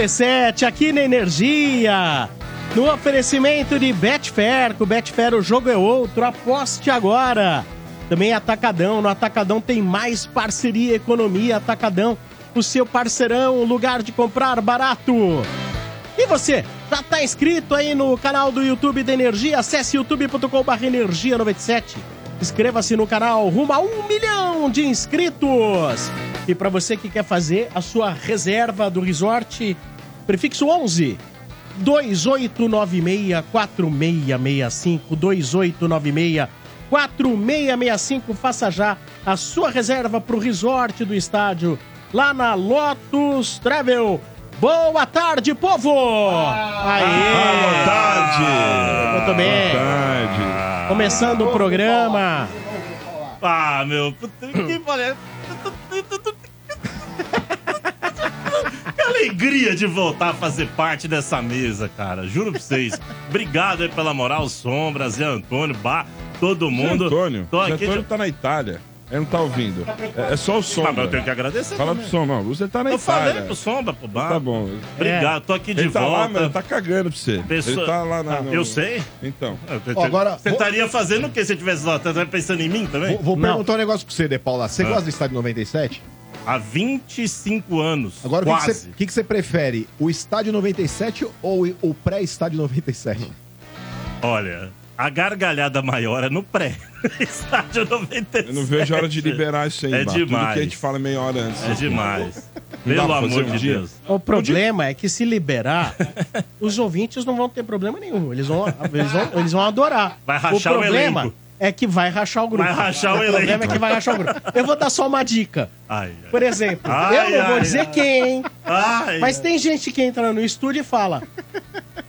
97, aqui na Energia. No oferecimento de Betfair, com o Betfair o jogo é outro, aposte agora. Também Atacadão, no Atacadão tem mais parceria economia. Atacadão, o seu parceirão, lugar de comprar barato. E você, já tá inscrito aí no canal do YouTube da Energia? Acesse youtube.com.br Energia 97. Inscreva-se no canal rumo a um milhão de inscritos. E para você que quer fazer a sua reserva do resort, prefixo 11 2896 4665 2896 4665. Faça já a sua reserva para o resort do estádio lá na Lotus Travel. Boa tarde, povo! Aê! boa tarde! Muito bem. Boa tarde. Começando o programa. Ah, meu, puta que pariu. Que alegria de voltar a fazer parte dessa mesa, cara. Juro pra vocês. Obrigado aí pela moral, Sombra, Zé Antônio, Bá, todo mundo. Zé Antônio. Tô Zé aqui Antônio de- tá na Itália. Ele não tá ouvindo. É, é só o som. Ah, mas eu tenho que agradecer Fala também. pro som, não. Você tá na Eu Itália. falei pro Sombra, pro Bá. Tá bom. Obrigado, tô aqui de Ele tá volta. lá, mas ele tá cagando pra você. Pessoa- Ele tá lá na. Ah, no- Eu sei. Então. Ó, agora- Você estaria fazendo o que se você estivesse lá? Tá pensando em mim também? Vou, vou perguntar um negócio pra você, De Paula. Você Ah. gosta do estádio 97? Há 25 anos. Agora, o que que quase. você- o que, que você prefere? O estádio 97 ou o pré-estádio 97? Olha, a gargalhada maior é no pré. Estádio 97. Eu não vejo a hora de liberar isso aí, É Bá. Tudo demais. que a gente fala meia hora antes. É demais. Pelo amor de dia? Deus. O problema é que se liberar, os ouvintes não vão ter problema nenhum. Eles vão, eles vão, eles vão adorar. Vai rachar o o problema elenco. É que vai rachar o grupo. Vai rachar o problema elenco. é que vai rachar o grupo. Eu vou dar só uma dica. Ai, Por exemplo, Ai, eu não vou ai, dizer ai. quem, ai. mas tem gente que entra no estúdio e fala: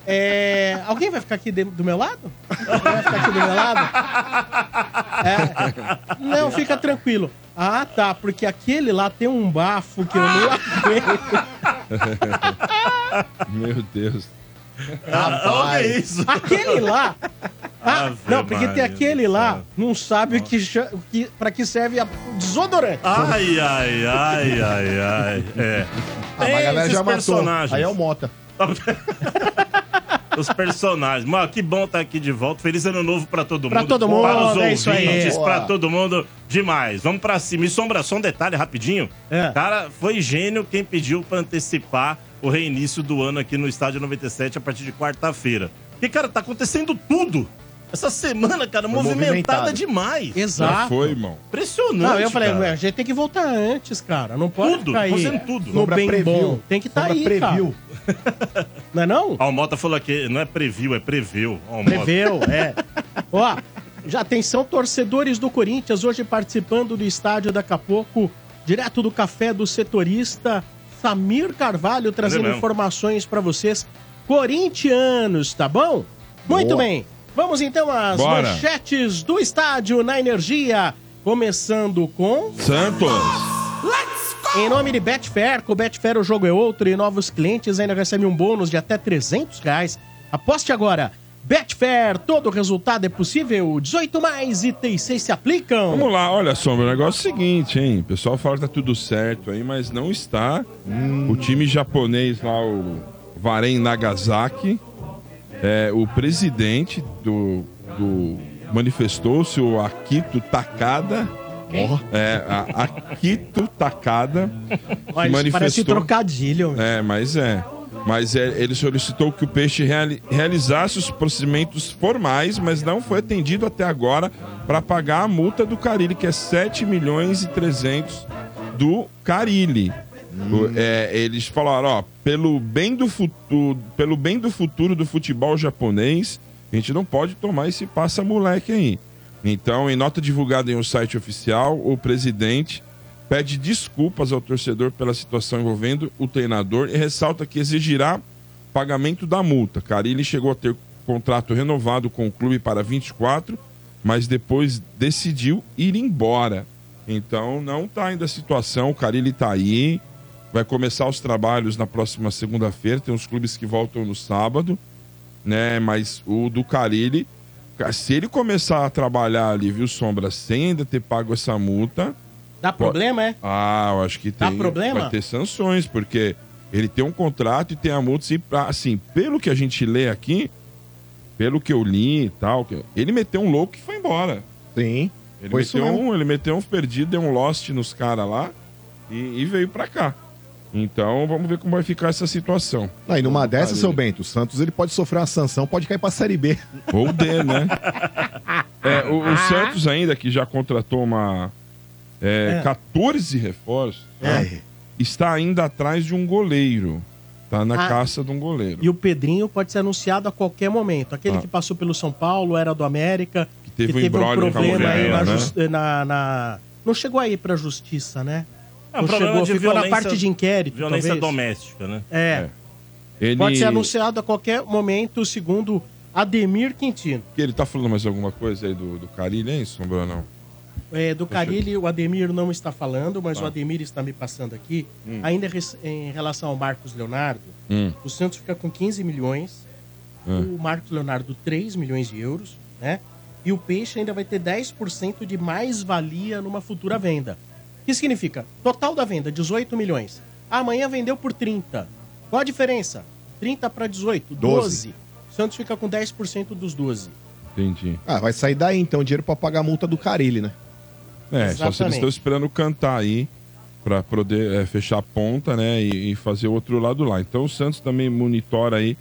é, Alguém vai ficar aqui de- do meu lado? Alguém vai ficar aqui do meu lado? É, não, fica tranquilo. Ah, tá, porque aquele lá tem um bafo que eu não aguento. Meu Deus. Ah, olha isso. Aquele lá. Ah, Ave não, porque tem Maria aquele do lá, céu. não sabe o que, cha- o que, pra que serve a o desodorante. Ai, ai, ai, ai, ai. É. Ah, mas a Tem galera já matou. Aí é o Mota. Os personagens. Mano, que bom estar aqui de volta. Feliz ano novo pra todo mundo. Pra todo mundo, Para os é ouvintes, Boa. pra todo mundo. Demais. Vamos pra cima. E Sombra, só um detalhe rapidinho. É. Cara, foi gênio quem pediu pra antecipar o reinício do ano aqui no Estádio 97 a partir de quarta-feira. Porque, cara, tá acontecendo tudo. Essa semana, cara, movimentada movimentado. demais. Já Exato. foi, irmão. Impressionante. Não, eu falei, cara. a gente tem que voltar antes, cara. Não pode Tudo, ficar aí fazendo tudo. no Sombra bem previu. bom. Tem que estar tá aí, previu. cara. Não é não? Ó, o Mota falou aqui, não é preview, é preveu. Ó, o Mota. Preveu, é. Ó, já atenção, torcedores do Corinthians, hoje participando do estádio daqui a pouco, direto do café do setorista Samir Carvalho, trazendo informações pra vocês, corintianos, tá bom? Muito Boa. bem, vamos então às Bora. manchetes do estádio na energia, começando com... Santos. Em nome de Betfair, com Betfair o jogo é outro e novos clientes ainda recebem um bônus de até 300 reais. Aposte agora. Betfair, todo resultado é possível. 18 mais itens 6 se aplicam. Vamos lá, olha, Sombra, o negócio é o seguinte, hein? O pessoal fala que tá tudo certo aí, mas não está. O time japonês lá, o Varen Nagasaki, é, o presidente do, do manifestou-se, o Akito Takada. É, a Akito Takada. Olha, isso parece manifestou- trocadilho. É, mas é. Mas é, ele solicitou que o peixe reali- realizasse os procedimentos formais, mas não foi atendido até agora para pagar a multa do Carilli, que é 7 milhões e 300 do Carilli. O- é, eles falaram, ó, pelo bem, do futuro, pelo bem do futuro do futebol japonês, a gente não pode tomar esse passa-moleque aí. Então, em nota divulgada em um site oficial, o presidente pede desculpas ao torcedor pela situação envolvendo o treinador e ressalta que exigirá pagamento da multa. Carilli chegou a ter contrato renovado com o clube para 24, mas depois decidiu ir embora. Então não está ainda a situação, o Carilli está aí, vai começar os trabalhos na próxima segunda-feira, tem uns clubes que voltam no sábado, né? Mas o do Carilli, ca- se ele começar a trabalhar ali, viu, Sombra, sem ainda ter pago essa multa, Dá problema, é? ah, eu acho que Dá tem. problema? Vai ter sanções, porque Ele tem um contrato e tem a multa, assim, pra- assim, pelo que a gente lê aqui, pelo que eu li e tal, ele meteu um louco e foi embora. Sim. Ele, Foi isso meteu mesmo. um, ele meteu um perdido, deu um lost nos caras lá e, e veio pra cá. Então vamos ver como vai ficar essa situação. Não, e numa dessa, seu Bento, o Santos ele pode sofrer uma sanção, pode cair pra Série B. Ou D, né? É, o, o Santos ainda, que já contratou uma é, É. 14 reforços, né? É. está ainda atrás de um goleiro. Tá na Ah. caça de um goleiro. E o Pedrinho pode ser anunciado a qualquer momento. Aquele Ah. que passou pelo São Paulo, era do América, Que teve um embrólio com a problema aí mulher, na, né? jus- na- na- Não chegou aí pra justiça, né? É um Não problema chegou, de ficou na violência- parte de inquérito, Violência talvez. doméstica, né? É. Ele, Pode ser anunciado a qualquer momento, segundo Ademir Quintino. que ele tá falando mais alguma coisa aí do, do Carilho, hein, Sombra, não? É, do Carilli, o Ademir não está falando, mas Tá. o Ademir está me passando aqui. Ainda res- em relação ao Marcos Leonardo, Hum. o Santos fica com 15 milhões, Hum. o Marcos Leonardo 3 milhões de euros, né? E o Peixe ainda vai ter 10% de mais-valia numa futura venda. O que significa? Total da venda, 18 milhões. Amanhã vendeu por 30. Qual a diferença? 30 para 18, 12. 12. O Santos fica com 10% dos 12. Entendi. Ah, vai sair daí então, dinheiro pra pagar a multa do Carilli, né? É, só se eles Exatamente. estão esperando cantar aí pra poder é, fechar a ponta, né, e, e fazer o outro lado lá. Então o Santos também monitora aí,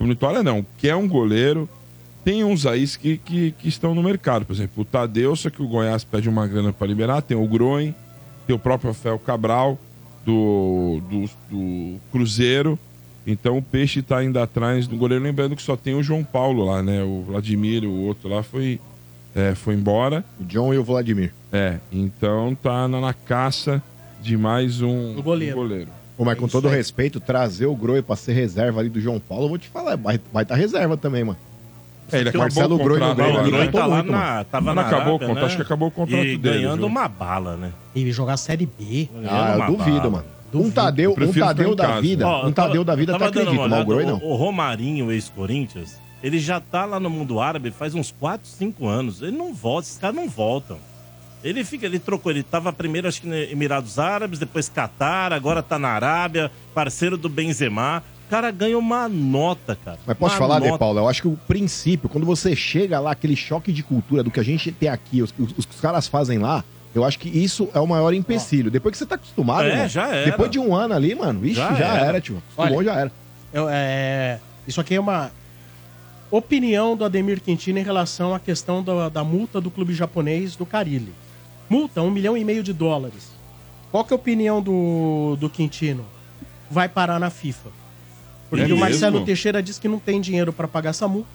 monitora não, quer um goleiro, tem uns aí que, que, que estão no mercado, por exemplo, o Tadeu, só que o Goiás pede uma grana pra liberar, tem o Groen, tem o próprio Rafael Cabral, do, do, do Cruzeiro, então o Peixe tá ainda atrás do goleiro, lembrando que só tem o João Paulo lá, né, o Vladimir, o outro lá foi, é, foi embora. O John e o Vladimir. É, então tá na, na caça de mais um, Um goleiro. um goleiro. Ô, mas É com todo respeito, trazer o Groi pra ser reserva ali do João Paulo, eu vou te falar, vai estar tá reserva também, mano. É, ele o acabou Marcelo o contrato. Grêmio o Groi né? tá lá muito, na, tava Não na acabou o Arábia, contrato, né? acho que acabou o contrato e dele, ganhando viu? uma bala, né? Ele jogar Série B. Ah, eu duvido, bala. mano. Um Duvido. Tadeu, um Tadeu ficar em da vida. Ó, um Tadeu da vida dando acredito, o olhada, Groi não. O, o Romarinho, ex-Corinthians, ele já tá lá no mundo árabe faz uns 4, 5 anos. Ele não volta, esses caras não voltam. Ele fica, ele trocou, ele tava primeiro acho que nos Emirados Árabes, depois Catar, agora tá na Arábia, parceiro do Benzema. Cara ganha uma nota, cara. Mas posso Uma falar, De nota. Paula? Eu acho que o princípio, quando você chega lá, aquele choque de cultura do que a gente tem aqui, os, os, os caras fazem lá, eu acho que isso é o maior empecilho. Depois que você tá acostumado, É, irmão, já era. depois de um ano ali, mano, ixi, Já já, era. era. tio. Acostumou, Olha, já era. Eu, é, isso aqui é uma opinião do Ademir Quintino em relação à questão da, da multa do clube japonês do Carilli. Multa, um milhão e meio de dólares. Qual que é a opinião do, do Quintino? Vai parar na FIFA. Porque É o Marcelo mesmo? Teixeira diz que não tem dinheiro para pagar essa multa.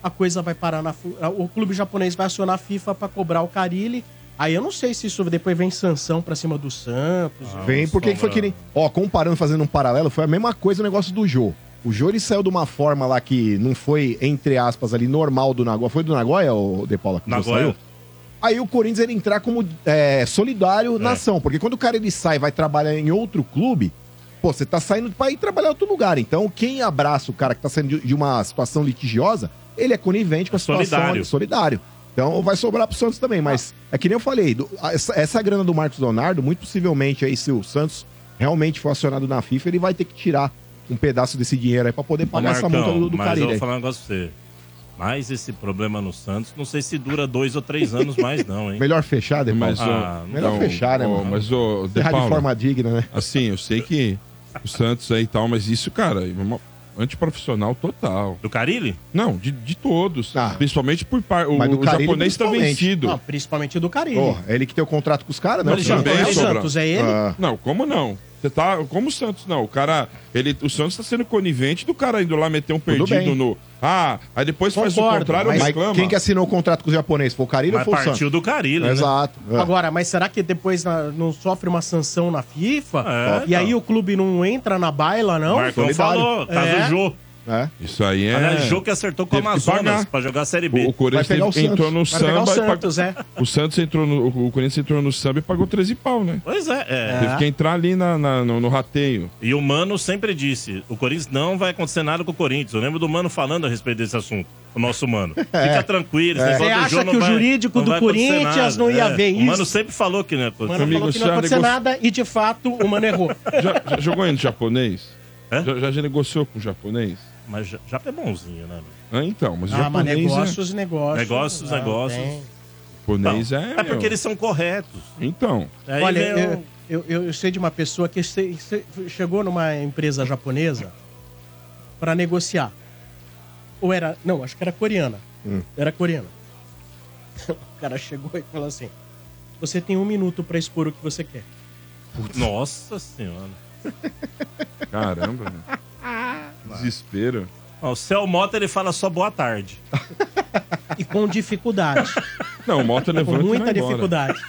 A coisa vai parar na. O clube japonês vai acionar a FIFA para cobrar o Carilli. Aí eu não sei se isso depois vem sanção pra cima do Santos. Vem porque que foi que nem. Ó, comparando, fazendo um paralelo, foi a mesma coisa o negócio do Jô. O Jô ele saiu de uma forma lá que não foi, entre aspas, ali, normal do Nagoya. Foi do Nagoya, o De Paula, que Nagoya. saiu? Aí o Corinthians ele entrar como é, solidário nação. Porque quando o cara ele sai e vai trabalhar em outro clube, pô, você tá saindo pra ir trabalhar em outro lugar. Então, quem abraça o cara que tá saindo de, uma situação litigiosa, ele é conivente com a situação solidário. solidário. Então vai sobrar pro Santos também. Mas é que nem eu falei, do- essa, essa grana do Marcos Leonardo, muito possivelmente aí, se o Santos realmente for acionado na FIFA, ele vai ter que tirar um pedaço desse dinheiro aí pra poder pagar essa Marcão, multa do, do mas eu Carilli. vou falar um negócio pra você. Mas esse problema no Santos, não sei se dura dois ou três anos mais, não, hein? Melhor fechar, De Paula? Mas, Ah, melhor não, fechar, né, mano? Mas, ô, De forma digna, né? assim, eu sei que o Santos aí e tal, mas isso, cara, é uma antiprofissional total. Do Carilli? Não, de, de todos. Ah. Principalmente por parte. O, Mas do o japonês tá principalmente. vencido. Não, principalmente do Carilli. Porra, é ele que tem o contrato com os caras, né? Ele já é o Sobral. Santos, é ele? Ah, Não, como não? Você tá. Como o Santos não? O cara. Ele, o Santos tá sendo conivente do cara indo lá meter um perdido no. Ah, aí depois faz o Concordo, contrário, mas reclama. quem que assinou o contrato com os japoneses? Foi o Carilli ou Mas foi o Santos? partiu do Carilli, né? Exato. é. Agora, mas será que depois na- não sofre uma sanção na FIFA? É, e aí então. o clube não entra na baila, não? Marcão falou, caso É. Jô. É. Isso aí é. Aliás, jogo que acertou com o Teve que Amazonas pagar. pra jogar a Série B. O, o Corinthians Vai pegar o teve- entrou no Vai pegar o e Santos, pagou- é. O Santos entrou no. O Corinthians entrou no samba e pagou 13 pau, né? Pois é, é. Teve que entrar ali na, na- no, no rateio. E o Mano sempre disse: o Corinthians não vai acontecer nada com o Corinthians. Eu lembro do Mano falando a respeito desse assunto. O nosso Mano. Fica tranquilo. esse Você negócio do acha não que o vai- jurídico não do vai acontecer Corinthians nada. não ia É. ver O Mano isso? sempre falou que não ia acontecer. Mano Amigo, falou que não ia acontecer nada e de fato o Mano errou. Já, já jogou em japonês? Já, já, já negociou com o japonês? Mas já, já é bonzinho, né? amigo? Ah, então, mas Ah, mas japonês, negócios, negócios. Negócios, Ah, negócios. tem. é, japonês é. é porque meu. eles são corretos. Então, Aí Olha, vem eu, eu, eu- sei de uma pessoa que se- se- chegou numa empresa japonesa para negociar. Ou era. Não, acho que era coreana. Era coreana. O cara chegou e falou assim: Você tem um minuto para expor o que você quer. Nossa senhora. caramba. né? Desespero. Ó, o Céu Mota ele fala só boa tarde. E com dificuldade. Não, o Mota com levanta e muita vai embora. dificuldade.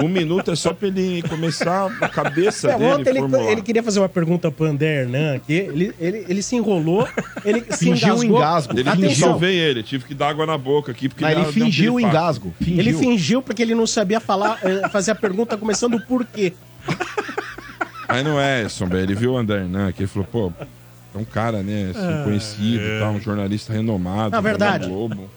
Um minuto é só pra ele começar a cabeça É, dele ele, formular. ele queria fazer uma pergunta pro André Hernan aqui. Ele, ele, ele se enrolou, ele se Fingiu um engasgou. engasgo. Ele Atenção, salvei ele, tive que dar água na boca aqui. Porque Mas ele deu- um fingiu o piripaque. engasgo. Fingiu. Ele fingiu porque ele não sabia falar, eh, fazer a pergunta começando por quê. Aí não é, Sombra, ele viu o André Hernan, que ele falou, pô, é um cara, né, assim, conhecido e tal, um jornalista renomado. Na verdade. da Globo.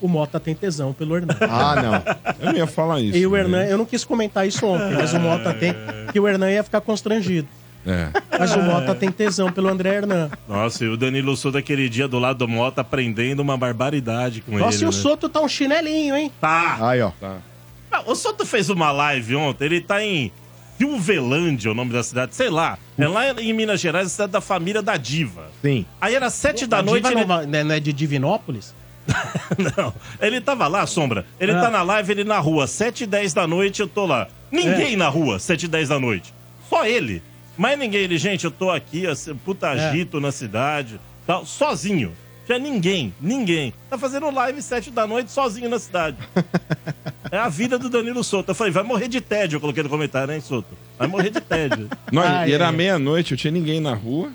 O Mota tem tesão pelo Hernan. Ah, não. Eu não ia falar isso. E o né? Hernan, eu não quis comentar isso ontem, mas o Mota tem, que o Hernan ia ficar constrangido. É. Mas o Mota tem tesão pelo André Hernan. Nossa, e o Danilo Souza aquele dia do lado do Mota aprendendo uma barbaridade com Nossa, ele. e o né? Soto tá um chinelinho, hein? Tá. Aí, ó. Tá. Ah, O Soto fez uma live ontem, ele tá em Silvelândia, o nome da cidade, sei lá. É lá em Minas Gerais, a cidade da família da Diva. Sim. Aí era sete da A noite. Diva Ele... não, vai- né, não é de Divinópolis? Não, ele tava lá, Sombra. Ele Ah. tá na live, ele na rua. 7 e 10 da noite eu tô lá. Ninguém na rua, 7 e 10 da noite. Só ele. Mas ninguém, ele, gente, eu tô aqui, assim, puta agito na cidade, tal, sozinho. Tinha ninguém, ninguém. Tá fazendo live 7 da noite sozinho na cidade. É a vida do Danilo Souto. Eu falei, vai morrer de tédio, eu coloquei no comentário, hein, Souto? Vai morrer de tédio. Não, e era meia-noite, eu tinha ninguém na rua.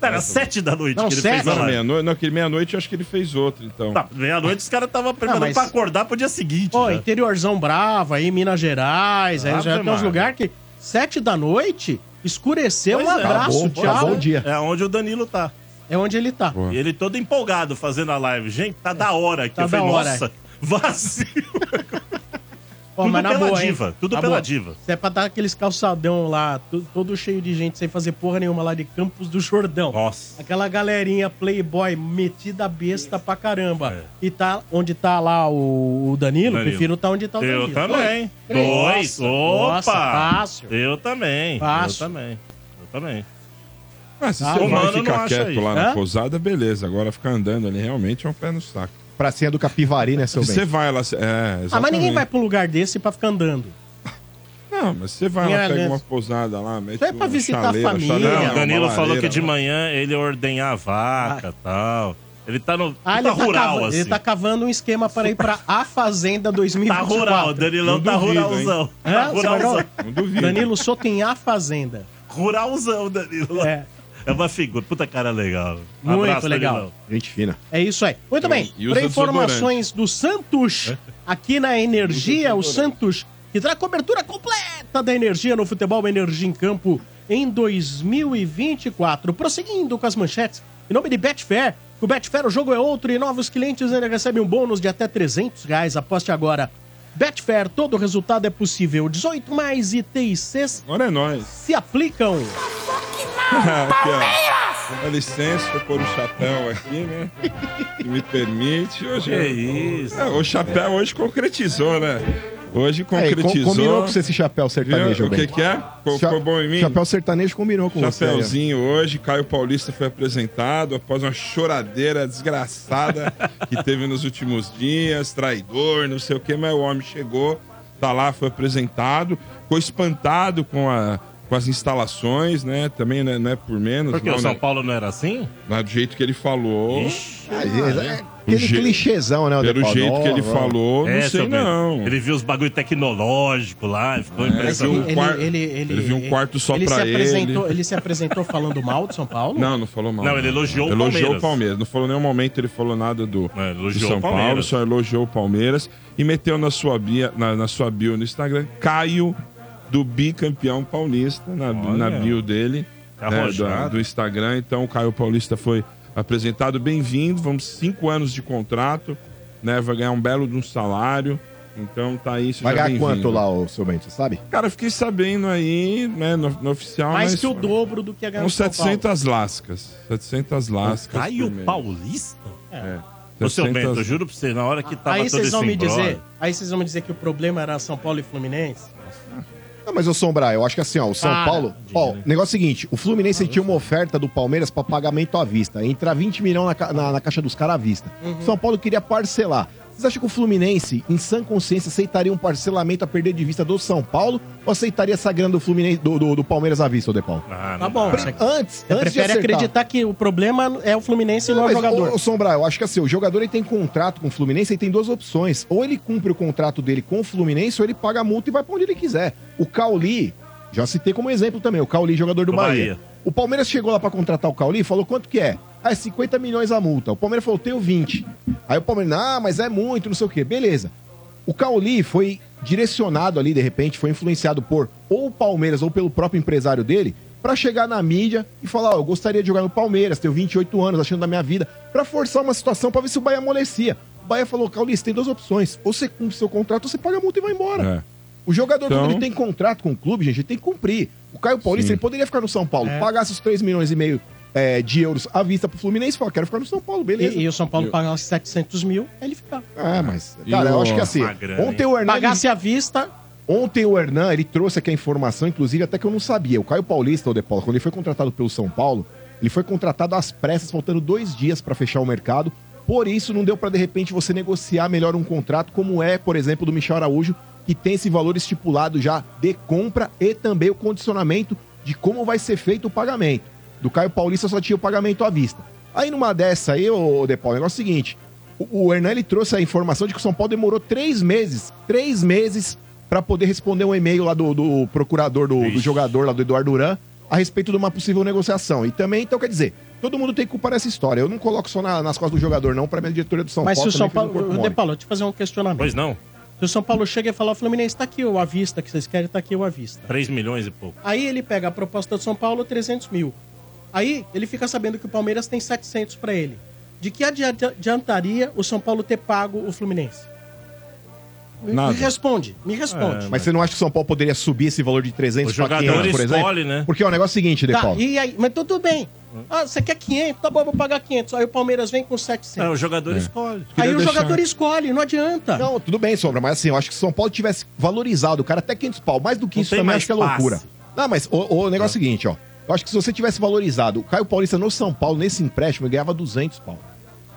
Era 7 da noite Não, que ele sete? fez a Não, live. meia-noite, não, aquele meia-noite eu acho que ele fez outro, então. Tá, meia-noite os caras estavam preparando mas- pra acordar pro dia seguinte. Ó, já. interiorzão bravo aí, Minas Gerais, aí Ave já tem uns Maria. lugares que sete da noite, escureceu, Pois um é. abraço, Acabou, tchau. acabou o dia. É onde o Danilo tá. É onde ele tá. Boa. E ele todo empolgado fazendo a live. Gente, tá da hora aqui. Tá eu falei, da hora. nossa, vazio. Ó, Tudo pela boa, hein? diva, tudo Na pela boa. diva. Se é pra dar aqueles calçadão lá, todo cheio de gente sem fazer porra nenhuma lá de Campos do Jordão. Nossa. Aquela galerinha playboy metida besta pra caramba. É. E tá onde tá lá o, Danilo, Danilo. prefiro tá onde tá o Danilo. Eu também. Dois. Nossa, Opa. nossa, fácil. Eu também. Fácil. Eu também. Eu também. Ah, se Ah, você vai ficar quieto isso. lá na Hã? posada, beleza. Agora ficar andando ali realmente é um pé no saco. Pracinha do Capivari, né, seu Se você bem? vai lá. É. Ah, mas ninguém vai pra um lugar desse pra ficar andando. Não, mas você vai Minha lá, pega uma posada lá, mete é pra visitar a família. chaleira, Não, o Danilo falou que de manhã ele ia ordenhar a vaca e tal. Ele tá no. Ah, tá ele tá, rural, cava- assim. ele tá cavando um esquema para ir pra A Fazenda Tá 2024. rural, o Danilão Não tá duvido, ruralzão. Hã? Tá vai ruralzão. não? Duvido. Danilo Soto em A Fazenda. Ruralzão, Danilo. É. É uma figura. Puta cara legal. Muito legal. Danilão. Gente fina. É isso aí. Muito bem. E usa Para informações do Santos, aqui na Energia, o Santos que terá cobertura completa da energia no futebol Energia em Campo em 2024. Prosseguindo com as manchetes, em nome de Betfair. Com o Betfair o jogo é outro e novos clientes ainda recebem um bônus de até 300 reais. Aposte agora. Betfair, todo resultado é possível. 18 mais ITCs Agora é nóis. se aplicam. Aqui, ó. Dá licença, pôr o chapéu aqui, né? Que me permite. Hoje, Que isso. É, o chapéu hoje concretizou, né? Hoje É, e com- concretizou. combinou com você esse chapéu sertanejo, Viu? O que que é? Ficou, Cha- ficou bom em mim? Chapéu sertanejo combinou com você. né? Chapeuzinho hoje, Caio Paulista foi apresentado após uma choradeira desgraçada que teve nos últimos dias, traidor, não sei o que, mas o homem chegou, tá lá, foi apresentado, ficou espantado com a, com as instalações, né? Também não é, não é por menos. Porque não, o São né? Paulo não era assim? Não do jeito que ele falou. Ixi, Ah, é, é aquele je- clichêzão, né? o Pelo Paulo? jeito que ele Ó, falou, não é, sei seu Bento. não. Ele viu os bagulho tecnológico lá ficou É, impressionado. viu um quarto- ele viu um quarto só ele pra ele. ele se apresentou falando mal de São Paulo? Não, não falou mal. Não, ele elogiou o Elogiou Palmeiras. o Palmeiras. Não falou em nenhum momento ele falou nada do, É, do elogiou São o Paulo, Palmeiras. só elogiou o Palmeiras e meteu na sua, bio, na, na sua bio no Instagram Caio do bicampeão paulista na, Olha. na bio dele Tá né, do, do Instagram. Então o Caio Paulista foi apresentado. Bem-vindo, vamos cinco anos de contrato, né? Vai ganhar um belo de um salário. Então tá aí, Vai ganhar quanto lá, o seu Bento, você sabe? Cara, eu fiquei sabendo aí, né, no, no oficial, Mais mas que o dobro do que a ganhar uns São Paulo. 700 lascas. 700 lascas. Caio. Paulista? É. Ô, seu 700 Bento, eu juro pra você, na hora que tava Aí vocês vão me dizer, aí vocês vão me dizer que o problema era São Paulo e Fluminense? Não, mas eu Sombrar, eu acho que assim, ó, o São Para. Paulo. Ó, negócio é o seguinte: o Fluminense tinha uma oferta do Palmeiras pra pagamento à vista. Entrar 20 milhões na, ca- na- na caixa dos caras à vista. O São Paulo queria parcelar. Vocês acham que o Fluminense, em sã consciência, aceitaria um parcelamento a perder de vista do São Paulo ou aceitaria essa grana do, Fluminense, do, do- do Palmeiras à vista, ô De Paulo? Ah, Tá não bom, você, Antes, você antes de prefere acreditar que o problema é o Fluminense e não, Não, é o jogador. Ô, Sombra, eu acho que assim, o jogador ele tem contrato com o Fluminense e tem duas opções. Ou ele cumpre o contrato dele com o Fluminense, ou ele paga a multa e vai pra onde ele quiser. O Cauli, já citei como exemplo também, o Cauli, jogador do, Do Bahia. Bahia. O Palmeiras chegou lá pra contratar o Cauli e falou quanto que é? Ah, é 50 milhões a multa. O Palmeiras falou, tenho 20. Aí o Palmeiras, ah, mas é muito, não sei o quê. Beleza. O Cauli foi direcionado ali, de repente, foi influenciado por ou o Palmeiras ou pelo próprio empresário dele pra chegar na mídia e falar, ó, eu gostaria de jogar no Palmeiras, tenho 28 anos, achando da minha vida, pra forçar uma situação pra ver se o Bahia amolecia. O Bahia falou, Cauli, você tem duas opções, ou você cumpre seu contrato ou você paga a multa e vai embora. É. O jogador, Então- quando ele tem contrato com o clube, gente, ele tem que cumprir. O Caio Paulista, Sim. ele poderia ficar no São Paulo, É. pagasse os 3 milhões e meio é, de euros à vista pro Fluminense e falar, quero ficar no São Paulo, beleza. E, e o São Paulo Eu- pagasse 700 mil, ele ficava. Ah, mas, E cara, eu acho que assim, ontem o Hernan... ele- Pagasse à vista, Ontem o Hernan, ele trouxe aqui a informação, inclusive até que eu não sabia. O Caio Paulista, o De Paulo, quando ele foi contratado pelo São Paulo, ele foi contratado às pressas, faltando dois dias para fechar o mercado. Por isso, não deu para de repente você negociar melhor um contrato, como é, por exemplo, do Michel Araújo, que tem esse valor estipulado já de compra e também o condicionamento de como vai ser feito o pagamento. Do Caio Paulista só tinha o pagamento à vista. Aí numa dessa aí, ô De Paulo, o negócio é o seguinte: o, o Hernan ele trouxe a informação de que o São Paulo demorou três meses, três meses, para poder responder um e-mail lá do, do procurador do, do jogador lá do Eduardo Duran a respeito de uma possível negociação. E também, então, quer dizer, todo mundo tem que culpar essa história. Eu não coloco só na- nas costas do jogador, não, para minha diretoria do São mas se Paulo. o São também fez um Paulo. corpo De mole. Paulo, deixa eu fazer um questionamento. Pois não, Se o São Paulo chega e fala, Fluminense, tá aqui o à vista que vocês querem, tá aqui o à vista. 3 milhões e pouco. Aí ele pega a proposta do São Paulo, 300 mil. Aí ele fica sabendo que o Palmeiras tem 700 pra ele. De que adi- adiantaria o São Paulo ter pago o Fluminense? Me, Nada. me responde, me responde. É, Mas você não acha que o São Paulo poderia subir esse valor de 300 O para jogador 500, por exemplo? escolhe, né? Porque é o negócio seguinte, De Tá, Paulo. e aí, mas tudo bem. Ah, você quer 500? Tá bom, eu vou pagar 500. Aí o Palmeiras vem com 700. É, o jogador escolhe. aí queria o deixar- jogador escolhe, não adianta. Não, tudo bem, Sombra, mas assim, eu acho que se o São Paulo tivesse valorizado o cara até 500 pau, mais do que Não isso também acho que é loucura. Não, mas o, o negócio é o seguinte, ó. Eu acho que se você tivesse valorizado o Caio Paulista no São Paulo, nesse empréstimo, ele ganhava 200 pau.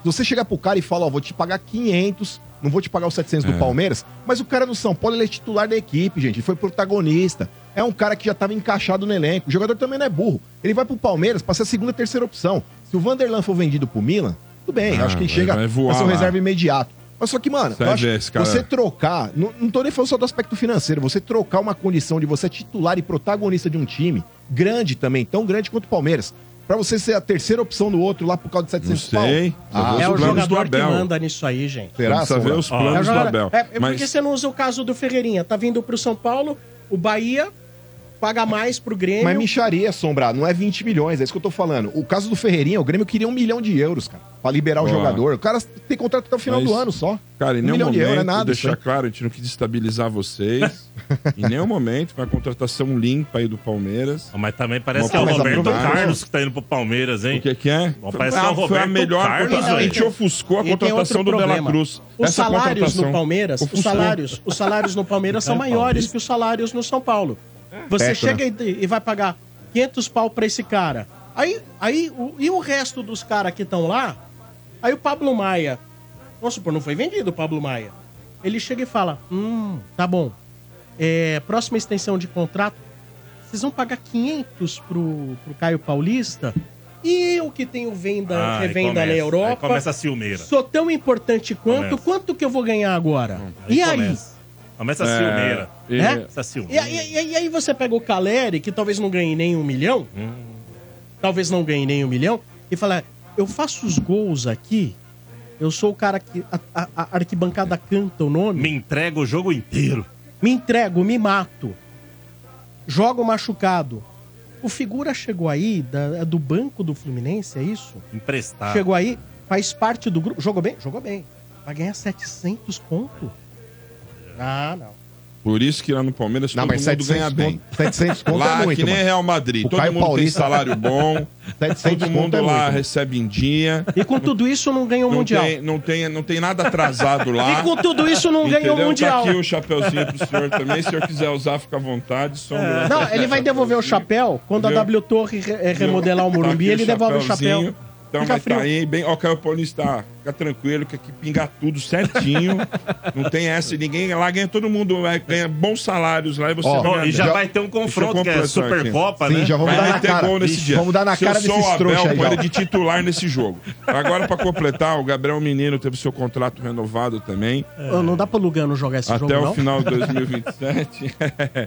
Se você chegar pro cara e falar, ó, vou te pagar 500, não vou te pagar os 700 do Palmeiras, mas o cara no São Paulo, ele é titular da equipe, gente, ele foi protagonista. É um cara que já tava encaixado no elenco. O jogador também não é burro. Ele vai pro Palmeiras pra ser a segunda, terceira opção. Se o Vanderlan for vendido pro Milan, tudo bem, Ah, acho que ele vai- chega vai voar ser um lá. reserva imediato. Mas só que, mano, Você acho esse você trocar, não, não tô nem falando só do aspecto financeiro, você trocar uma condição de você é titular e protagonista de um time, grande também, tão grande quanto o Palmeiras, pra você ser a terceira opção do outro lá por causa de Não 700 pau. sei. Ah, é o do jogador que manda nisso aí, gente. será, Sombra? os É, planos do jogador- Abel. é, é porque Mas você não usa o caso do Ferreirinha. Tá vindo pro São Paulo, o Bahia paga mais pro Grêmio. Mas micharia, Sombra, não é 20 milhões, é isso que eu tô falando. O caso do Ferreirinha, o Grêmio queria um milhão de euros, cara, pra liberar o Ó. jogador. O cara tem contrato até o final Mas, do ano só. Cara, em um nenhum milhão de momento, euros é nada. deixar claro, a gente não quis destabilizar vocês. em nenhum momento, foi uma contratação limpa aí do Palmeiras. Ah, Mas também parece Uma que é o Roberto. Carlos que tá indo pro Palmeiras, hein? O que, que é? Bom, parece que é o Ah, foi a Roberto melhor Carlos. A gente ofuscou a contratação do problema. Cruz. Os Essa salários no Palmeiras, os salários, os salários no Palmeiras são É, maiores que os salários no São Paulo. Você chega e, e vai pagar 500 pau pra esse cara. Aí, aí o- e o resto dos caras que estão lá? Aí o Pablo Maia, vamos supor, não foi vendido o Pablo Maia. Ele chega e fala: Hum, tá bom. É, próxima extensão de contrato, vocês vão pagar 500 pro, pro Caio Paulista e eu que tenho venda, Ah, aí revenda começa, na aí Europa. começa a ciumeira. Sou tão importante quanto, Começa. quanto que eu vou ganhar agora? e aí? Começa, começa a É, ciumeira. e- É? Essa E, ciumeira. aí- e aí- e aí você pega o Caleri, que talvez não ganhe nem um milhão, Hum. talvez não ganhe nem um milhão, e fala: eu faço os gols aqui, eu sou o cara que a, a- a arquibancada canta o nome, Me entrega o jogo inteiro. me entrego, me mato, jogo machucado. O figura chegou aí da- é do banco do Fluminense, é isso? Emprestado. Chegou aí, faz parte do grupo. Jogou bem? Jogou bem. Vai ganhar 700 conto? Ah, não. Por isso que lá no Palmeiras Não, todo mas mundo 700 ganha bem. conto, 700 conto Lá, é muito, que nem mano. Real Madrid. O todo Caio mundo Paulista- tem salário bom. 700 todo mundo é lá muito. recebe em dia. E com tudo isso não ganhou o Não Mundial. tem, não, tem, não tem nada atrasado lá. E com tudo isso não ganhou o Entendeu? Mundial. Tá aqui o chapeuzinho pro senhor também. Se o senhor quiser usar, fica à vontade. Só um- Não, ele vai devolver o chapéu quando a Viu? W Torre re- remodelar o Morumbi, Tá ele devolve o chapéu. chapéuzinho. Então Fica vai frio. tá aí, bem. Ó, o Caio Paulista, fica tranquilo, que aqui pinga tudo certinho. não tem essa, ninguém lá ganha, todo mundo ganha bons salários lá e você Ó, e já bem. vai ter um confronto Deixa que é completar aqui. Supercopa, Sim, né? já vamos Vai dar na meter cara. gol nesse Ixi, dia. Vamos dar na Se cara eu sou desses o Abel, aí já. de titular nesse jogo. Agora, pra completar, o Gabriel Menino teve seu contrato renovado também. Ô, Não dá pra Lugano jogar esse até jogo, o não? final de 2027.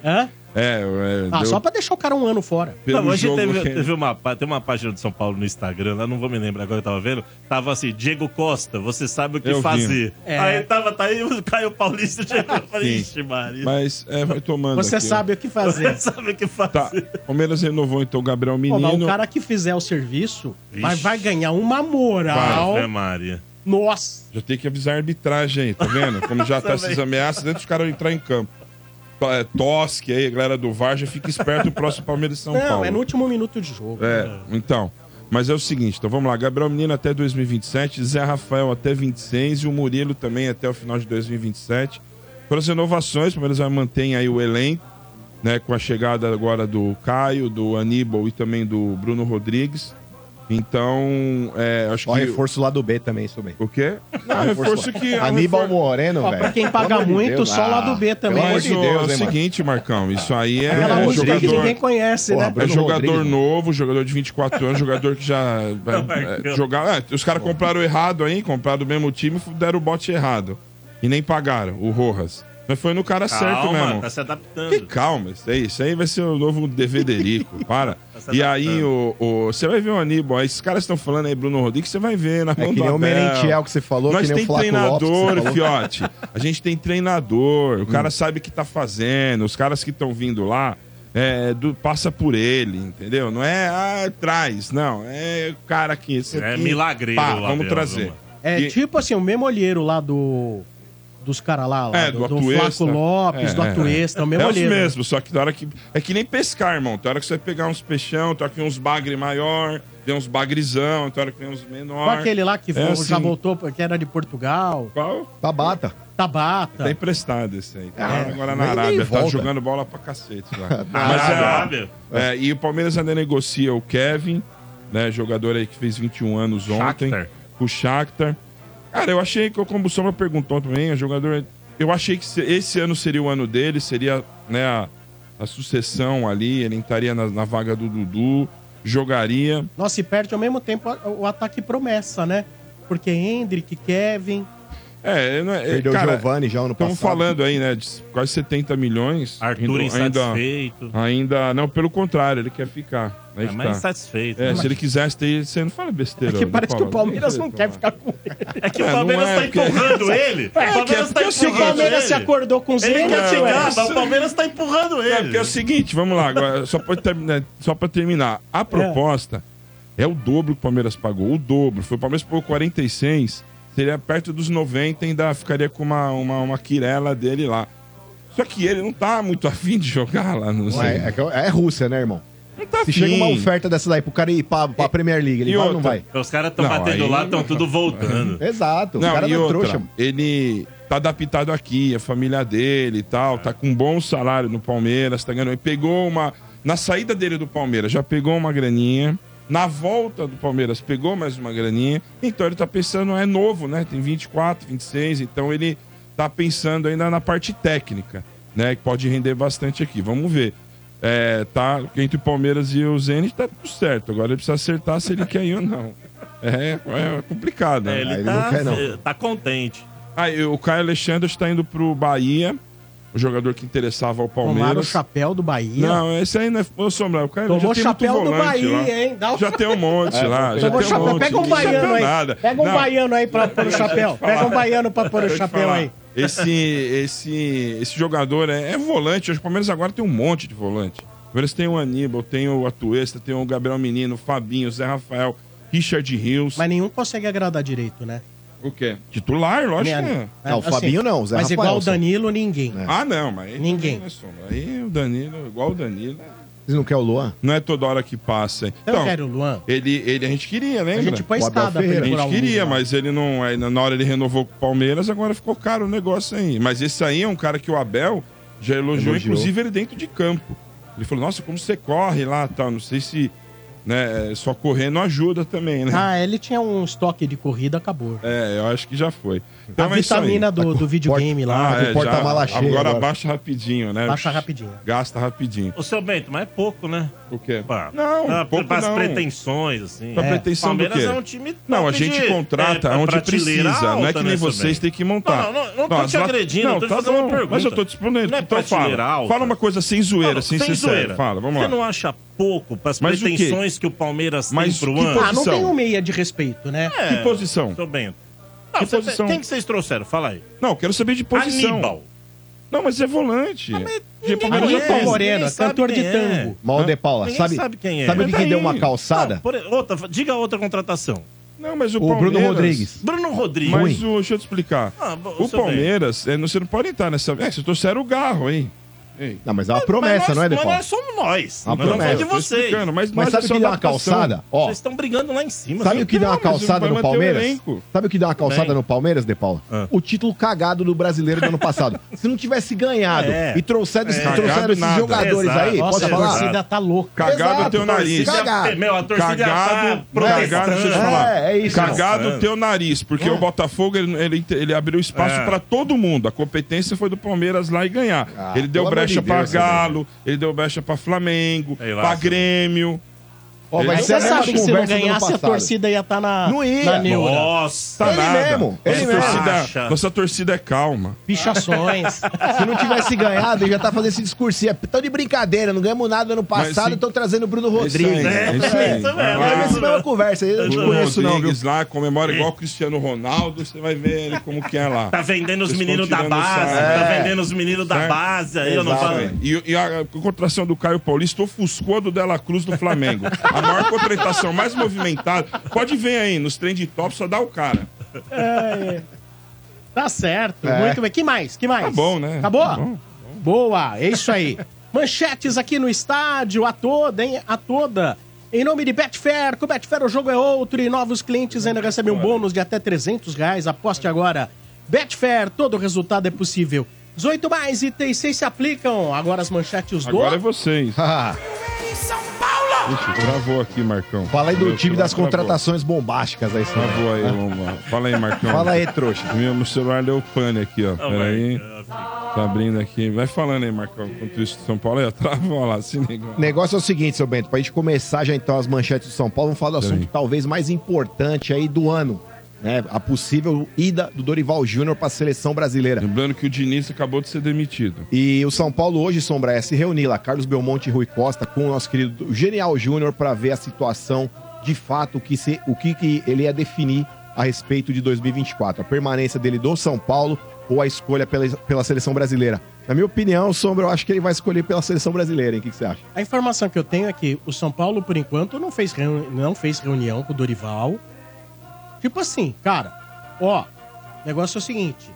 Hã? é, é, Ah, deu só pra deixar o cara um ano fora. pelo Não, hoje jogo teve, que- teve uma, pá- tem uma página de São Paulo no Instagram, lá não vou me lembrar agora, eu tava vendo. Tava assim, Diego Costa, você sabe o que Eu fazer. É. Aí tava, tá aí o Caio Paulista chegou. Eu falei, ixi, Maria. Mas é, vai tomando. Você aqui. sabe o que fazer. Você sabe o que fazer. Tá. Palmeiras renovou então o Gabriel Pô, Menino. mas o cara que fizer o serviço vai, Vixe. vai ganhar uma moral. Ave Maria. Nossa. Já tem que avisar a arbitragem aí, tá vendo? Como já tá essas ameaças, dentro dos caras entrar em campo. É, Tosque aí, a galera do VAR, já fica esperto o próximo Palmeiras e São não, Paulo. é no último minuto de jogo. É, então. Mas é o seguinte, então vamos lá. Gabriel Menino até 2027, Zé Rafael até 26 e o Murilo também até o final de 2027. Para as renovações, o Palmeiras vai manter aí o elenco, né? Com a chegada agora do Caio, do Aníbal e também do Bruno Rodrigues. Então, é, acho Ó, que. reforço lá do B também, isso bem. O quê? Não, reforço que. é Aníbal reforço- Moreno, velho. pra quem paga Pelo muito, Deus. só lá do B Ah, também. Pelo amor Mas de o- Deus, é o hein, seguinte, Marcão, isso aí é. Aquela música que jogador, ninguém conhece, Porra, né? é Bruno jogador Rodrigues. novo, jogador de 24 anos, jogador que já é, jogar. é, os caras compraram errado aí, compraram o mesmo time e deram o bote errado. E nem pagaram, o Rojas. Mas foi no cara certo Calma, mesmo. tá se adaptando. Que calma, isso aí, isso aí vai ser o novo Devederico, para. se E aí, o, o- você vai ver o Aníbal, esses caras estão falando aí, Bruno Rodrigues, você vai ver na É mão que do nem o. Merentiel que você falou, Nós que nem tem o Lopes que treinador, falou. fiote. A gente tem treinador, o Hum. cara sabe o que tá fazendo, os caras que estão vindo lá, é, do- passa por ele, entendeu? Não é, ah, traz, não. É o cara aqui, esse É aqui. milagreiro, Pá, o vamos trazer. mano? É E- tipo assim, o mesmo olheiro lá do. Dos caras lá, lá, É, do, do do. Flaco Lopes, É, do é, Atuesta, é o mesmo É os mesmos, só que da hora que. É que nem pescar, irmão. Tem hora que você vai pegar uns peixão, tem hora que vem uns bagre maior, tem uns bagrizão, tem hora que vem uns menor. Qual aquele lá que É vo- já assim. voltou, que era de Portugal? Qual? Tabata. Tabata. Tá emprestado esse aí. Tá É, agora na Arábia, tá jogando bola pra cacete lá. Mas é, Arábia. é, e o Palmeiras ainda negocia o Kevin, né? Jogador aí que fez 21 anos ontem. Shakhtar. O Shakhtar. Cara, eu achei que o Como Sombra perguntou também, o jogador. Eu achei que se- esse ano seria o ano dele, seria né, a, a sucessão ali, ele entraria na, na vaga do Dudu, jogaria. Nossa, e perde ao mesmo tempo o ataque promessa, né? Porque Hendrick, Kevin. É, não é, Perdeu cara, o Giovanni já ano passado. Estamos falando aí, né, de quase 70 milhões. Arthur Ainda- insatisfeito. Ainda, não, pelo contrário, ele quer ficar. Aí É que mais tá. insatisfeito. É, né? se ele quisesse ter, você não fala É besteira. que né, parece que o? Palmeiras não Deixa quer ficar com ele. É que É, o Palmeiras não é, tá empurrando ele. É, o Palmeiras que é- tá é o seguinte, O Palmeiras ele. se acordou com os Ele quer chegar, mas o Palmeiras tá empurrando É, ele. porque é o seguinte, vamos lá, agora, só para terminar, só pra terminar. A proposta é. o dobro que o Palmeiras pagou, o dobro. Foi o Palmeiras pagou 46, seria perto dos 90, ainda ficaria com uma, uma, uma quirela dele lá. Só que ele não tá muito afim de jogar lá no Ué, é, que é Rússia, né, irmão? Não tá Se afim. chega uma oferta dessa daí pro cara ir pra, pra Premier League, ele E vai ou não vai? Os caras estão Não, batendo aí- lá, estão tudo voltando. Exato. Não, o cara e não é outra, trouxa. mano. ele tá adaptado aqui, a família dele e tal, tá com um bom salário no Palmeiras, tá ganhando. Ele pegou uma. Na saída dele do Palmeiras, já pegou uma graninha. Na volta do Palmeiras, pegou mais uma graninha. Então ele tá pensando, é novo, né? Tem 24, 26, então ele tá pensando ainda na parte técnica, né? Que pode render bastante aqui. Vamos ver. é, tá entre o Palmeiras e o Zenit tá tudo certo. Agora ele precisa acertar se ele quer ir ou não. É, é complicado. né? É, ele, ele tá, não quer, não. tá contente. Ah, e o Caio Alexandre está indo pro Bahia, o jogador que interessava ao Tomaram o Palmeiras. chapéu do Bahia. Não, esse aí não é. Ô, Sombra, o Caio Tomou já tem muito chapéu do Bahia, lá. hein? Dá um Já tem um monte lá. Já tem um chapéu. monte. Pega um Que baiano aí. nada. Pega um Não, baiano aí pra pôr o chapéu. Pega um baiano pra pôr o chapéu aí. Esse, esse, esse jogador é, é volante. Acho que o Palmeiras agora tem um monte de volante. O Palmeiras tem o Aníbal, tem o Atuesta, tem o Gabriel Menino, o Fabinho, o Zé Rafael, Richard Rios. Mas nenhum consegue agradar direito, né? O quê? Titular, lógico que é. Não, o Fabinho não, o Zé Mas Rafael igual o só. Danilo, ninguém. Ah, não, mas aí Ninguém. Sombra? Aí o Danilo, igual o Danilo, Vocês não querem o Luan? não é toda hora que passa. Eu Então, quero o Luan. ele, ele a gente queria, A lembra? gente põe a O Abel escada pra Ferreira. A gente queria, mas ele não. aí Na hora ele renovou com o Palmeiras, agora ficou caro o negócio aí. Mas esse aí é um cara que o Abel já elogiou, Elogiou. inclusive ele dentro de campo. Ele falou: Nossa, como você corre lá tal. Não sei se né, só correr não ajuda também, né? Ah, ele tinha um estoque de corrida, acabou. É, eu acho que já foi. A Então é isso aí. vitamina do, do videogame lá, Ah, é, porta-mala cheia Agora agora. baixa rapidinho, né? baixa rapidinho. Gasta rapidinho. Ô, seu Bento, mas é pouco, né? O quê? Pá, Não, ah, pouco para as não. pretensões, assim. Pra É. pretensão do Palmeiras quê? é um time Não, a gente de- contrata é, onde precisa. não é alta, que nem né, vocês têm que montar. Não, não, não tô as te agredindo, eu tô te fazendo uma pergunta. Mas eu tô te respondendo. Não é então fala. alta. Fala uma coisa sem zoeira, Não, sem, zoeira. Fala, vamos Você lá. não acha pouco para as o pretensões que o Palmeiras Mas tem pro ano? Ah, não tem um meia de respeito, né? Que posição? Seu Bento. Não, Que você- posição? Quem que vocês trouxeram? Fala aí. Não, eu quero saber de posição. Aníbal. Não, mas é volante. mas De ninguém Palmeiras Aníbal já tem. Moreno, cantor de é. tango. Mal de Paula, Ninguém sabe, sabe quem é. sabe o Mas que, deu uma calçada? Não, por- outra, diga outra contratação. Não, mas o, O Bruno Palmeiras- Rodrigues. Bruno Rodrigues. Mas o, deixa eu te explicar. Ah, o. Palmeiras, é, você não pode entrar nessa. É, vocês trouxeram o Garro, hein? Ei. Não, mas é uma Mas promessa, nós- não é, De Mas Paula? nós somos nós. Uma nós não promessa. de vocês. Mas, Mas nós sabe é o que deu uma calçada? Ó, Vocês estão brigando lá em cima. sabe o que deu uma mas calçada no Palmeiras? Sabe o que deu uma calçada no Palmeiras, De Paula? Ah. O título cagado do brasileiro do ano passado. Se não tivesse ganhado É. e É. trouxeram Cagado esses jogadores Exato. aí, Nossa, posso a falar? torcida tá louca. Cagado teu nariz. Meu, a torcida tá cagado, deixa eu te falar. É, é isso. Cagado teu nariz, porque o Botafogo ele, abriu espaço É. pra todo mundo. A competência foi do Palmeiras lá e ganhar. Ah, ele deu pelo brecha de pra Galo, ele deu brecha pra Flamengo, lá, pra. Grêmio. Ó, mas isso é você sabe que se não ano ganhasse, a torcida ia estar na, Não ia. na neura. Nossa. Tá Ele nada. mesmo, ele nossa, mesmo. torcida, nossa torcida é calma. Pichações. Se não tivesse ganhado, ele já tá fazendo esse discursinho. Tão de brincadeira, não ganhamos nada no Mas passado, estão trazendo o Bruno É isso aí, Rodrigues. é É, isso aí. isso lá. É a é mesma conversa, eu não conheço não, viu? Lá, comemora igual o Cristiano Ronaldo, você vai ver ele como que é lá. Tá vendendo os meninos da estão base. Tá É. vendendo os meninos da base. Aí eu não falo. E, a contratação do Caio Paulista ofuscou a do Dela Cruz do Flamengo. A maior contratação mais movimentada. Pode ver aí, nos trend top só dá o cara. Tá certo. É. Muito bem. Que mais? Que mais? Tá bom, né? Acabou? Tá bom. Boa, é isso aí. Manchetes aqui no estádio, a toda, hein? A toda. Em nome de Betfair, com o Betfair o jogo é outro e novos clientes ainda recebem um bônus de até 300 reais. Aposte agora. Betfair, todo resultado é possível. 18 mais itens 6 se aplicam. Agora as manchetes do... Agora é vocês. Ixi, travou aqui, Marcão. Fala aí do Meu time celular das travou. contratações bombásticas aí, senhor. Travou aí, vamos lá. Fala aí, Marcão. Fala aí, trouxa. Meu, meu celular deu pane aqui, ó. Não, Peraí. vai. Tá abrindo aqui. Vai falando aí, Marcão. Enquanto isso, São Paulo aí, ó. Travou lá, se liga. O negócio é o seguinte, seu Bento, pra gente começar já então as manchetes do São Paulo, vamos falar do assunto talvez mais importante aí do ano, né? A possível ida do Dorival Júnior pra seleção brasileira. Lembrando que o Diniz acabou de ser demitido. E o São Paulo hoje, Sombra, é se reunir lá, Carlos Belmonte e Rui Costa, com o nosso querido Genial Júnior, para ver a situação de fato, o que, se, o que, que ele ia definir a respeito de 2024. A permanência dele do São Paulo ou a escolha pela, pela seleção brasileira. Na minha opinião, Sombra, eu acho que ele vai escolher pela seleção brasileira, hein? O que, que você acha? A informação que eu tenho é que o São Paulo, por enquanto, não fez, reuni- não fez reunião com o Dorival. Tipo assim, cara, ó, o negócio é o seguinte: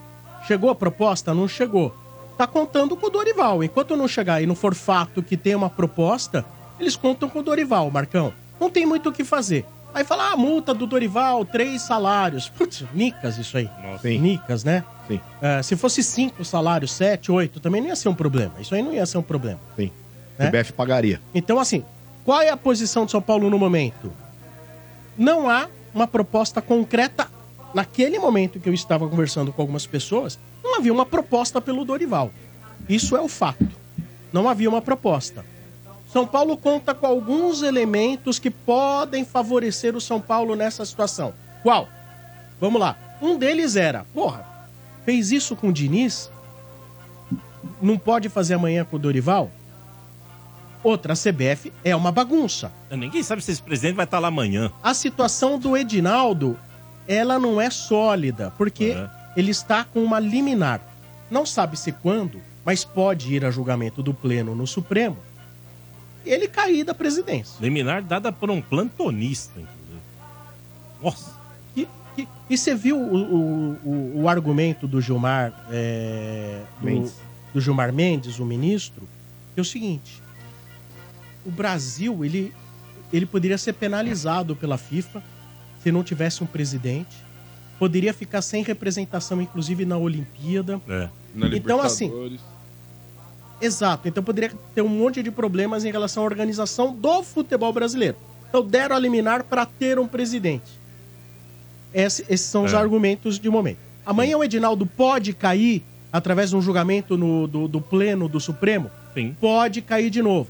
chegou a proposta? Não chegou. Tá contando com o Dorival. Enquanto não chegar e não for fato que tem uma proposta, eles contam com o Dorival, Marcão. Não tem muito o que fazer. Aí fala, ah, multa do Dorival, três salários. Putz, nicas isso aí. Nossa. Sim. Nicas, né? Sim. É, se fosse cinco salários, sete, oito, também não ia ser um problema. Isso aí não ia ser um problema. Sim. Né? O BF pagaria. Então, assim, qual é a posição de São Paulo no momento? Não há uma proposta concreta. Naquele momento que eu estava conversando com algumas pessoas, não havia uma proposta pelo Dorival. Isso é o fato. Não havia uma proposta. São Paulo conta com alguns elementos que podem favorecer o São Paulo nessa situação. Qual? Vamos lá. Um deles era, porra, fez isso com o Diniz? Não pode fazer amanhã com o Dorival? Outra, a CBF é uma bagunça. Ninguém sabe se esse presidente vai estar lá amanhã. A situação do Edinaldo, ela não é sólida, porque É. ele está com uma liminar. Não sabe-se quando, mas pode ir a julgamento do Pleno no Supremo e ele cair da presidência. Liminar dada por um plantonista, inclusive. Nossa. E, e- e você viu o, o- o- o argumento do Gilmar, é, do, do Gilmar Mendes, o ministro, que é o seguinte: o Brasil ele, ele poderia ser penalizado pela FIFA se não tivesse um presidente, poderia ficar sem representação, inclusive na Olimpíada. É. Na Então, assim. Exato, então poderia ter um monte de problemas em relação à organização do futebol brasileiro. Então deram a liminar para ter um presidente. Esse- esses são os É. argumentos de momento. Amanhã o Edinaldo pode cair através de um julgamento no- do, do pleno do Supremo? Sim. Pode cair de novo.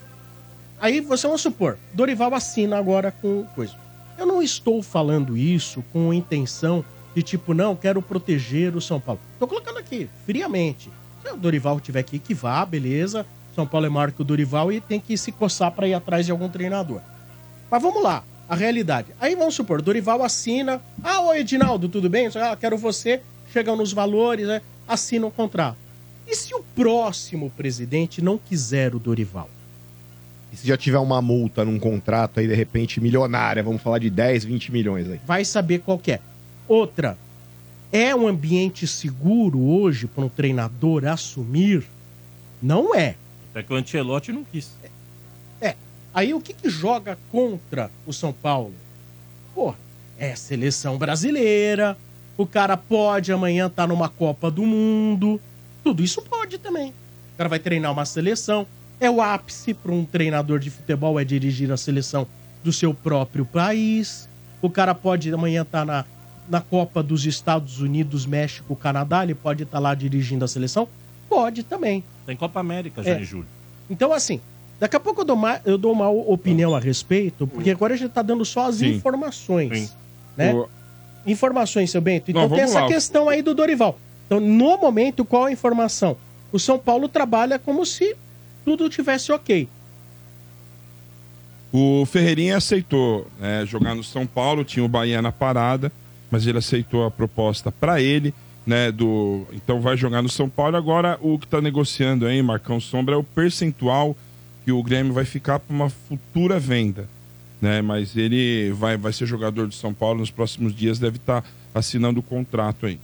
Aí você vamos supor, Dorival assina agora com coisa. Eu não estou falando isso com intenção de tipo, não, quero proteger o São Paulo. Estou colocando aqui, friamente. Se o Dorival tiver aqui, que vá, beleza. São Paulo é maior que o Dorival e tem que se coçar para ir atrás de algum treinador. Mas vamos lá, a realidade. Aí vamos supor, Dorival assina. Ah, oi, Edinaldo, tudo bem? Ah, quero você. Chegam nos valores, né? assina o contrato. E se o próximo presidente não quiser o Dorival? E se já tiver uma multa num contrato aí, de repente, milionária, vamos falar de 10, 20 milhões aí. vai saber qual que é. Outra, é um ambiente seguro hoje para um treinador assumir? Não é. Até que o Ancelotti não quis. É. Aí o que, que joga contra o São Paulo? Pô, é seleção brasileira. O cara pode amanhã estar numa Copa do Mundo. Tudo isso pode também. O cara vai treinar uma seleção. É o ápice para um treinador de futebol é dirigir a seleção do seu próprio país. O cara pode amanhã estar na, na Copa dos Estados Unidos, México, Canadá. Ele pode estar lá dirigindo a seleção. Pode também. Tem Copa América já É. em julho. Então, assim, daqui a pouco eu dou uma, eu dou uma opinião a respeito, porque agora a gente tá dando só as Sim. informações. Sim. Né? O- Informações, seu Bento. Então Não, tem essa lá. questão aí do Dorival. Então, no momento, qual a informação? O São Paulo trabalha como se tudo tivesse ok. O Ferreirinha aceitou né, jogar no São Paulo, tinha o Bahia na parada, mas ele aceitou a proposta para ele, né? Do então vai jogar no São Paulo. Agora o que está negociando aí, Marcão Sombra, é o percentual que o Grêmio vai ficar para uma futura venda, né? Mas ele vai, vai ser jogador do São Paulo nos próximos dias, deve estar assinando o contrato aí.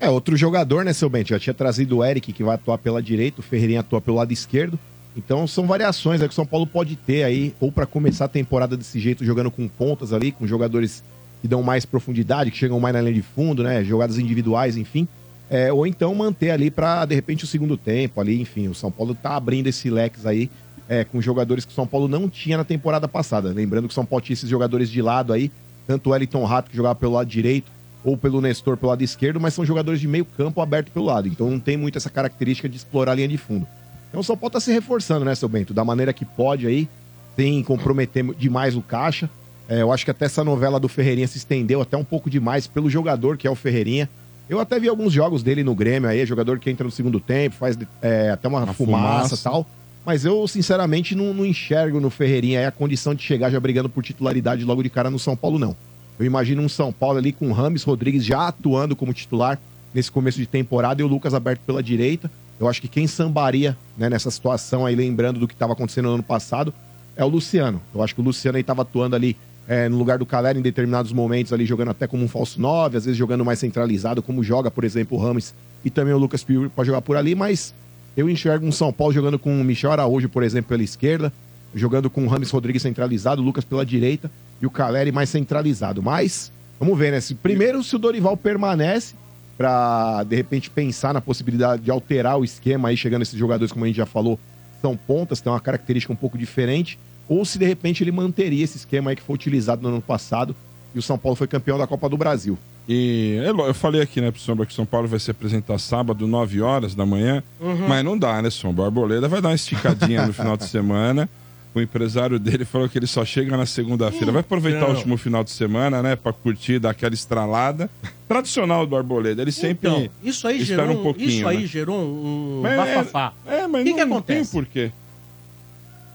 É, outro jogador, né, seu Bento? Já tinha trazido o Eric, que vai atuar pela direita, o Ferreirinha atua pelo lado esquerdo. Então são variações aí que o São Paulo pode ter aí, ou para começar a temporada desse jeito, jogando com pontas ali, com jogadores que dão mais profundidade, que chegam mais na linha de fundo, né? Jogadas individuais, enfim. É, ou então manter ali para de repente o segundo tempo ali, enfim. O São Paulo tá abrindo esse leques aí é, com jogadores que o São Paulo não tinha na temporada passada. Lembrando que o São Paulo tinha esses jogadores de lado aí, tanto o Wellington Rato, que jogava pelo lado direito, ou pelo Nestor pelo lado esquerdo, mas são jogadores de meio campo aberto pelo lado. Então não tem muito essa característica de explorar a linha de fundo. Então o São Paulo tá se reforçando, né, seu Bento? Da maneira que pode aí, sem comprometer demais o caixa. É, eu acho que até essa novela do Ferreirinha se estendeu até um pouco demais pelo jogador que é o Ferreirinha. Eu até vi alguns jogos dele no Grêmio aí, jogador que entra no segundo tempo, faz é, até uma, Uma fumaça e tal. Mas eu, sinceramente, não, não enxergo no Ferreirinha a condição de chegar já brigando por titularidade logo de cara no São Paulo, não. Eu imagino um São Paulo ali com o Rames Rodrigues já atuando como titular nesse começo de temporada e o Lucas aberto pela direita. Eu acho que quem sambaria né, nessa situação aí, lembrando do que estava acontecendo no ano passado, é o Luciano. Eu acho que o Luciano estava atuando ali é, no lugar do Calera em determinados momentos ali, jogando até como um falso 9, às vezes jogando mais centralizado, como joga, por exemplo, o Rames e também o Lucas Piuri para jogar por ali, mas eu enxergo um São Paulo jogando com o Michel Araújo, por exemplo, pela esquerda, jogando com o Rames Rodrigues centralizado, o Lucas pela direita e o Caleri mais centralizado. Mas, vamos ver, né? Se, primeiro, se o Dorival permanece para de repente pensar na possibilidade de alterar o esquema aí, chegando esses jogadores, como a gente já falou, são pontas, tem uma característica um pouco diferente, ou se de repente ele manteria esse esquema aí que foi utilizado no ano passado e o São Paulo foi campeão da Copa do Brasil. E eu falei aqui, né, pro Sombra, que São Paulo vai se apresentar sábado, 9 horas da manhã. Uhum. Mas não dá, né, Sombra? O Arboleda vai dar uma esticadinha no final de semana. O empresário dele falou que ele só chega na segunda-feira. Vai aproveitar Não. o último final de semana, né, pra curtir, dar aquela estralada. Tradicional do Arboleda. Ele sempre Então, isso aí espera gerou um pouquinho. isso aí né? gerou um Mas é- bafafá. É, mas O que não, que não tem acontece? porquê.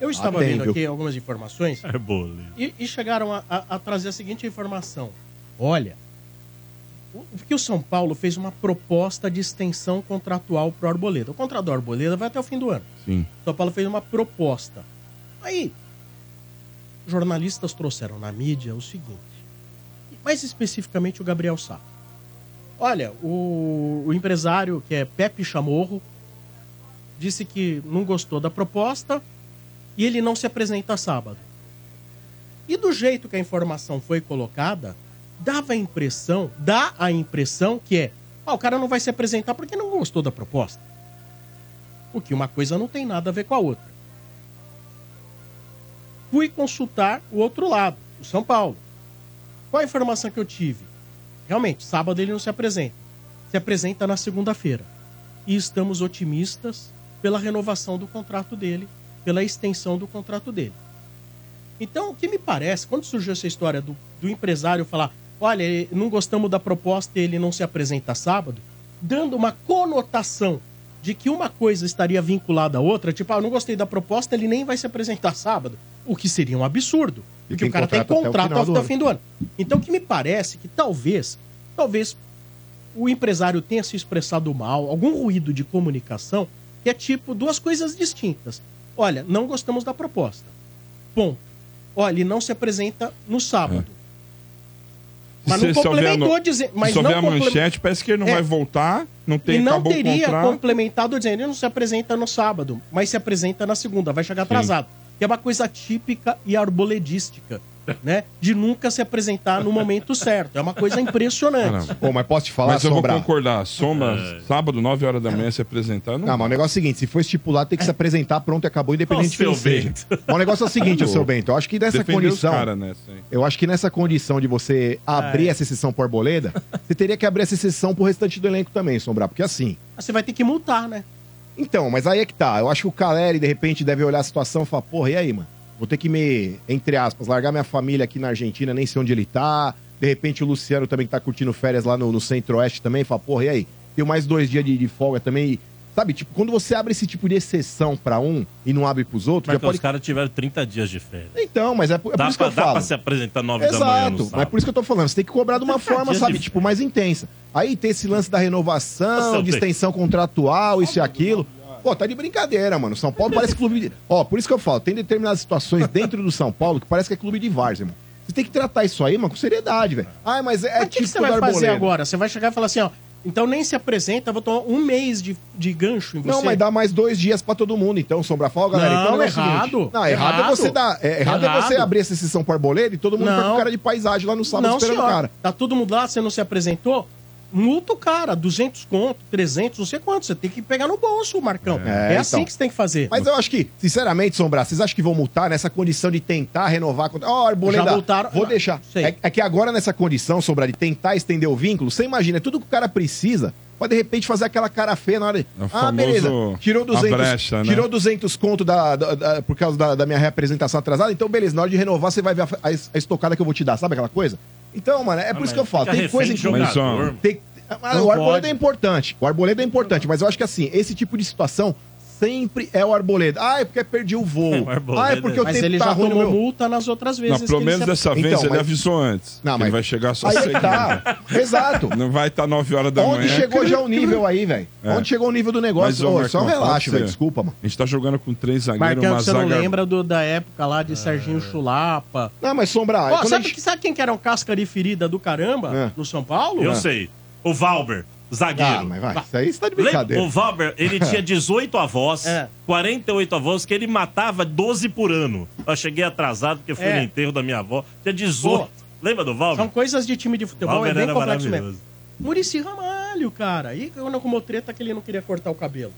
Eu estava tem, vendo aqui algumas informações É boleto. e, e chegaram a, a- a trazer a seguinte informação. Olha, o- porque o São Paulo fez uma proposta de extensão contratual para o Arboleda. O contrato do Arboleda vai até o fim do ano. Sim. O São Paulo fez uma proposta. Aí, jornalistas trouxeram na mídia o seguinte, mais especificamente o Gabriel Sá. Olha, o, o empresário que é Pepe Chamorro disse que não gostou da proposta e ele não se apresenta sábado. E do jeito que a informação foi colocada, dava a impressão, dá a impressão que é, ah, o cara não vai se apresentar porque não gostou da proposta. O que uma coisa não tem nada a ver com a outra. Fui consultar o outro lado, o São Paulo. Qual a informação que eu tive? Realmente, sábado ele não se apresenta. Se apresenta na segunda-feira. E estamos otimistas pela renovação do contrato dele, pela extensão do contrato dele. Então, o que me parece, quando surgiu essa história do, do empresário falar: olha, não gostamos da proposta e ele não se apresenta sábado, dando uma conotação de que uma coisa estaria vinculada à outra, tipo, ah, eu não gostei da proposta, ele nem vai se apresentar sábado, o que seria um absurdo, E porque o cara tem contrato até o até o fim do ano. Então, o que me parece que talvez, talvez o empresário tenha se expressado mal, algum ruído de comunicação, que é tipo duas coisas distintas. Olha, não gostamos da proposta. Ponto. Olha, ele não se apresenta no sábado. Mas não complementou dizendo. Mas Se não a manchete, parece que ele não É. vai voltar, não tem, e não teria complementado dizendo, ele não se apresenta no sábado, mas se apresenta na segunda, vai chegar atrasado. Que é uma coisa típica e arboledística, né? De nunca se apresentar no momento certo. É uma coisa impressionante. Caramba. Pô, mas posso te falar, Mas eu vou Sombra? concordar. Sombra, sábado, 9 horas da manhã, se apresentar. Não, Não, mas o negócio é o seguinte: se for estipulado, tem que se apresentar, pronto, e acabou, independente Ô, de quem seu seja. Bento. Mas o negócio é o seguinte, ô, seu Bento, eu acho que nessa Defender os condição. cara nessa, hein? Eu acho que nessa condição de você abrir essa exceção pro Arboleda, você teria que abrir essa exceção pro restante do elenco também, Sombrar. Porque assim. Mas Você vai ter que multar, né? Então, mas aí é que tá. Eu acho que o Caleri, de repente, deve olhar a situação e falar, porra, e aí, mano? Vou ter que me, entre aspas, largar minha família aqui na Argentina, nem sei onde ele tá. De repente o Luciano também que tá curtindo férias lá no, no Centro-Oeste também, fala, porra, e aí? Tenho mais dois dias de, de folga também. E, sabe, tipo, quando você abre esse tipo de exceção pra um e não abre pros outros, Mas já que pode. os caras tiveram 30 dias de férias. Então, mas é, por- é por Dá, isso que pra, eu dá falo. pra se apresentar 9 da manhã Exato, mas sábado. por isso que eu tô falando, você tem que cobrar de uma forma, sabe, de- tipo, mais intensa. Aí tem esse lance da renovação, Nossa, de extensão contratual, isso e aquilo. Pô, tá de brincadeira, mano. São Paulo parece clube de... Ó, por isso que eu falo, tem determinadas situações dentro do São Paulo que parece que é clube de várzea, mano. Você tem que tratar isso aí, mano, com seriedade, velho. Ah, mas é, Mas o que, que tipo você vai fazer agora? Você vai chegar e falar assim, ó. Então nem se apresenta, vou tomar um mês de, de gancho em você. Não, mas dá mais dois dias pra todo mundo, então, Sombra Folga, galera. Não, então, é errado. seguinte. Não, errado, é Errado. você dar. É, errado, é você Errado. abrir essa sessão pro Arboleda e todo mundo fica Não. com cara de paisagem lá no sábado Não, esperando o cara. Tá todo mundo lá, você não se apresentou? Multa o cara, 200 conto, 300, não sei quanto. Você tem que pegar no bolso, Marcão. É, É, assim então. que você tem que fazer. Mas eu acho que, sinceramente, Sombra, vocês acham que vão multar nessa condição de tentar renovar? Ó, Arboleda, Já multaram- vou deixar. É, é que agora nessa condição, Sombra, de tentar estender o vínculo, você imagina, é tudo que o cara precisa pode de repente fazer aquela cara feia na hora de... É ah, beleza, tirou 200, a brecha, né? tirou 200 conto da, da- da- por causa da, da minha reapresentação atrasada, então beleza, na hora de renovar você vai ver a, a- a estocada que eu vou te dar, sabe aquela coisa? Então, mano, é por isso que eu falo, tem coisa que em tem- Ah, o Arboleda pode. é importante. O Arboleda é importante, mas eu acho que assim, esse tipo de situação sempre é o Arboleda. Ah, é porque perdi o voo. O Arboleda ah, é porque o Mas tempo ele tá já tomou meu... multa nas outras vezes. Não, pelo menos se- dessa vez Então, ele mas- avisou antes. Não, mas- Ele vai chegar só Aí que tá. Exato. Não vai estar 9 horas da Onde manhã. chegou já o nível aí, velho? É. Onde chegou o nível do negócio? ô, Ô, Marcão, só relaxa, velho. Desculpa, mano. A gente tá jogando com três zagueiros, Marcão, uma você não zaga... lembra do- da época lá de Serginho Chulapa? Não, mas Sombra... A sabe, gente- que- sabe quem que era um casca de ferida do caramba É. no São Paulo? Eu sei. O Valber, zagueiro. Ah, mas vai. Isso aí você tá de brincadeira. O Valber, ele tinha 18 avós, É. 48 avós, que ele matava 12 por ano. Eu cheguei atrasado porque fui É. no enterro da minha avó. Tinha 18. Pô. Lembra do Valber? São coisas de time de futebol, Valber é bem era complexo mesmo. maravilhoso. Murici Ramalho, cara. E quando arrumou treta que ele não queria cortar o cabelo.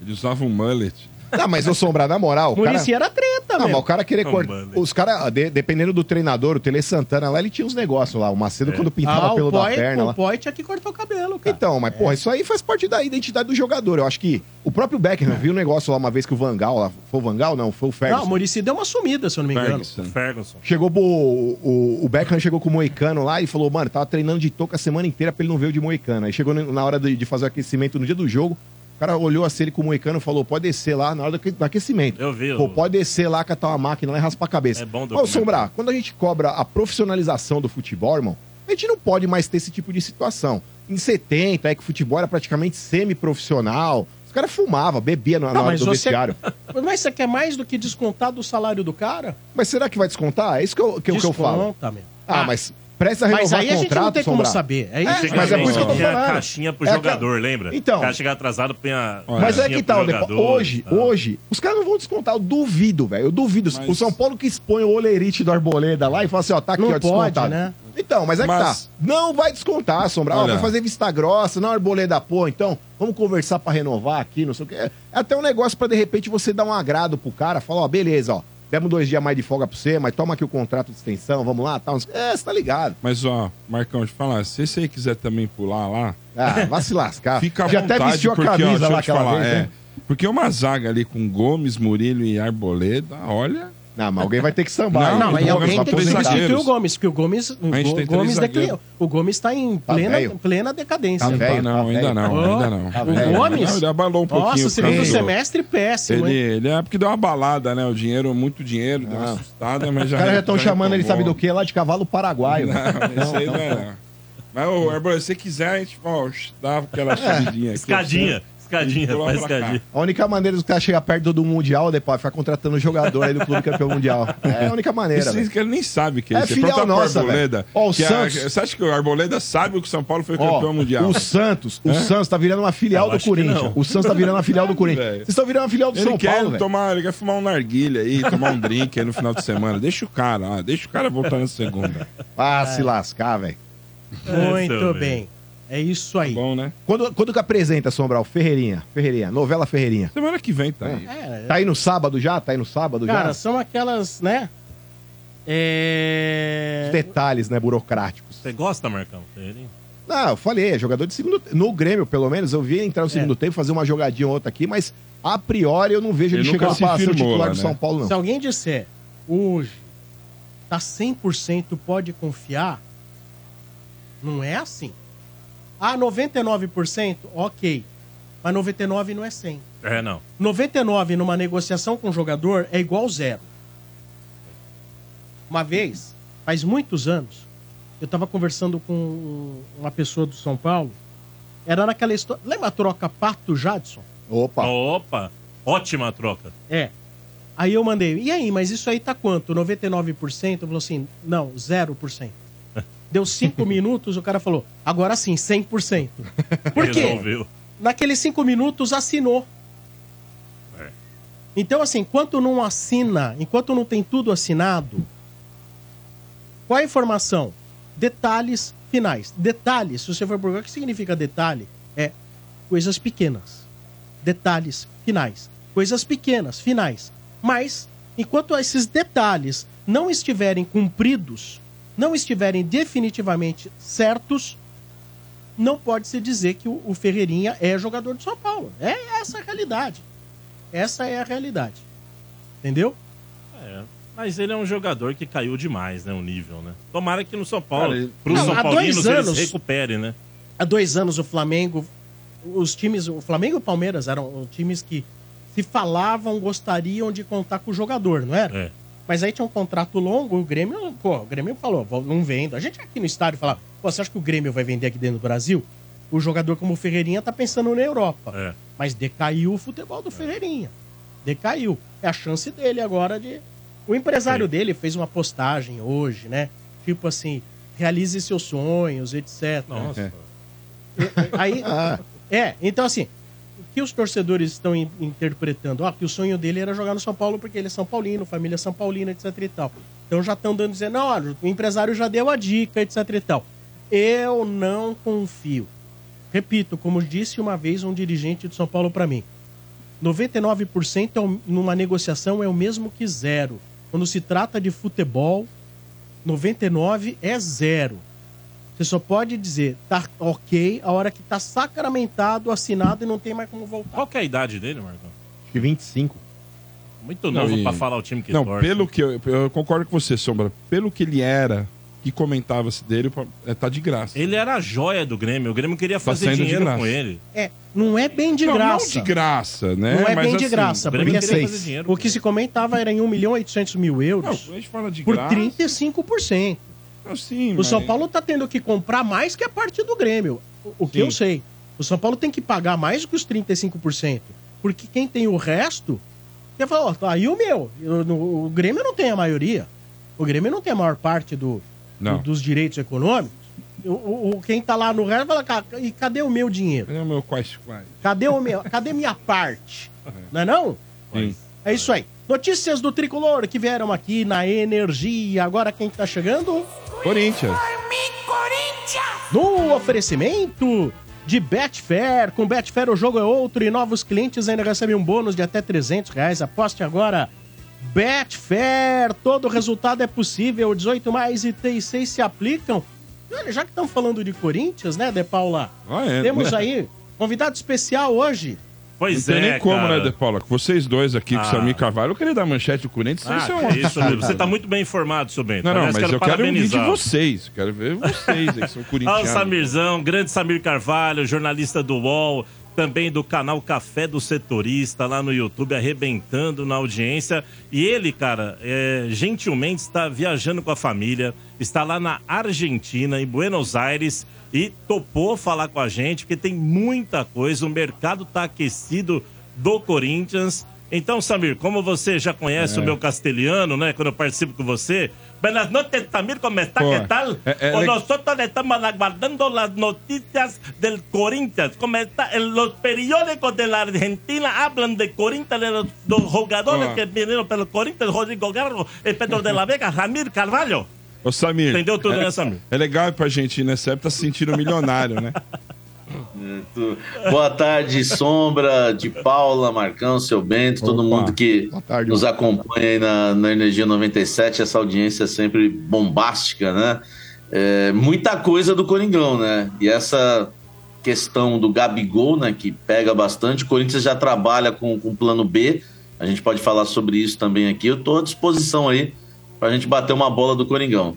Ele usava um mullet. Não, mas ô Sombra, na moral, o cara... Murici era treta, Não, mesmo. mas o cara querer Não, cortar. Os caras, de- dependendo do treinador, o Tele Santana lá, ele tinha uns negócios lá. O Macedo, quando pintava Ah, pelo o da perna o lá. Poi tinha que cortar o cabelo, cara. Então, mas, É. porra, isso aí faz parte da identidade do jogador. Eu acho que o próprio Beckham viu um negócio lá uma vez que o Vangal, lá, foi o Vangal? Não, foi o Não, Ferguson. o Murici deu uma sumida, se eu não me engano. Ferguson. Ferguson. Chegou pro. O, o Beckham chegou com o Moicano lá e falou, mano, tava treinando de touca a semana inteira pra ele não ver o de Moicano. Aí chegou na hora de, de fazer o aquecimento no dia do jogo. O cara olhou assim ele com o Moicano e falou: pode descer lá na hora do, aque- do aquecimento. Eu vi, Pô, eu- pode descer lá, catar uma máquina lá e raspar a cabeça. É bom Ô, documentar. Sombra, quando a gente cobra a profissionalização do futebol, irmão, a gente não pode mais ter esse tipo de situação. Em 70, é que o futebol era praticamente semi-profissional. Os caras fumavam, bebiam na, Não, hora do você, vestiário. mas você quer mais do que descontar do salário do cara? Mas será que vai descontar? É isso que eu, que, eu- que eu falo. Desconta, meu. Ah, mas presta a renovar Mas aí a gente contrato, não tem como Sombra. saber. É isso É, mas é por isso que eu tô Tinha falando. caixinha pro É jogador, lembra? Então. O cara chega atrasado, põe a. Mas é caixinha que pro tal, depois- jogador, hoje, tá? hoje, os caras não vão descontar, eu duvido, velho. Eu duvido. Mas- O São Paulo que expõe o olerite do Arboleda lá e fala assim, ó, tá aqui, Não ó, pode, descontado. né? Então, mas é Mas- que tá. Não vai descontar, Sombra. Ó, Olha. vai fazer vista grossa, não Arboleda, pô, então, vamos conversar pra renovar aqui, não sei o quê. É até um negócio pra, de repente, você dar um agrado pro cara, falar, ó, beleza, ó, demos dois dias mais de folga pra você, mas toma aqui o contrato de extensão, vamos lá, tal. É, você tá ligado. Mas, ó, Marcão, deixa eu falar, se você quiser também pular lá, Ah, vai se lascar. fica à Já vontade, até vestiu a porque, ó, camisa eu lá aquela falar, vez, é, né? Porque uma zaga ali com Gomes, Murilo e Arboleda, olha... Não, mas alguém vai ter que sambar. Não, Não, mas alguém tem que substituir o Gomes, porque o Gomes, o tem três Gomes declinou. O Gomes tá em Tá plena, velho. plena decadência. Tá Ainda velho, não, tá ainda velho. não, ainda não. tá o. Gomes? Não, ele abalou um pouquinho. Nossa, o segundo semestre péssimo, Ele, hein? ele é porque deu uma balada, né? O dinheiro, muito dinheiro, deu uma Ah. assustada, mas Os já. caras já estão chamando ele, sabe do que? Lá de cavalo paraguaio. Não, não é. não. Mas, ô, se você quiser, a gente ó, dá aquela subidinha aqui. Escadinha. Escadinha, faz escadinha. A única maneira dos caras chegar perto do Mundial depois ficar contratando jogador aí do Clube Campeão Mundial. É a única maneira. Isso que ele nem sabe que É ele Você filial pergunta pro nossa, Arboleda. Ó, o que a- Santos- você acha que o Arboleda sabe o que o São Paulo foi Ó, campeão mundial? O Santos, o Santos tá virando uma filial Eu do Corinthians. O Santos tá virando uma filial do Corinthians. Vocês estão virando uma filial do Ele São quer Paulo, tomar, ele quer fumar um narguilha aí, tomar um drink aí no final de semana. Deixa o cara, ó, deixa o cara voltar na segunda. Ah, se lascar, velho. Muito Isso, bem. É isso aí. Bom, né? Quando, quando que apresenta, Sombral? Ferreirinha. Ferreirinha. Novela Ferreirinha. Semana que vem tá aí. É, Tá aí no sábado já? Tá aí no sábado cara, já? são aquelas, né? É... Detalhes, né, burocráticos. Você gosta, Marcão? Ele- Não, eu falei, é jogador de segundo No Grêmio, pelo menos, eu vi ele entrar no segundo tempo, fazer uma jogadinha ou outra aqui, mas a priori eu não vejo ele, Ele nunca chegando pra ser titular lá, do né? São Paulo, não. Se alguém disser hoje tá 100% pode confiar, não é assim. Ah, 99%, ok. Mas 99 não é 100. É, não. 99 numa negociação com o jogador é igual zero. Uma vez, faz muitos anos, eu tava conversando com uma pessoa do São Paulo. Era naquela história. Lembra a troca Pato Jadson? Opa. Opa, ótima troca. É. Aí eu mandei, e aí, mas isso aí tá quanto? 99%? Falou assim, não, 0%. Deu cinco minutos, o cara falou, agora sim, 100%. Por quê? Resolveu. Naqueles cinco minutos assinou. É. Então, assim, enquanto não assina, enquanto não tem tudo assinado, qual a informação? Detalhes finais. Detalhes, se você for procurar, o que significa detalhe? É coisas pequenas. Detalhes finais. Coisas pequenas, finais. Mas, enquanto esses detalhes não estiverem cumpridos, não estiverem definitivamente certos, não pode se dizer que o, Ferreirinha é jogador de São Paulo. É essa a realidade. Essa é a realidade. Entendeu? É. Mas ele é um jogador que caiu demais, né? O nível, né? Tomara que no São Paulo, Cara, Não, São há Paulinos, dois eles anos- recuperem, né? Há dois anos o Flamengo, os times, o Flamengo e o Palmeiras eram times que se falavam, gostariam de contar com o jogador, não era? É. Mas aí tinha um contrato longo, o Grêmio, pô, o Grêmio falou, "Vou- não vendo. A gente aqui no estádio fala, pô, você acha que o Grêmio vai vender aqui dentro do Brasil? O jogador como o Ferreirinha tá pensando na Europa. É. Mas decaiu o futebol do Ferreirinha. Decaiu. É a chance dele agora de. O empresário Sim. dele fez uma postagem hoje, né? Tipo assim, realize seus sonhos, etc. Nossa. Aí, Ah, é, então assim, que os torcedores estão in- interpretando? Ah, que o sonho dele era jogar no São Paulo porque ele é São Paulino, família São Paulina, etc e tal. Então já estão dando dizendo, olha, o empresário já deu a dica, etc e tal. Eu não confio. Repito, como disse uma vez um dirigente de São Paulo pra mim, 99% é o- numa negociação é o mesmo que zero. Quando se trata de futebol, 99 é zero. Você só pode dizer, tá ok, a hora que tá sacramentado, assinado e não tem mais como voltar. Qual que é a idade dele, Marcão? Acho que 25. Muito Não, novo e- pra falar o time que Não, torce. pelo que eu, eu concordo com você, Sombra. Pelo que ele era, que comentava-se dele, é, tá de graça. Ele era a joia do Grêmio. O Grêmio queria fazer saindo de dinheiro graça. com ele. É, não é bem de não, graça. não de graça, né? Não é Mas bem de assim, graça, o Grêmio porque queria assim, fazer dinheiro o que se comentava era em 1 milhão e 800 mil Não, euros a gente fala de por graça. 35%. Sim, O mas- São Paulo tá tendo que comprar mais que a parte do Grêmio. O- que Sim. eu sei. O São Paulo tem que pagar mais do que os 35%. Porque quem tem o resto, quer falar, ó, tá aí o meu. Eu- no- o Grêmio não tem a maioria. O Grêmio não tem a maior parte do, do- dos direitos econômicos. O, o- quem tá lá no resto fala, "Ca- e cadê o meu dinheiro? É o meu quais quais. Cadê, o meu, cadê minha parte? Não é não? Sim. É isso aí. Notícias do Tricolor que vieram aqui na Energia. Agora quem tá chegando? Corinthians. No oferecimento de Betfair. Com Betfair o jogo é outro e novos clientes ainda recebem um bônus de até 300 reais. Aposte agora. Betfair. Todo resultado é possível. 18 mais e 36 se aplicam. Olha, já que estamos falando de Corinthians, né, De Paula? Ah, é, Temos né? aí convidado especial hoje. Pois Não tem é, nem como, cara. né, De Paula? Vocês dois aqui, com o Ah. Samir Carvalho, eu queria dar manchete do Corinthians. Ah, isso é que um isso. Você tá muito bem informado, seu Bento. Não, não, mas eu quero ouvir de vocês. Quero ver vocês aí, que são Ah, o corintianos. Samirzão, grande Samir Carvalho, jornalista do UOL, também do canal Café do Setorista, lá no YouTube, arrebentando na audiência. E ele, cara, é, gentilmente está viajando com a família, está lá na Argentina, em Buenos Aires, e topou falar com a gente, porque tem muita coisa, o mercado tá aquecido do Corinthians. Então, Samir, como você já conhece É. o meu castelhano, né, quando eu participo com você, Buenas noches, Samir, como está? Que tal? O le- nosotros estamos aguardando las noticias del Corinthians. Como está? En los periódicos de la Argentina hablan de Corinthians, de los, dos jugadores Ah. que vinieron pelo Corinthians, Rodrigo Garro Pedro de la Vega, Ramir Carvalho. Ô, Samir. Entendeu tudo, é, né, Samir? É legal ir pra Argentina, você tá se sentindo milionário, né? Muito. Boa tarde, Sombra, de Paula, Marcão, seu Bento, todo Opa. mundo que tarde. nos acompanha aí na, na Energia 97, essa audiência é sempre bombástica, né? É, muita coisa do Coringão, né? E essa questão do Gabigol, né, que pega bastante, o Corinthians já trabalha com o plano B, a gente pode falar sobre isso também aqui, eu tô à disposição aí pra gente bater uma bola do Coringão.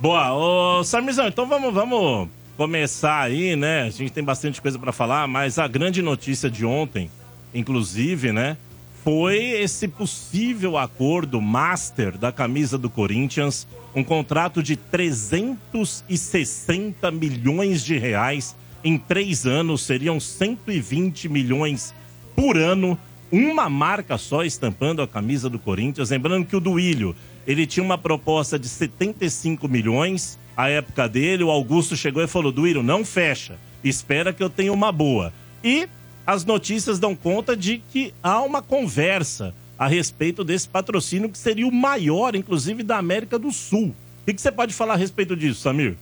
Boa, ô Samirzão, então vamos, vamos começar aí, né? A gente tem bastante coisa pra falar, mas a grande notícia de ontem, inclusive, né? Foi esse possível acordo master da camisa do Corinthians, um contrato de 360 milhões de reais em três anos, seriam 120 milhões por ano, uma marca só estampando a camisa do Corinthians. Lembrando que o Duílio, ele tinha uma proposta de 75 milhões, a época dele, o Augusto chegou e falou, Duílio, não fecha, espera que eu tenha uma boa. E as notícias dão conta de que há uma conversa a respeito desse patrocínio que seria o maior, inclusive, da América do Sul. O que, que você pode falar a respeito disso, Samir?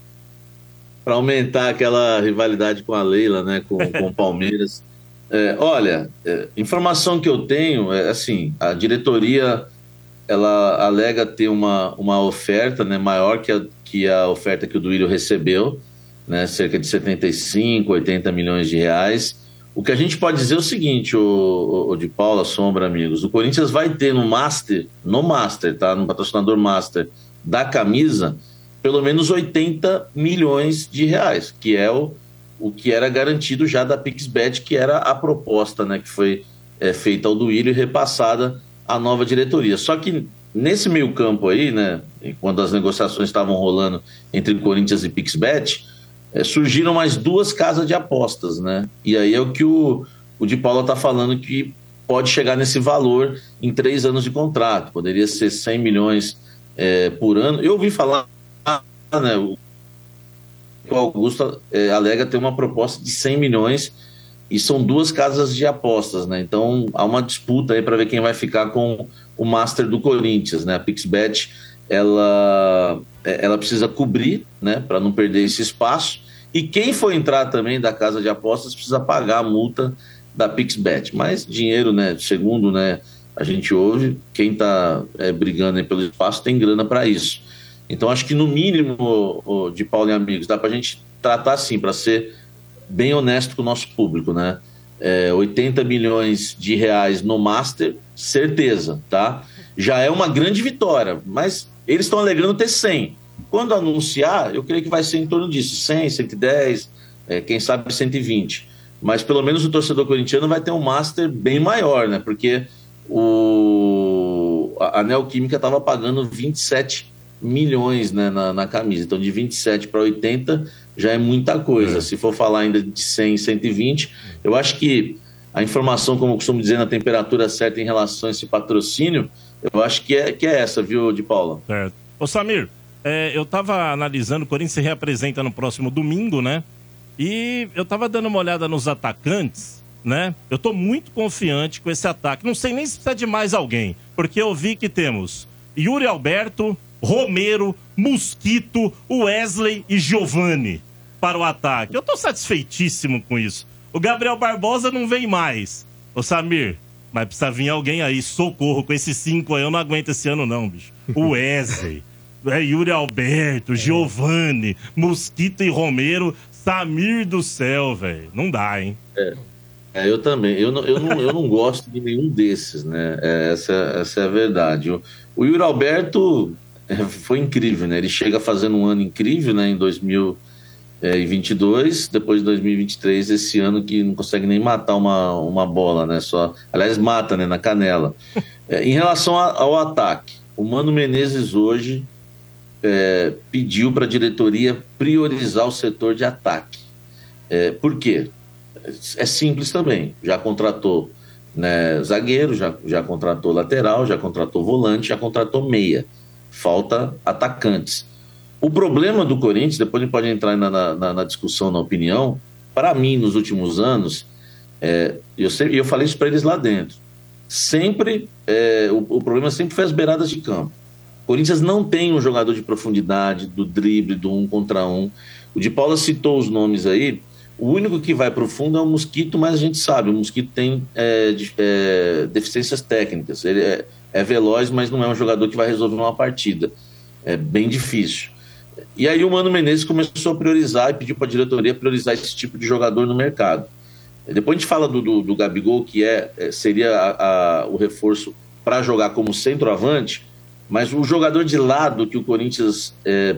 para aumentar aquela rivalidade com a Leila, né, com, com o Palmeiras. É, olha, é, informação que eu tenho é assim, a diretoria ela alega ter uma, uma oferta, né, maior que a, que a oferta que o Duílio recebeu, né, cerca de 75, 80 milhões de reais. O que a gente pode dizer é o seguinte, o, o, de Paula, Sombra, amigos, o Corinthians vai ter no Master, no Master, tá, no patrocinador Master da camisa, pelo menos 80 milhões de reais, que é o, o que era garantido já da PixBet, que era a proposta né, que foi é, feita ao Duílio e repassada à nova diretoria. Só que nesse meio campo aí, né, quando as negociações estavam rolando entre Corinthians e PixBet, é, surgiram mais duas casas de apostas, né? E aí é o que o, o Di Paula está falando que pode chegar nesse valor em três anos de contrato. Poderia ser 100 milhões é, por ano. Eu ouvi falar né, o Augusto é, alega ter uma proposta de 100 milhões e são duas casas de apostas, né? Então há uma disputa aí para ver quem vai ficar com o Master do Corinthians, né? A Pixbet ela ela precisa cobrir, né, para não perder esse espaço. E quem for entrar também da casa de apostas precisa pagar a multa da PixBet. Mas dinheiro, né? Segundo, né? A gente ouve, quem está é, brigando pelo espaço tem grana para isso. Então acho que no mínimo, de Paulo e amigos, dá para a gente tratar assim, para ser bem honesto com o nosso público, né? É, 80 milhões de reais no Master, certeza, tá? Já é uma grande vitória, mas eles estão alegando ter 100. Quando anunciar, eu creio que vai ser em torno disso, 100, 110, é, quem sabe 120. Mas pelo menos o torcedor corintiano vai ter um Master bem maior, né? Porque o, a Neoquímica estava pagando 27 milhões né, na, na, camisa. Então, de 27 para 80 já é muita coisa. É. Se for falar ainda de 100, 120, eu acho que a informação, como eu costumo dizer, na temperatura certa em relação a esse patrocínio, eu acho que é, que é essa, viu, de Paula? Certo. Ô, Samir, é, eu estava analisando, o Corinthians se reapresenta no próximo domingo, né? E eu estava dando uma olhada nos atacantes, né? Eu estou muito confiante com esse ataque. Não sei nem se precisa de mais alguém, porque eu vi que temos Yuri Alberto, Romero, Mosquito, Wesley e Giovani para o ataque. Eu tô satisfeitíssimo com isso. O Gabriel Barbosa não vem mais. Ô Samir, mas precisa vir alguém aí, socorro, com esses cinco aí eu não aguento esse ano não, bicho. O Wesley, é, Yuri Alberto, Giovani, Mosquito e Romero, Samir do céu, velho. Não dá, hein? É. É, eu também. Eu não, eu, não, eu não gosto de nenhum desses, né? É, essa, essa é a verdade. O, o Yuri Alberto é, foi incrível, né? Ele chega fazendo um ano incrível, né? Em 2022, depois de 2023, esse ano que não consegue nem matar uma, uma bola, né? Só, aliás, mata, né? Na canela. É, em relação a, ao ataque, o Mano Menezes hoje é, pediu para a diretoria priorizar o setor de ataque. É, por quê? É simples também. Já contratou né, zagueiro, já, já contratou lateral, já contratou volante, já contratou meia falta atacantes. O problema do Corinthians, depois a gente pode entrar na, na, na discussão, na opinião, para mim, nos últimos anos, é, eu, sempre, eu falei isso para eles lá dentro, sempre, é, o, o, problema sempre foi as beiradas de campo. O Corinthians não tem um jogador de profundidade, do drible, do um contra um. O de Paula citou os nomes aí, o único que vai para o fundo é o Mosquito, mas a gente sabe, o Mosquito tem é, é, deficiências técnicas. Ele é, é veloz, mas não é um jogador que vai resolver uma partida. É bem difícil. E aí o Mano Menezes começou a priorizar e pediu para a diretoria priorizar esse tipo de jogador no mercado. Depois a gente fala do, do, do Gabigol, que é, é seria a, a, o reforço para jogar como centroavante, mas o jogador de lado que o Corinthians é,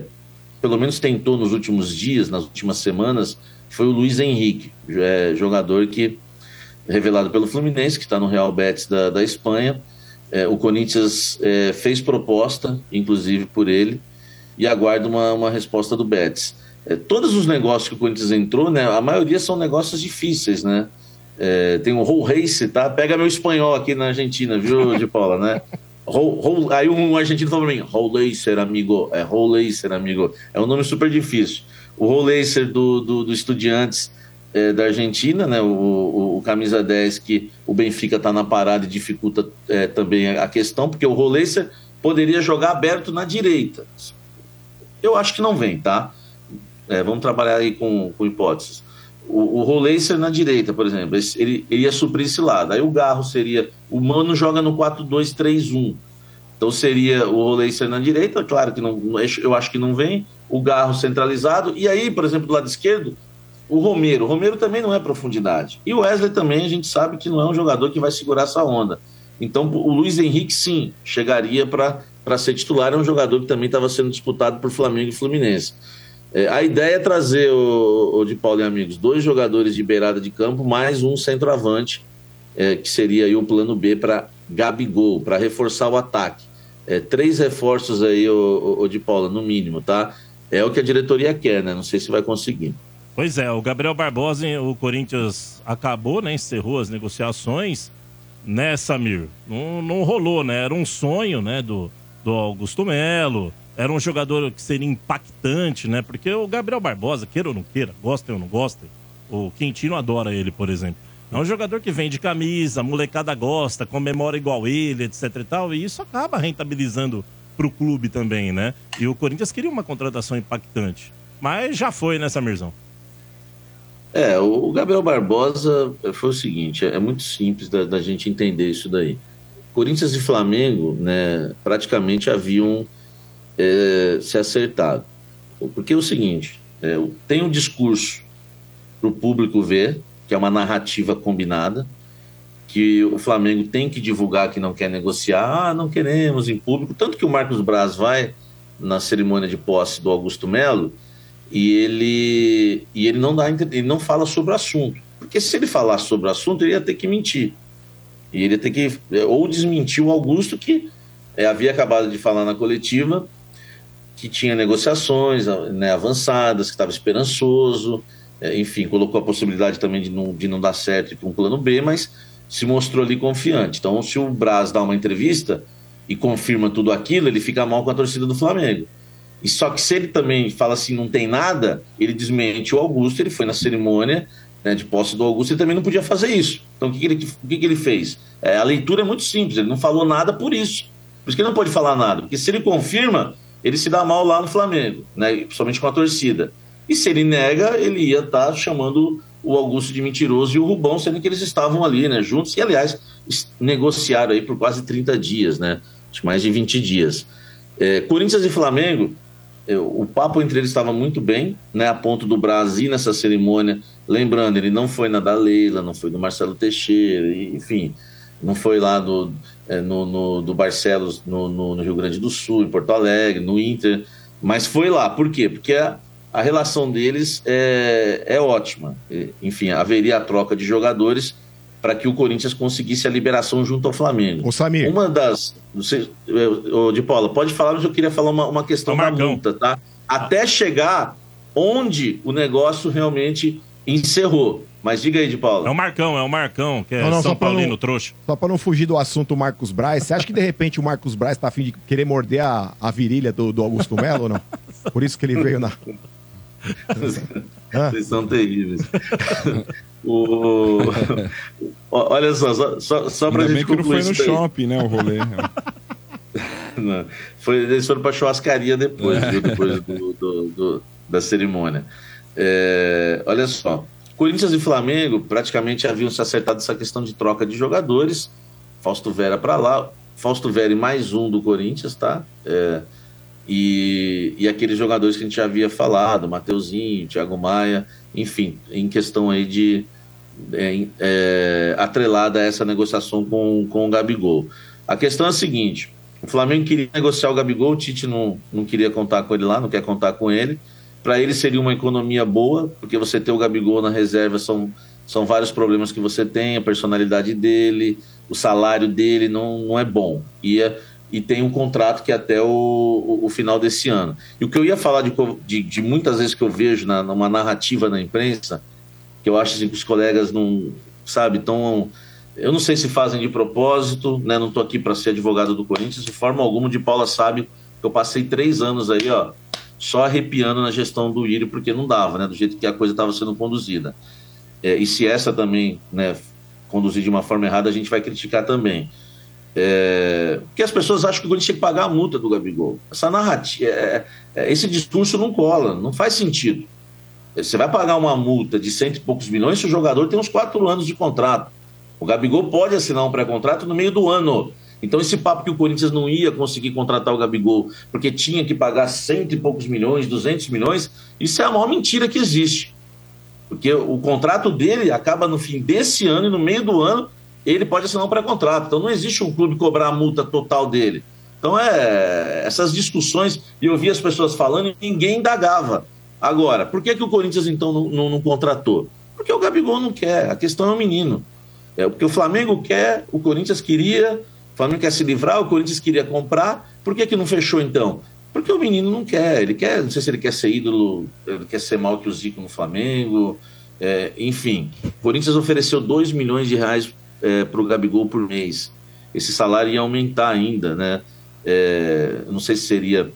pelo menos tentou nos últimos dias, nas últimas semanas, foi o Luiz Henrique, é, jogador que revelado pelo Fluminense, que está no Real Betis da, da Espanha, é, o Corinthians é, fez proposta, inclusive por ele, e aguarda uma, uma resposta do Betis. É, todos os negócios que o Corinthians entrou, né, a maioria são negócios difíceis, né? É, tem o Roll Race, tá? Pega meu espanhol aqui na Argentina, viu, de Paula, né? Roll, roll, aí um argentino falou pra mim, Roll Racer, amigo. É Roll Racer, amigo. É um nome super difícil. O Roll Racer do, do, do Estudiantes é, da Argentina, né? O, o, o, camisa 10 que o Benfica está na parada e dificulta é, também a questão, porque o Roleiser poderia jogar aberto na direita. Eu acho que não vem, tá? É, vamos trabalhar aí com, com hipóteses. O, o na direita, por exemplo, ele, ele ia suprir esse lado. Aí o Garro seria. O Mano joga no 4-2-3-1. Então seria o Roleiser na direita, claro que não, eu acho que não vem. O Garro centralizado. E aí, por exemplo, do lado esquerdo, o Romero. O Romero também não é profundidade. E o Wesley também, a gente sabe que não é um jogador que vai segurar essa onda. Então, o Luiz Henrique, sim, chegaria para ser titular. É um jogador que também estava sendo disputado por Flamengo e Fluminense. É, a ideia é trazer, o, o de Paulo e amigos, dois jogadores de beirada de campo, mais um centroavante, é, que seria aí o plano B para Gabigol, para reforçar o ataque. É, três reforços aí, o, o de Paula, no mínimo, tá? É o que a diretoria quer, né? Não sei se vai conseguir. Pois é, o Gabriel Barbosa, o Corinthians acabou, né? Encerrou as negociações, né, Samir? Não, não rolou, né? Era um sonho, né, do, do Augusto Melo. Era um jogador que seria impactante, né? Porque o Gabriel Barbosa, queira ou não queira, gostem ou não gostem, o Quintino adora ele, por exemplo. É um jogador que vende camisa, molecada gosta, comemora igual ele, etc e tal, e isso acaba rentabilizando pro clube também, né? E o Corinthians queria uma contratação impactante. Mas já foi, né, Samirzão? É, o Gabriel Barbosa foi o seguinte: é muito simples da, da gente entender isso daí. Corinthians e Flamengo, né, praticamente haviam é, se acertado. Porque é o seguinte: é, tem um discurso para o público ver, que é uma narrativa combinada, que o Flamengo tem que divulgar que não quer negociar, ah, não queremos em público. Tanto que o Marcos Braz vai na cerimônia de posse do Augusto Melo e ele, e ele, não, dá, ele não fala sobre o assunto. Porque se ele falasse sobre o assunto, ele ia ter que mentir. E ele ter que ou desmentir o Augusto, que é, havia acabado de falar na coletiva, que tinha negociações né, avançadas, que estava esperançoso, é, enfim, colocou a possibilidade também de não, de não dar certo com um plano B, mas se mostrou ali confiante. Então, se o Braz dá uma entrevista e confirma tudo aquilo, ele fica mal com a torcida do Flamengo. E só que se ele também fala assim, não tem nada, ele desmente o Augusto, ele foi na cerimônia né, de posse do Augusto, ele também não podia fazer isso. Então o que, que ele, o que, que ele fez? É, a leitura é muito simples, ele não falou nada por isso. Por isso que ele não pode falar nada, porque se ele confirma, ele se dá mal lá no Flamengo, né, principalmente com a torcida. E se ele nega, ele ia estar tá chamando o Augusto de mentiroso e o Rubão, sendo que eles estavam ali, né, juntos, e aliás, negociaram aí por quase 30 dias, né, mais de 20 dias. É, Corinthians e Flamengo o papo entre eles estava muito bem, né, a ponto do Brasil nessa cerimônia. Lembrando, ele não foi na da Leila, não foi do Marcelo Teixeira, enfim, não foi lá do, é, no, no, do Barcelos no, no, no, Rio Grande do Sul, em Porto Alegre, no Inter, mas foi lá. Por quê? Porque a, a relação deles é, é ótima. Enfim, haveria a troca de jogadores para que o Corinthians conseguisse a liberação junto ao Flamengo. O Samir. Uma das. Você, de Paula, pode falar, mas eu queria falar uma, uma questão da multa, tá? Até chegar onde o negócio realmente encerrou. Mas diga aí, de Paula. É o Marcão, é o Marcão, que é não, não, São Paulino não, trouxa. Só para não fugir do assunto Marcos Braz, você acha que de repente o Marcos Braz tá afim de querer morder a, a virilha do, do Augusto Melo ou não? Por isso que ele veio na. Vocês são terríveis. o... Olha só, só, só, só pra Ainda gente bem que não foi no shopping, né, o rolê. não, foi, eles foram pra churrascaria depois, é. viu, depois do, do, do, da cerimônia. É, olha só, Corinthians e Flamengo praticamente haviam se acertado essa questão de troca de jogadores. Fausto Vera para lá, Fausto Vera e mais um do Corinthians, tá? É, e, e aqueles jogadores que a gente já havia falado, Mateuzinho, Thiago Maia, enfim, em questão aí de é, é, atrelada a essa negociação com, com o Gabigol. A questão é a seguinte: o Flamengo queria negociar o Gabigol, o Tite não, não queria contar com ele lá, não quer contar com ele. Para ele seria uma economia boa, porque você ter o Gabigol na reserva são, são vários problemas que você tem, a personalidade dele, o salário dele não, não é bom. Ia e tem um contrato que é até o, o, o, final desse ano. E o que eu ia falar de, de, de muitas vezes que eu vejo na, numa narrativa na imprensa, que eu acho assim, que os colegas não, sabe, tão. Eu não sei se fazem de propósito, né? Não estou aqui para ser advogado do Corinthians, de forma alguma. De Paula sabe que eu passei três anos aí, ó, só arrepiando na gestão do Írio, porque não dava, né? Do jeito que a coisa estava sendo conduzida. É, e se essa também, né, conduzir de uma forma errada, a gente vai criticar também. É, porque as pessoas acham que o Corinthians tem que pagar a multa do Gabigol. Essa narrativa, é, é, esse discurso não cola, não faz sentido. Você vai pagar uma multa de cento e poucos milhões se o jogador tem uns quatro anos de contrato. O Gabigol pode assinar um pré-contrato no meio do ano. Então, esse papo que o Corinthians não ia conseguir contratar o Gabigol porque tinha que pagar cento e poucos milhões, duzentos milhões, isso é a maior mentira que existe. Porque o contrato dele acaba no fim desse ano e no meio do ano ele pode assinar um pré-contrato. Então não existe um clube cobrar a multa total dele. Então é essas discussões, e eu vi as pessoas falando e ninguém indagava. Agora, por que, que o Corinthians então não, não, não contratou? Porque o Gabigol não quer, a questão é o menino. É, porque o Flamengo quer, o Corinthians queria, o Flamengo quer se livrar, o Corinthians queria comprar. Por que, que não fechou então? Porque o menino não quer, ele quer, não sei se ele quer ser ídolo, ele quer ser mal que o Zico no Flamengo, é, enfim. O Corinthians ofereceu 2 milhões de reais é, para o Gabigol por mês. Esse salário ia aumentar ainda, né? É, não sei se seria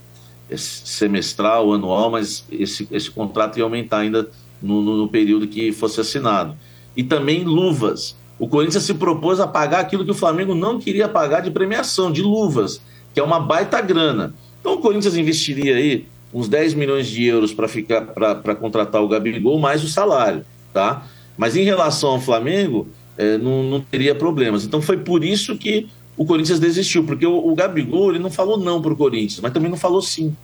semestral, anual, mas esse, esse contrato ia aumentar ainda no, no, no período que fosse assinado. E também luvas. O Corinthians se propôs a pagar aquilo que o Flamengo não queria pagar de premiação, de luvas, que é uma baita grana. Então o Corinthians investiria aí uns 10 milhões de euros para ficar para contratar o Gabigol mais o salário. tá? Mas em relação ao Flamengo, é, não, não teria problemas. Então foi por isso que o Corinthians desistiu, porque o, o Gabigol ele não falou não pro Corinthians, mas também não falou sim.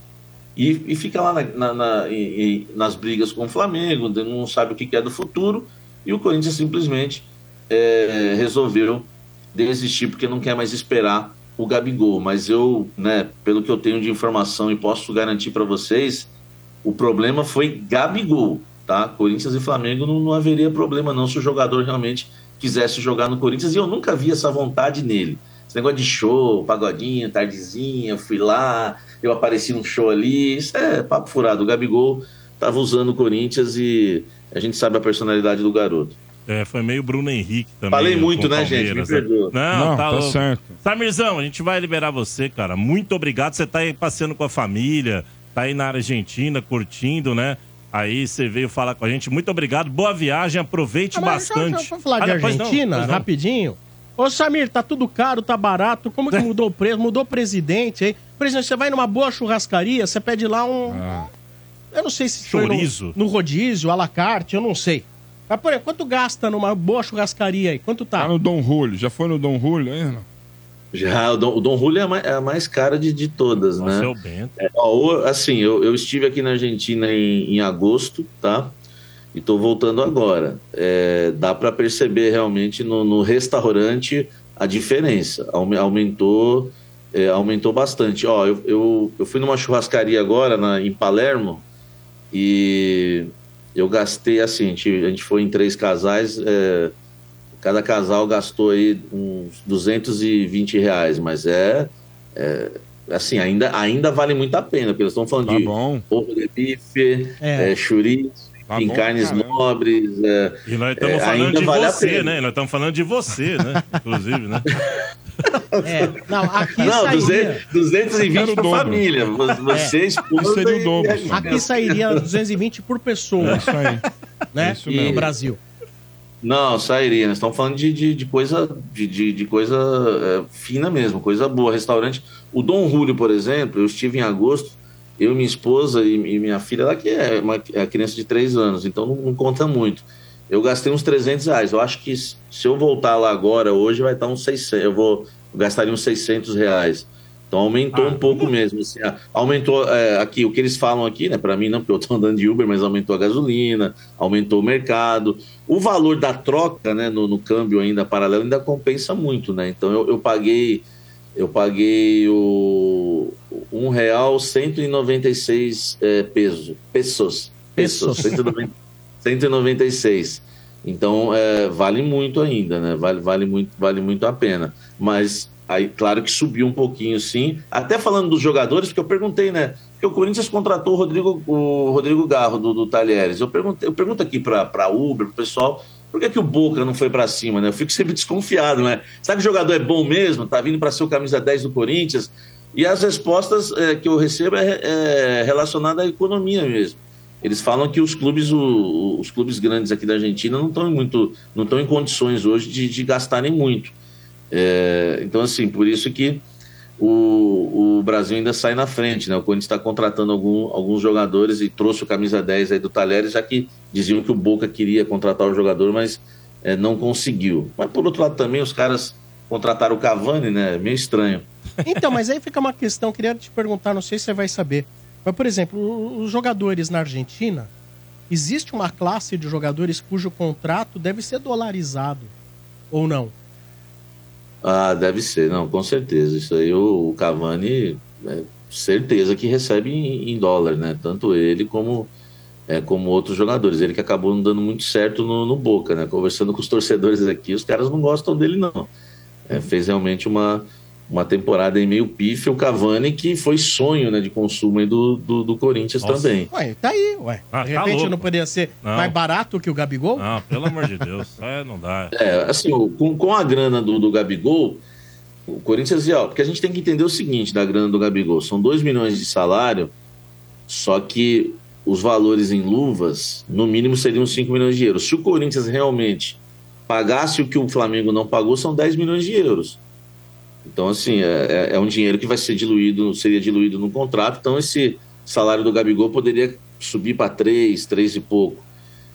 E, e fica lá na, na, na, e- nas brigas com o Flamengo, não sabe o que que é do futuro, e o Corinthians simplesmente é, resolveu desistir porque não quer mais esperar o Gabigol. Mas eu, né, pelo que eu tenho de informação e posso garantir para vocês, o problema foi Gabigol, tá? Corinthians e Flamengo não, não haveria problema não se o jogador realmente quisesse jogar no Corinthians e eu nunca vi essa vontade nele. Esse negócio de show, pagodinho, tardezinha, fui lá, eu apareci num show ali, isso é papo furado. O Gabigol tava usando o Corinthians e a gente sabe a personalidade do garoto. É, foi meio Bruno Henrique também. Falei muito, né, gente? Me Palmeiras, perdoa. Não, Não, tá, tá louco. certo. Samirzão, a gente vai liberar você, cara. Muito obrigado. Você tá aí passeando com a família, tá aí na Argentina, curtindo, né? Aí você veio falar com a gente. Muito obrigado. Boa viagem, aproveite Ah, bastante. Deixa, deixa eu falar de Ah, não, Argentina, não. rapidinho. Ô, Samir, tá tudo caro, tá barato. Como que mudou o preço? Mudou o presidente aí. Por exemplo, você vai numa boa churrascaria, você pede lá um. Ah, Eu não sei se foi no- Chorizo. No, rodízio, à la carte, eu não sei. Mas, por exemplo, quanto gasta numa boa churrascaria aí? Quanto tá? tá no Dom Julio. Já foi no Dom Julio aí, não? Já, o Dom, o Dom Julio é a mais, é a mais cara de, de todas, Nossa, né? é o Bento. Ó, o- assim, eu, eu estive aqui na Argentina em, em agosto, tá? E tô voltando agora. É, dá para perceber realmente no, no restaurante a diferença. Aume- Aumentou, é, aumentou bastante. Ó, eu, eu, eu fui numa churrascaria agora na, em Palermo e eu gastei assim, a gente, a gente foi em três casais, é, cada casal gastou aí uns 220 reais, mas é, é, assim, ainda, ainda vale muito a pena, porque eles estão falando Tá de bom. ovo de bife, É. é, Tá em bom, carnes caramba. nobres. é, E nós estamos É, falando ainda de você, né? Nós estamos falando de você, né? Inclusive, né? É, não, aqui não, sairia. 200, 220 Quero o para dobro. família. Vo- Você, esposa Isso seria o e- dobro, e-. Aqui sairia 220 por pessoa, É isso aí. né? é isso no mesmo. Brasil. Não, sairia. Nós estamos falando de, de, de coisa, de, de, de coisa é, fina mesmo, coisa boa. Restaurante. O Dom Julio, por exemplo, eu estive em agosto, eu, minha esposa e, e minha filha lá, que é uma é criança de 3 anos, então não, não conta muito. Eu gastei uns 300 reais. Eu acho que se eu voltar lá agora, hoje, vai estar uns 600. Eu vou eu gastaria uns 600 reais. Então aumentou Ah, um pouco mesmo. assim, aumentou é, aqui, o que eles falam aqui, né? Para mim não, porque eu estou andando de Uber, mas aumentou a gasolina, aumentou o mercado. O valor da troca, né, no, no câmbio ainda paralelo, ainda compensa muito, né? Então eu, eu paguei, eu paguei o um real 196 é, peso, pesos, pesos, Pesos. 190 196. Então é, vale muito ainda, né? Vale, vale, muito, vale muito a pena. Mas aí, claro que subiu um pouquinho, sim. Até falando dos jogadores, porque eu perguntei, né? Porque o Corinthians contratou o Rodrigo, o Rodrigo Garro do, do Talheres. Eu, perguntei, eu pergunto aqui para Uber, pro pessoal, por que, que o Boca não foi para cima, né? Eu fico sempre desconfiado, né? Será que o jogador é bom mesmo? Tá vindo para ser o camisa 10 do Corinthians? E as respostas é, que eu recebo é, é relacionada à economia mesmo. Eles falam que os clubes, o- os clubes grandes aqui da Argentina não estão muito, não estão em condições hoje de, de gastarem muito. É, então, assim, por isso que o, o Brasil ainda sai na frente, né? O Corinthians está contratando algum- alguns jogadores e trouxe o camisa 10 aí do Talheres, já que diziam que o Boca queria contratar o jogador, mas é, não conseguiu. Mas por outro lado também os caras contrataram o Cavani, né? Meio estranho. Então, mas aí fica uma questão, queria te perguntar, não sei se você vai saber. Mas, por exemplo, os jogadores na Argentina, existe uma classe de jogadores cujo contrato deve ser dolarizado, ou não? Ah, deve ser, não, com certeza. Isso aí o, o Cavani, é, certeza que recebe em, em dólar, né? Tanto ele como, é, como outros jogadores. Ele que acabou não dando muito certo no, no Boca, né? Conversando com os torcedores aqui, os caras não gostam dele, não. É, fez realmente uma, uma temporada aí meio pífia. O Cavani, que foi sonho né, de consumo aí do, do, do Corinthians Nossa. também. Ué, tá aí, ué. Ah, de tá repente louco. não poderia ser Não. mais barato que o Gabigol? Não, pelo amor de Deus. É, não dá. É, assim, com, com a grana do, do Gabigol, o Corinthians ia, ó, porque a gente tem que entender o seguinte da grana do Gabigol, são 2 milhões de salário, só que os valores em luvas, no mínimo seriam 5 milhões de euros. Se o Corinthians realmente pagasse o que o Flamengo não pagou, são 10 milhões de euros. Então, assim, é, é- é um dinheiro que vai ser diluído, seria diluído no contrato, então esse salário do Gabigol poderia subir para 3, 3 e pouco.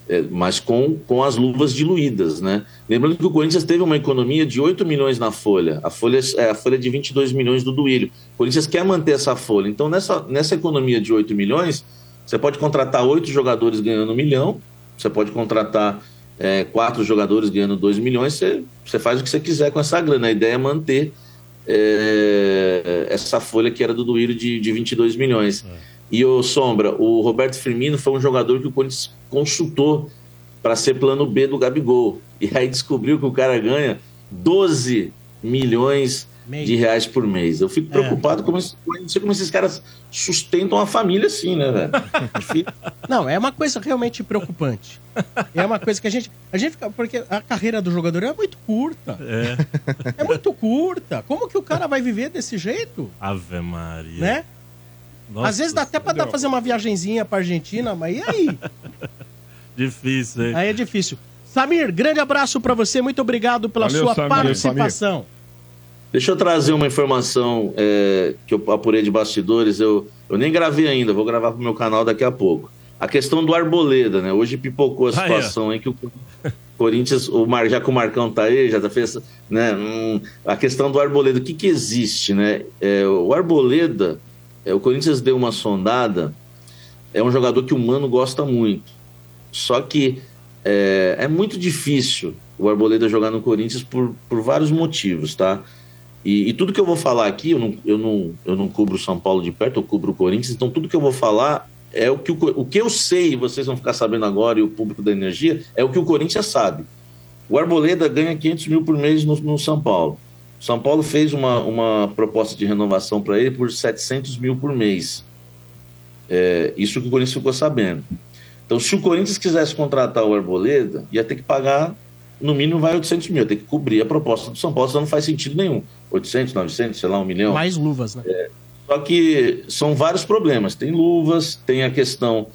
é, mas com, com as luvas diluídas, né? Lembrando que o Corinthians teve uma economia de 8 milhões na folha, a folha é a folha de 22 milhões do Duílio. O Corinthians quer manter essa folha. Então, nessa, nessa economia de 8 milhões, você pode contratar oito jogadores ganhando um milhão, você pode contratar é, quatro jogadores ganhando 2 milhões, você, você faz o que você quiser com essa grana. A ideia é manter é, essa folha que era do Duílio de, de 22 milhões. É. E o Sombra, o Roberto Firmino foi um jogador que o Corinthians consultou para ser plano B do Gabigol. E aí descobriu que o cara ganha 12 milhões Meio. de reais por mês. Eu fico é. preocupado como, não sei como esses caras sustentam a família assim, né, velho? não, é uma coisa realmente preocupante. É uma coisa que a gente. A gente fica. Porque a carreira do jogador é muito curta. É. É muito curta. Como que o cara vai viver desse jeito? Ave Maria. Né? Nossa, Às vezes dá até pra dar, fazer uma viagenzinha pra Argentina, mas e aí? difícil, hein? Aí é difícil. Samir, grande abraço para você, muito obrigado pela Valeu, sua Samir, participação. Samir. Deixa eu trazer uma informação é, que eu apurei de bastidores. Eu, eu nem gravei ainda, vou gravar pro meu canal daqui a pouco. A questão do Arboleda, né? Hoje pipocou a situação ah, é. em que o Corinthians, o Mar, já que o Marcão tá aí, já tá fez, né? Hum, a questão do Arboleda, o que que existe, né? É, o Arboleda, é, o Corinthians deu uma sondada, é um jogador que o Mano gosta muito. Só que é, é muito difícil o Arboleda jogar no Corinthians por, por vários motivos, tá? E, e, tudo que eu vou falar aqui, eu não, eu, não, eu não cubro São Paulo de perto, eu cubro o Corinthians, então tudo que eu vou falar é o que, o, o que eu sei, vocês vão ficar sabendo agora, e o público da energia, é o que o Corinthians sabe. O Arboleda ganha 500 mil por mês no, no São Paulo. São Paulo fez uma, uma proposta de renovação para ele por 700 mil por mês. É, isso que o Corinthians ficou sabendo. Então, se o Corinthians quisesse contratar o Arboleda, ia ter que pagar, no mínimo, vai 800 mil, ter que cobrir a proposta do São Paulo, senão não faz sentido nenhum. 800, 900, sei lá, um milhão. Mais luvas, né? É, só que são vários problemas. Tem luvas, tem a questão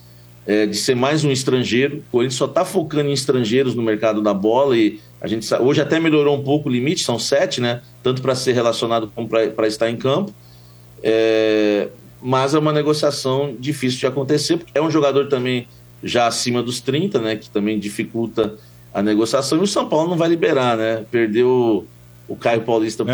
é, de ser mais um estrangeiro. O Corinthians só está focando em estrangeiros no mercado da bola e a gente hoje até melhorou um pouco o limite, são sete, né? Tanto para ser relacionado como para estar em campo. É, mas é uma negociação difícil de acontecer, porque é um jogador também já acima dos 30, né? Que também dificulta a negociação. E o São Paulo não vai liberar, né? Perdeu o Caio Paulista é,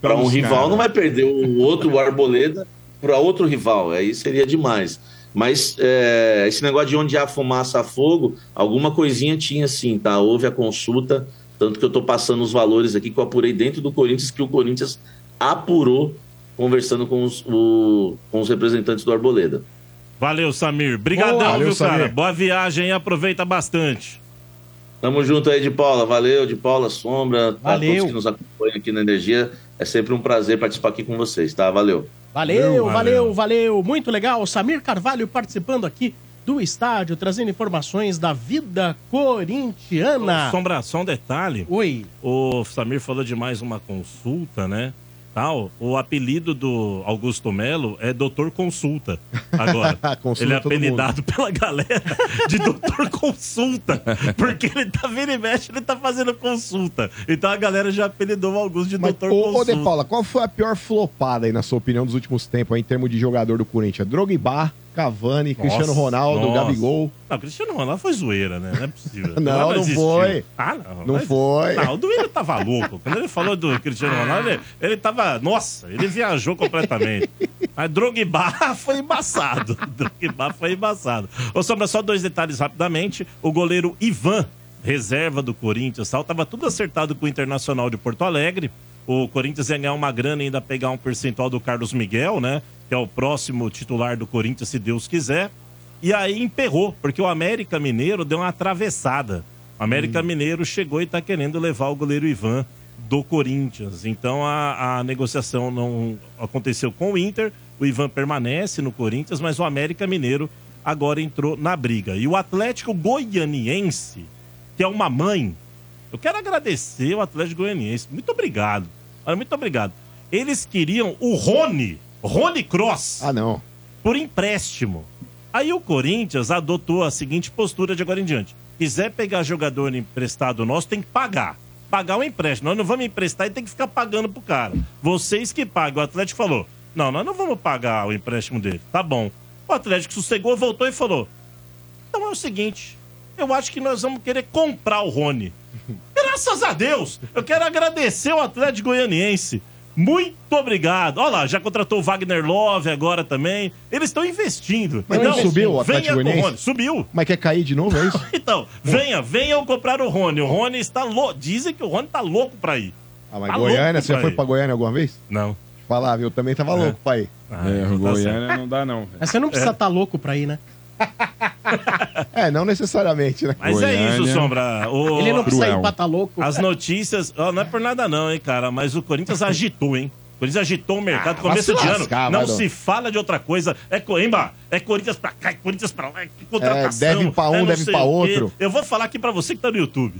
para um rival, cara. não vai perder o outro, o Arboleda, para outro rival. Aí seria demais. Mas é, esse negócio de onde há fumaça, há fogo, alguma coisinha tinha sim, tá? Houve a consulta, tanto que eu estou passando os valores aqui que eu apurei dentro do Corinthians, que o Corinthians apurou conversando com os, o, com os representantes do Arboleda. Valeu, Samir. Obrigadão, Valeu, viu, Samir. cara? Boa viagem e aproveita bastante. Tamo junto aí, de Paula. Valeu, de Paula, Sombra, Valeu. a todos que nos acompanham aqui na Energia. É sempre um prazer participar aqui com vocês, tá? Valeu. Valeu, valeu, valeu, valeu. Muito legal. Samir Carvalho participando aqui do estádio, trazendo informações da vida corintiana. Sombra, só um detalhe. Oi. O Samir falou de mais uma consulta, né? Tal, o apelido do Augusto Melo é Doutor Consulta. Agora, ele é apelidado pela galera de Doutor Consulta, porque ele tá vendo e mexe, ele tá fazendo consulta. Então a galera já apelidou o Augusto de Mas, Doutor ô, Consulta. Ô, De Paula, qual foi a pior flopada aí, na sua opinião, dos últimos tempos, aí, em termos de jogador do Corinthians? Drogba, Cavani, nossa, Cristiano Ronaldo, nossa. Gabigol. Não, Cristiano Ronaldo foi zoeira, né? Não é possível. não, não, foi. Ah, não. Não mas... foi. Não, o Duílio tava louco. Quando ele falou do Cristiano Ronaldo, ele, ele tava. Nossa, ele viajou completamente. Mas Drogba foi embaçado. Drogba foi embaçado. Ô, Sombra, só dois detalhes rapidamente. O goleiro Ivan, reserva do Corinthians, tal, tava tudo acertado com o Internacional de Porto Alegre. O Corinthians ia ganhar uma grana e ainda pegar um percentual do Carlos Miguel, né? que é o próximo titular do Corinthians, se Deus quiser. E aí emperrou, porque o América Mineiro deu uma atravessada. O América hum. Mineiro chegou e está querendo levar o goleiro Ivan do Corinthians. Então a, a, negociação não aconteceu com o Inter. O Ivan permanece no Corinthians, mas o América Mineiro agora entrou na briga. E o Atlético Goianiense, que é uma mãe, eu quero agradecer o Atlético Goianiense. Muito obrigado. Muito obrigado. Eles queriam o Rony Rony Cross. Ah, não. Por empréstimo. Aí o Corinthians adotou a seguinte postura de agora em diante. Quiser pegar jogador emprestado nosso, tem que pagar. Pagar o empréstimo. Nós não vamos emprestar e tem que ficar pagando pro cara. Vocês que pagam. O Atlético falou: Não, nós não vamos pagar o empréstimo dele. Tá bom. O Atlético sossegou, voltou e falou: Então é o seguinte: eu acho que nós vamos querer comprar o Rony. Graças a Deus! Eu quero agradecer o Atlético Goianiense. Muito obrigado. Olha lá, já contratou o Wagner Love agora também. Eles estão investindo. Mas não subiu o Atlético venha com o Goianiense? Rony. Subiu. Mas quer cair de novo, é isso? Então, venha, venham comprar o Rony. O Rony está louco. Dizem que o Rony tá louco pra ir. Ah, mas Tá Goiânia, você já pra foi pra Goiânia alguma vez? Não. Falar, viu? Também tava louco pra ir. Ah, É, então tá. Goiânia não dá, não. Mas você não precisa estar louco pra ir, né? É, não necessariamente, né? Mas é isso, Goiânia. Sombra. O- Ele não precisa Cruel. ir pra tá louco. As notícias, ó, não é por nada não, hein, cara, mas o Corinthians agitou, hein? O Corinthians agitou o mercado Ah, começo de ano. não se fala de outra coisa. É Coimba, é Corinthians pra cá, é Corinthians pra lá, é contratação. É, deve pra um, não deve pra outro. Eu vou falar aqui pra você que tá no YouTube.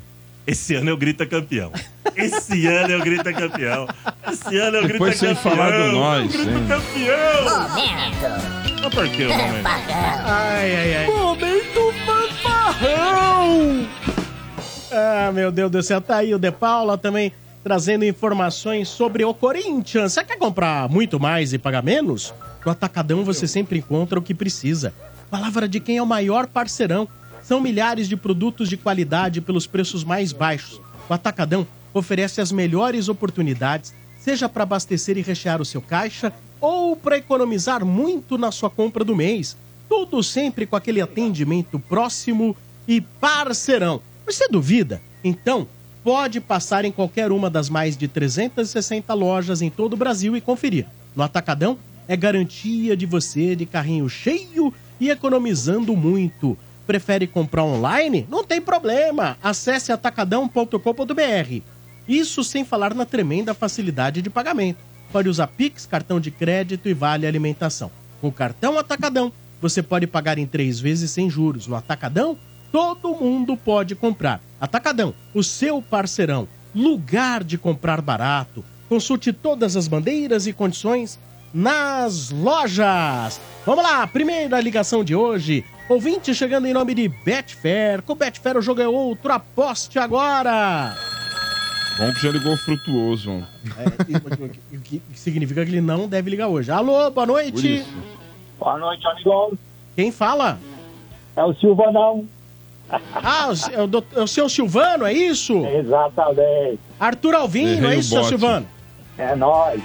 Esse ano eu grita campeão. Esse ano eu grita campeão. Esse ano eu grito Depois sem campeão. falar do nós, eu grito hein? campeão. Momento. Mas por que o momento? Ai, ai, ai. Momento fanfarrão! Ah, meu Deus do céu. Tá aí o De Paula também trazendo informações sobre o Corinthians. Você quer comprar muito mais e pagar menos? No Atacadão você sempre encontra o que precisa. Palavra de quem é o maior parceirão. São milhares de produtos de qualidade pelos preços mais baixos. O Atacadão oferece as melhores oportunidades, seja para abastecer e rechear o seu caixa ou para economizar muito na sua compra do mês. Tudo sempre com aquele atendimento próximo e parceirão. Você duvida? Então, pode passar em qualquer uma das mais de 360 lojas em todo o Brasil e conferir. No Atacadão, é garantia de você de carrinho cheio e economizando muito. Prefere comprar online? Não tem problema. Acesse atacadão.com.br. Isso sem falar na tremenda facilidade de pagamento. Pode usar Pix, cartão de crédito e vale alimentação. Com o cartão Atacadão, você pode pagar em três vezes sem juros. No Atacadão, todo mundo pode comprar. Atacadão, o seu parceirão. Lugar de comprar barato. Consulte todas as bandeiras e condições nas lojas. Vamos lá, primeira ligação de hoje. Ouvinte chegando em nome de Betfair. Com Betfair o jogo é outro. Aposte agora. Bom que já ligou frutuoso. É, o que significa que ele não deve ligar hoje. Alô, boa noite. Boa noite, amigão. Quem fala? É o Silvanão. Ah, o- é o, doutor- é o seu Silvano, é isso? Exatamente. Arthur Alvino, Errei é isso, seu. Silvano? É nóis.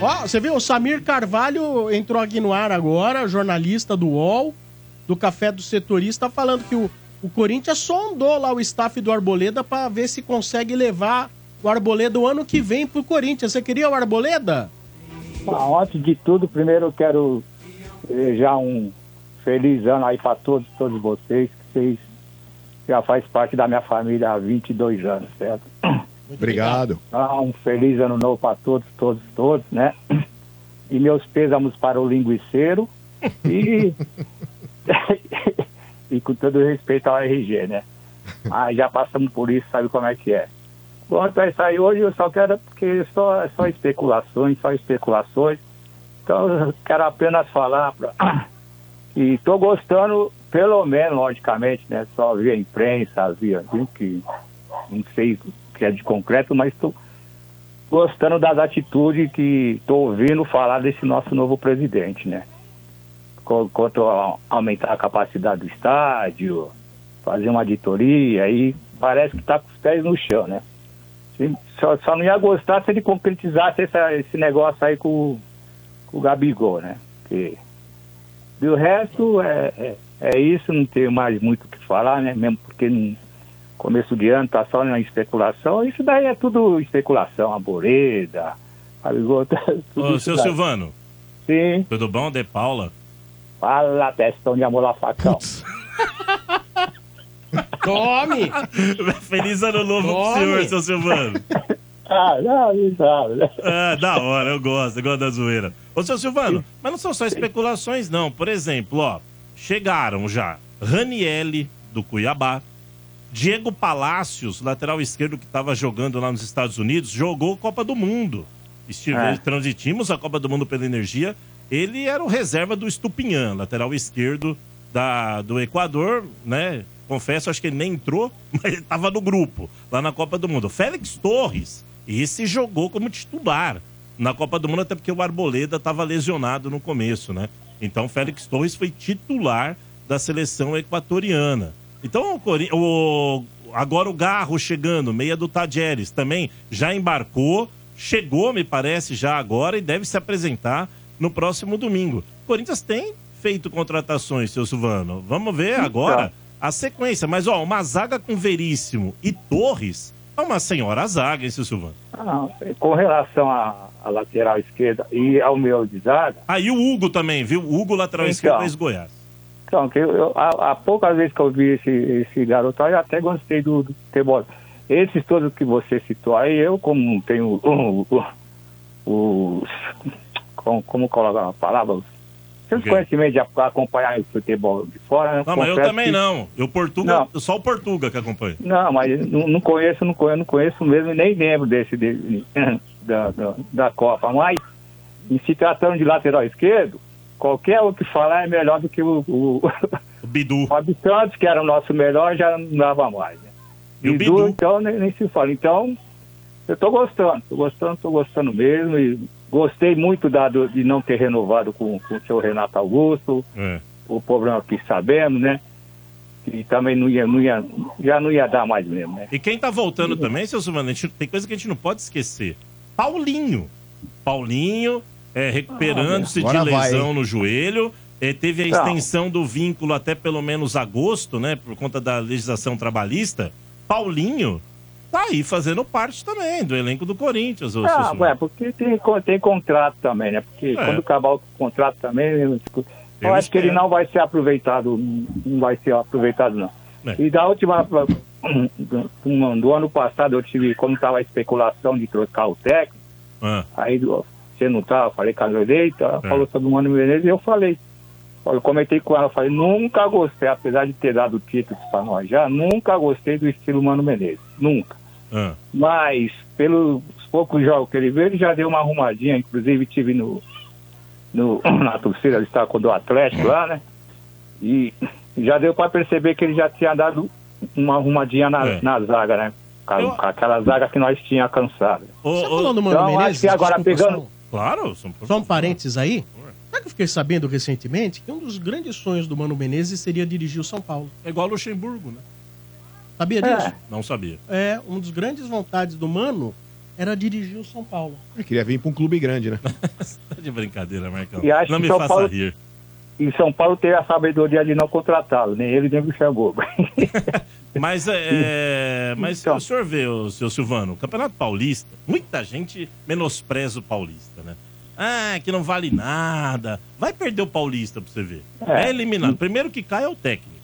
Ó, você viu, o Samir Carvalho entrou aqui no ar agora, jornalista do UOL, do Café do Setorista, falando que o, o Corinthians sondou lá o staff do Arboleda pra ver se consegue levar o Arboleda o ano que vem pro Corinthians. Você queria o Arboleda? Bom, antes de tudo, primeiro eu quero desejar um feliz ano aí para todos, todos vocês, que vocês já faz parte da minha família há 22 anos, certo? Obrigado. Então, um feliz ano novo para todos, todos, todos, né? E meus pêsames para o linguiceiro e, e com todo respeito ao RG, né? Mas já passamos por isso, sabe como é que é. Quanto a isso aí, hoje eu só quero, porque só, é só especulações, só especulações. Então eu quero apenas falar pra, e estou gostando, pelo menos, logicamente, né? Só via imprensa, via, viu, que não sei o que é de concreto, mas estou gostando das atitudes que estou ouvindo falar desse nosso novo presidente, né? Quanto a aumentar a capacidade do estádio, fazer uma auditoria, aí parece que está com os pés no chão, né? Só, só não ia gostar se ele concretizasse essa- esse negócio aí com, com o Gabigol, né? Porque do resto é, é, é isso, não tenho mais muito o que falar, né? Mesmo porque no começo de ano tá só na especulação, isso daí é tudo especulação, arboreda, Gabigol, tudo Ô, seu daí. Silvano, Sim, tudo bom? De Paula. Fala testão de amor lá facão. Tome! Feliz ano novo pro Tome. senhor, seu Silvano. Ah, não, não sabe, né? É, da hora, eu gosto, eu gosto da zoeira. Ô, seu Silvano, mas não são só especulações, não. Por exemplo, ó, chegaram já Ranielli, do Cuiabá, Diego Palácios, lateral esquerdo que estava jogando lá nos Estados Unidos, jogou Copa do Mundo. Estive, É. Transitimos a Copa do Mundo pela energia. Ele era o reserva do Estupinhã, lateral esquerdo da, do Equador, né? Confesso, acho que ele nem entrou, mas ele estava no grupo, lá na Copa do Mundo. Félix Torres, esse jogou como titular na Copa do Mundo, até porque o Arboleda estava lesionado no começo, né? Então, Félix Torres foi titular da seleção equatoriana. Então o, o- agora o Garro chegando, meia do Tajeres, também já embarcou, chegou, me parece, já agora e deve se apresentar no próximo domingo. O Corinthians tem feito contratações, seu Silvano. Vamos ver agora a sequência. Mas, ó, uma zaga com Veríssimo e Torres é uma senhora zaga, hein, seu Silvano? Ah, com relação à, à lateral esquerda e ao meu de zaga, Aí o Hugo também, viu? O Hugo, lateral Então. esquerdo, ex-Goiás. então, que eu, eu- há, há poucas vezes que eu vi esse, esse garoto, eu até gostei do, do futebol. Esses todos que você citou aí, eu como não tenho o- o- os... Como, como colocar palavra? Seus Ok. conhecimentos de ac- acompanhar o futebol de fora. né? Não, mas eu também que- não. Eu Portuga, Não. só o Portuga que acompanha. Não, mas não, não conheço, não conheço, não conheço mesmo, nem lembro desse de- da, da, da Copa. Mas, em se tratando de lateral esquerdo, qualquer um que falar é melhor do que o, o, O Bidu. o Fábio Santos, que era o nosso melhor, já não dava mais. Né? E o Bidu, Bidu? então, nem, nem se fala. Então, eu tô gostando, tô gostando, tô gostando mesmo. E gostei muito da, do- de não ter renovado com, com o seu Renato Augusto É. o problema que sabemos, né? E também não ia, não ia, já não ia dar mais mesmo, né? E quem tá voltando também, seu Silvano, tem coisa que a gente não pode esquecer. Paulinho. Paulinho, é, recuperando-se de agora vai, lesão no joelho. é, teve a Não. extensão do vínculo até pelo menos agosto, né? Por conta da legislação trabalhista. Paulinho tá aí fazendo parte também do elenco do Corinthians. ô, Ah, ué, porque tem, tem contrato também, né? Porque É. quando acabar o contrato também, eu, eu acho que ele não vai ser aproveitado, não vai ser aproveitado, não. É. E da última, do, ano passado, eu tive, como estava a especulação de trocar o técnico, Ah, aí você não tá, eu falei com a Zoreita, ela É. falou sobre o Mano Menezes e eu falei. Eu comentei com ela, falei, nunca gostei, apesar de ter dado títulos para nós já, nunca gostei do estilo Mano Menezes, nunca. Ah. Mas, pelos poucos jogos que ele veio, ele já deu uma arrumadinha. Inclusive, tive no, no, na torcida, ele estava com o do Atlético lá, né? E já deu para perceber que ele já tinha dado uma arrumadinha na, É. na zaga, né? Eu- com aquela zaga que nós tínhamos cansado. Ô, Você falou do Mano então, acho Menezes? que agora desculpa, pegando- só- Claro, são Só um parênteses aí. Sabe que eu fiquei sabendo recentemente que um dos grandes sonhos do Mano Menezes seria dirigir o São Paulo. É igual Luxemburgo, né? Sabia É. disso? Não sabia. É, um dos grandes vontades do Mano era dirigir o São Paulo. Eu queria vir pra um clube grande, né? Tá de brincadeira, Marcão. E acho Não que me São faça Paulo- rir. E São Paulo teve a sabedoria de não contratá-lo, nem ele nem o Luxemburgo. Mas, é, mas Então. o senhor vê, o seu Silvano, o Campeonato Paulista, muita gente menospreza o Paulista, né? Ah, que não vale nada. Vai perder o Paulista pra você ver. É, É. eliminado. Primeiro que cai é o técnico.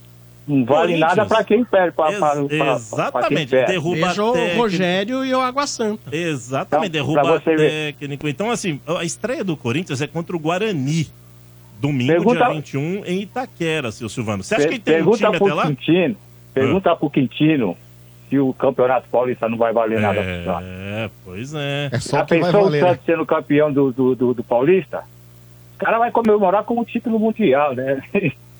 Não vale nada para quem perde. Pra, Ex- pra, pra- pra quem exatamente. perde. Derruba Veja o técnico. Rogério e o Água Santa. Exatamente, Então, derruba pra você ver. técnico. Então, assim, a estreia do Corinthians é contra o Guarani. Domingo, Pergunta- dia 21, em Itaquera, seu Silvano. Você acha Per- que tem um pergunta time até lá? Quintino, pergunta pro Quintino se o Campeonato Paulista não vai valer nada pro Santos. É, pois é. É só Já que vai pensou valer, o né? Santos sendo campeão do, do, do, do Paulista? O cara vai comemorar como título mundial, né?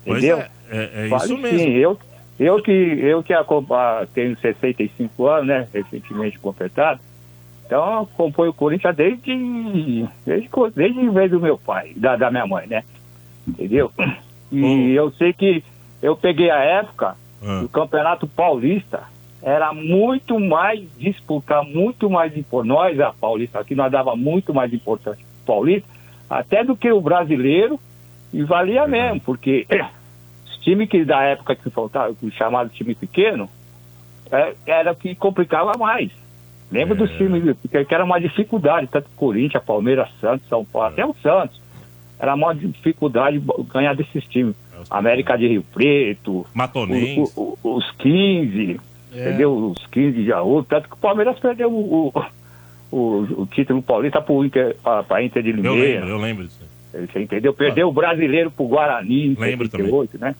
Pois Entendeu? é, é, é Vale isso sim. mesmo. Eu, eu que, eu que acompa- tenho 65 anos, né? Recentemente completado. Então, acompanho o Corinthians desde, desde, desde vez do meu pai, da, da minha mãe, né? Entendeu? E Bom. eu sei que eu peguei a época Ah, o Campeonato Paulista era muito mais disputar, muito mais importante. Nós, a Paulista, aqui nós dava muito mais importância pro Paulista, até do que o brasileiro, e valia mesmo, porque os times que da época que faltava, o chamado time pequeno, é, era o que complicava mais. Lembra É. dos times, porque que era uma dificuldade, tanto Corinthians, Palmeiras, Santos, São Paulo, até o Santos. Era uma dificuldade ganhar desses times. É, América de Rio Preto, Matonense. o- o- os 15, entendeu? Os 15 de Jaú. Tanto que o Palmeiras perdeu o, o, o- o título paulista para Inter, pra Inter de Eu lembro, Limeira. eu lembro disso. Você entendeu? Perdeu o brasileiro para o Guarani em Lembro 78, né?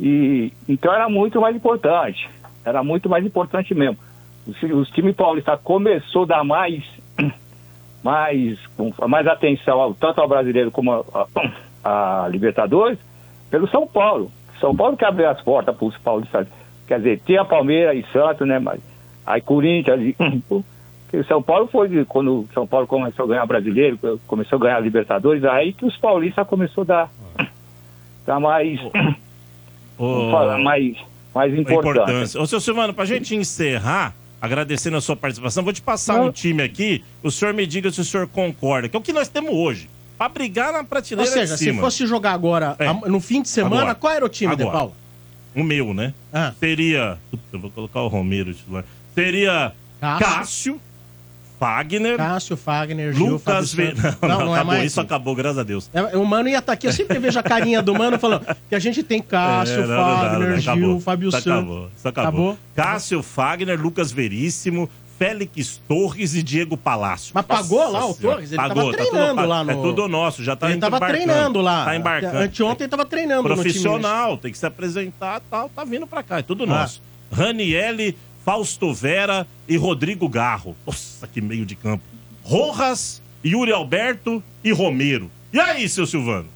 E, então era muito mais importante. Era muito mais importante mesmo. Os, os times paulistas começou a dar mais, mais, mais atenção ao- tanto ao brasileiro como a, a- Libertadores pelo São Paulo. São Paulo que abriu as portas para os paulistas. Quer dizer, tinha Palmeiras e Santos, né? Mas aí Corinthians. O São Paulo foi quando o São Paulo começou a ganhar brasileiro, começou a ganhar Libertadores, aí que os paulistas começou a dar, dar mais, Fala, mais mais A importante. importância. Ô, seu Silvano, pra gente encerrar, agradecendo a sua participação, vou te passar Não. um time aqui, o senhor me diga se o senhor concorda, que é o que nós temos hoje. Pra brigar na Ou prateleira seja, de se fosse jogar agora, É. no fim de semana, Agora. qual era o time, De Agora. Paulo? O meu, né? Ah. Seria. Eu vou colocar o Romero titular. Seria Cássio. Cássio, Fagner, Cássio, Fagner, Gil, Lucas Ve... Santos. Não, não, é acabou. mais Isso acabou, graças a Deus. É, O Mano ia estar aqui. Eu sempre vejo a carinha do Mano falando que a gente tem Cássio, É, não, não Fagner, não Gil, acabou. Fábio Santos. acabou, isso acabou. Cássio, Fagner, Lucas Veríssimo, Félix Torres e Diego Palácio. Mas pagou lá o. Torres? Ele Pagou, tava tá tudo treinando lá no... É tudo nosso, já tá Ele tava treinando lá. Tá embarcando. Anteontem tava treinando no time. Profissional, tem que se apresentar tal, tá vindo pra cá, é tudo Ah. nosso. Raniele, Fausto Vera e Rodrigo Garro. Nossa, que meio de campo. Rojas, Yuri Alberto e Romero. E aí, seu Silvano?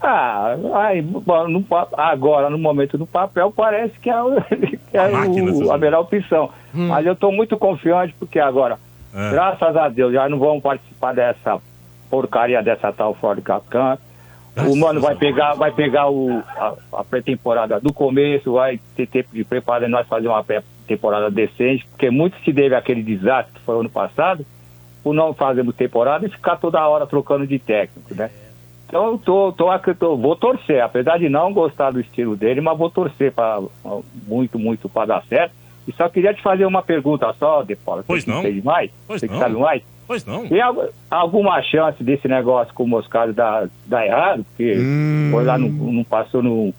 Ah, aí, bom, no agora, no momento do papel, parece que é, que é A máquina, o- a melhor opção. Hum. Mas eu estou muito confiante, porque agora, É. graças a Deus, já não vão participar dessa porcaria dessa tal Ford Cacan. O mano vai pegar, vai pegar o, a, a pré-temporada do começo, vai ter tempo de preparar e nós fazer uma pré-temporada decente, porque muito se deve àquele desastre que foi ano passado, por não fazermos temporada e ficar toda hora trocando de técnico, né? Então eu tô, tô, tô- vou torcer, apesar de não gostar do estilo dele, mas vou torcer para muito, muito para dar certo. E só queria te fazer uma pergunta só, De Paula. Pois você não. entende mais? Pois você que não. sabe mais? Pois não. Tem al- alguma chance desse negócio com o Moscado dar, dar errado? Porque foi lá, não, não passou no.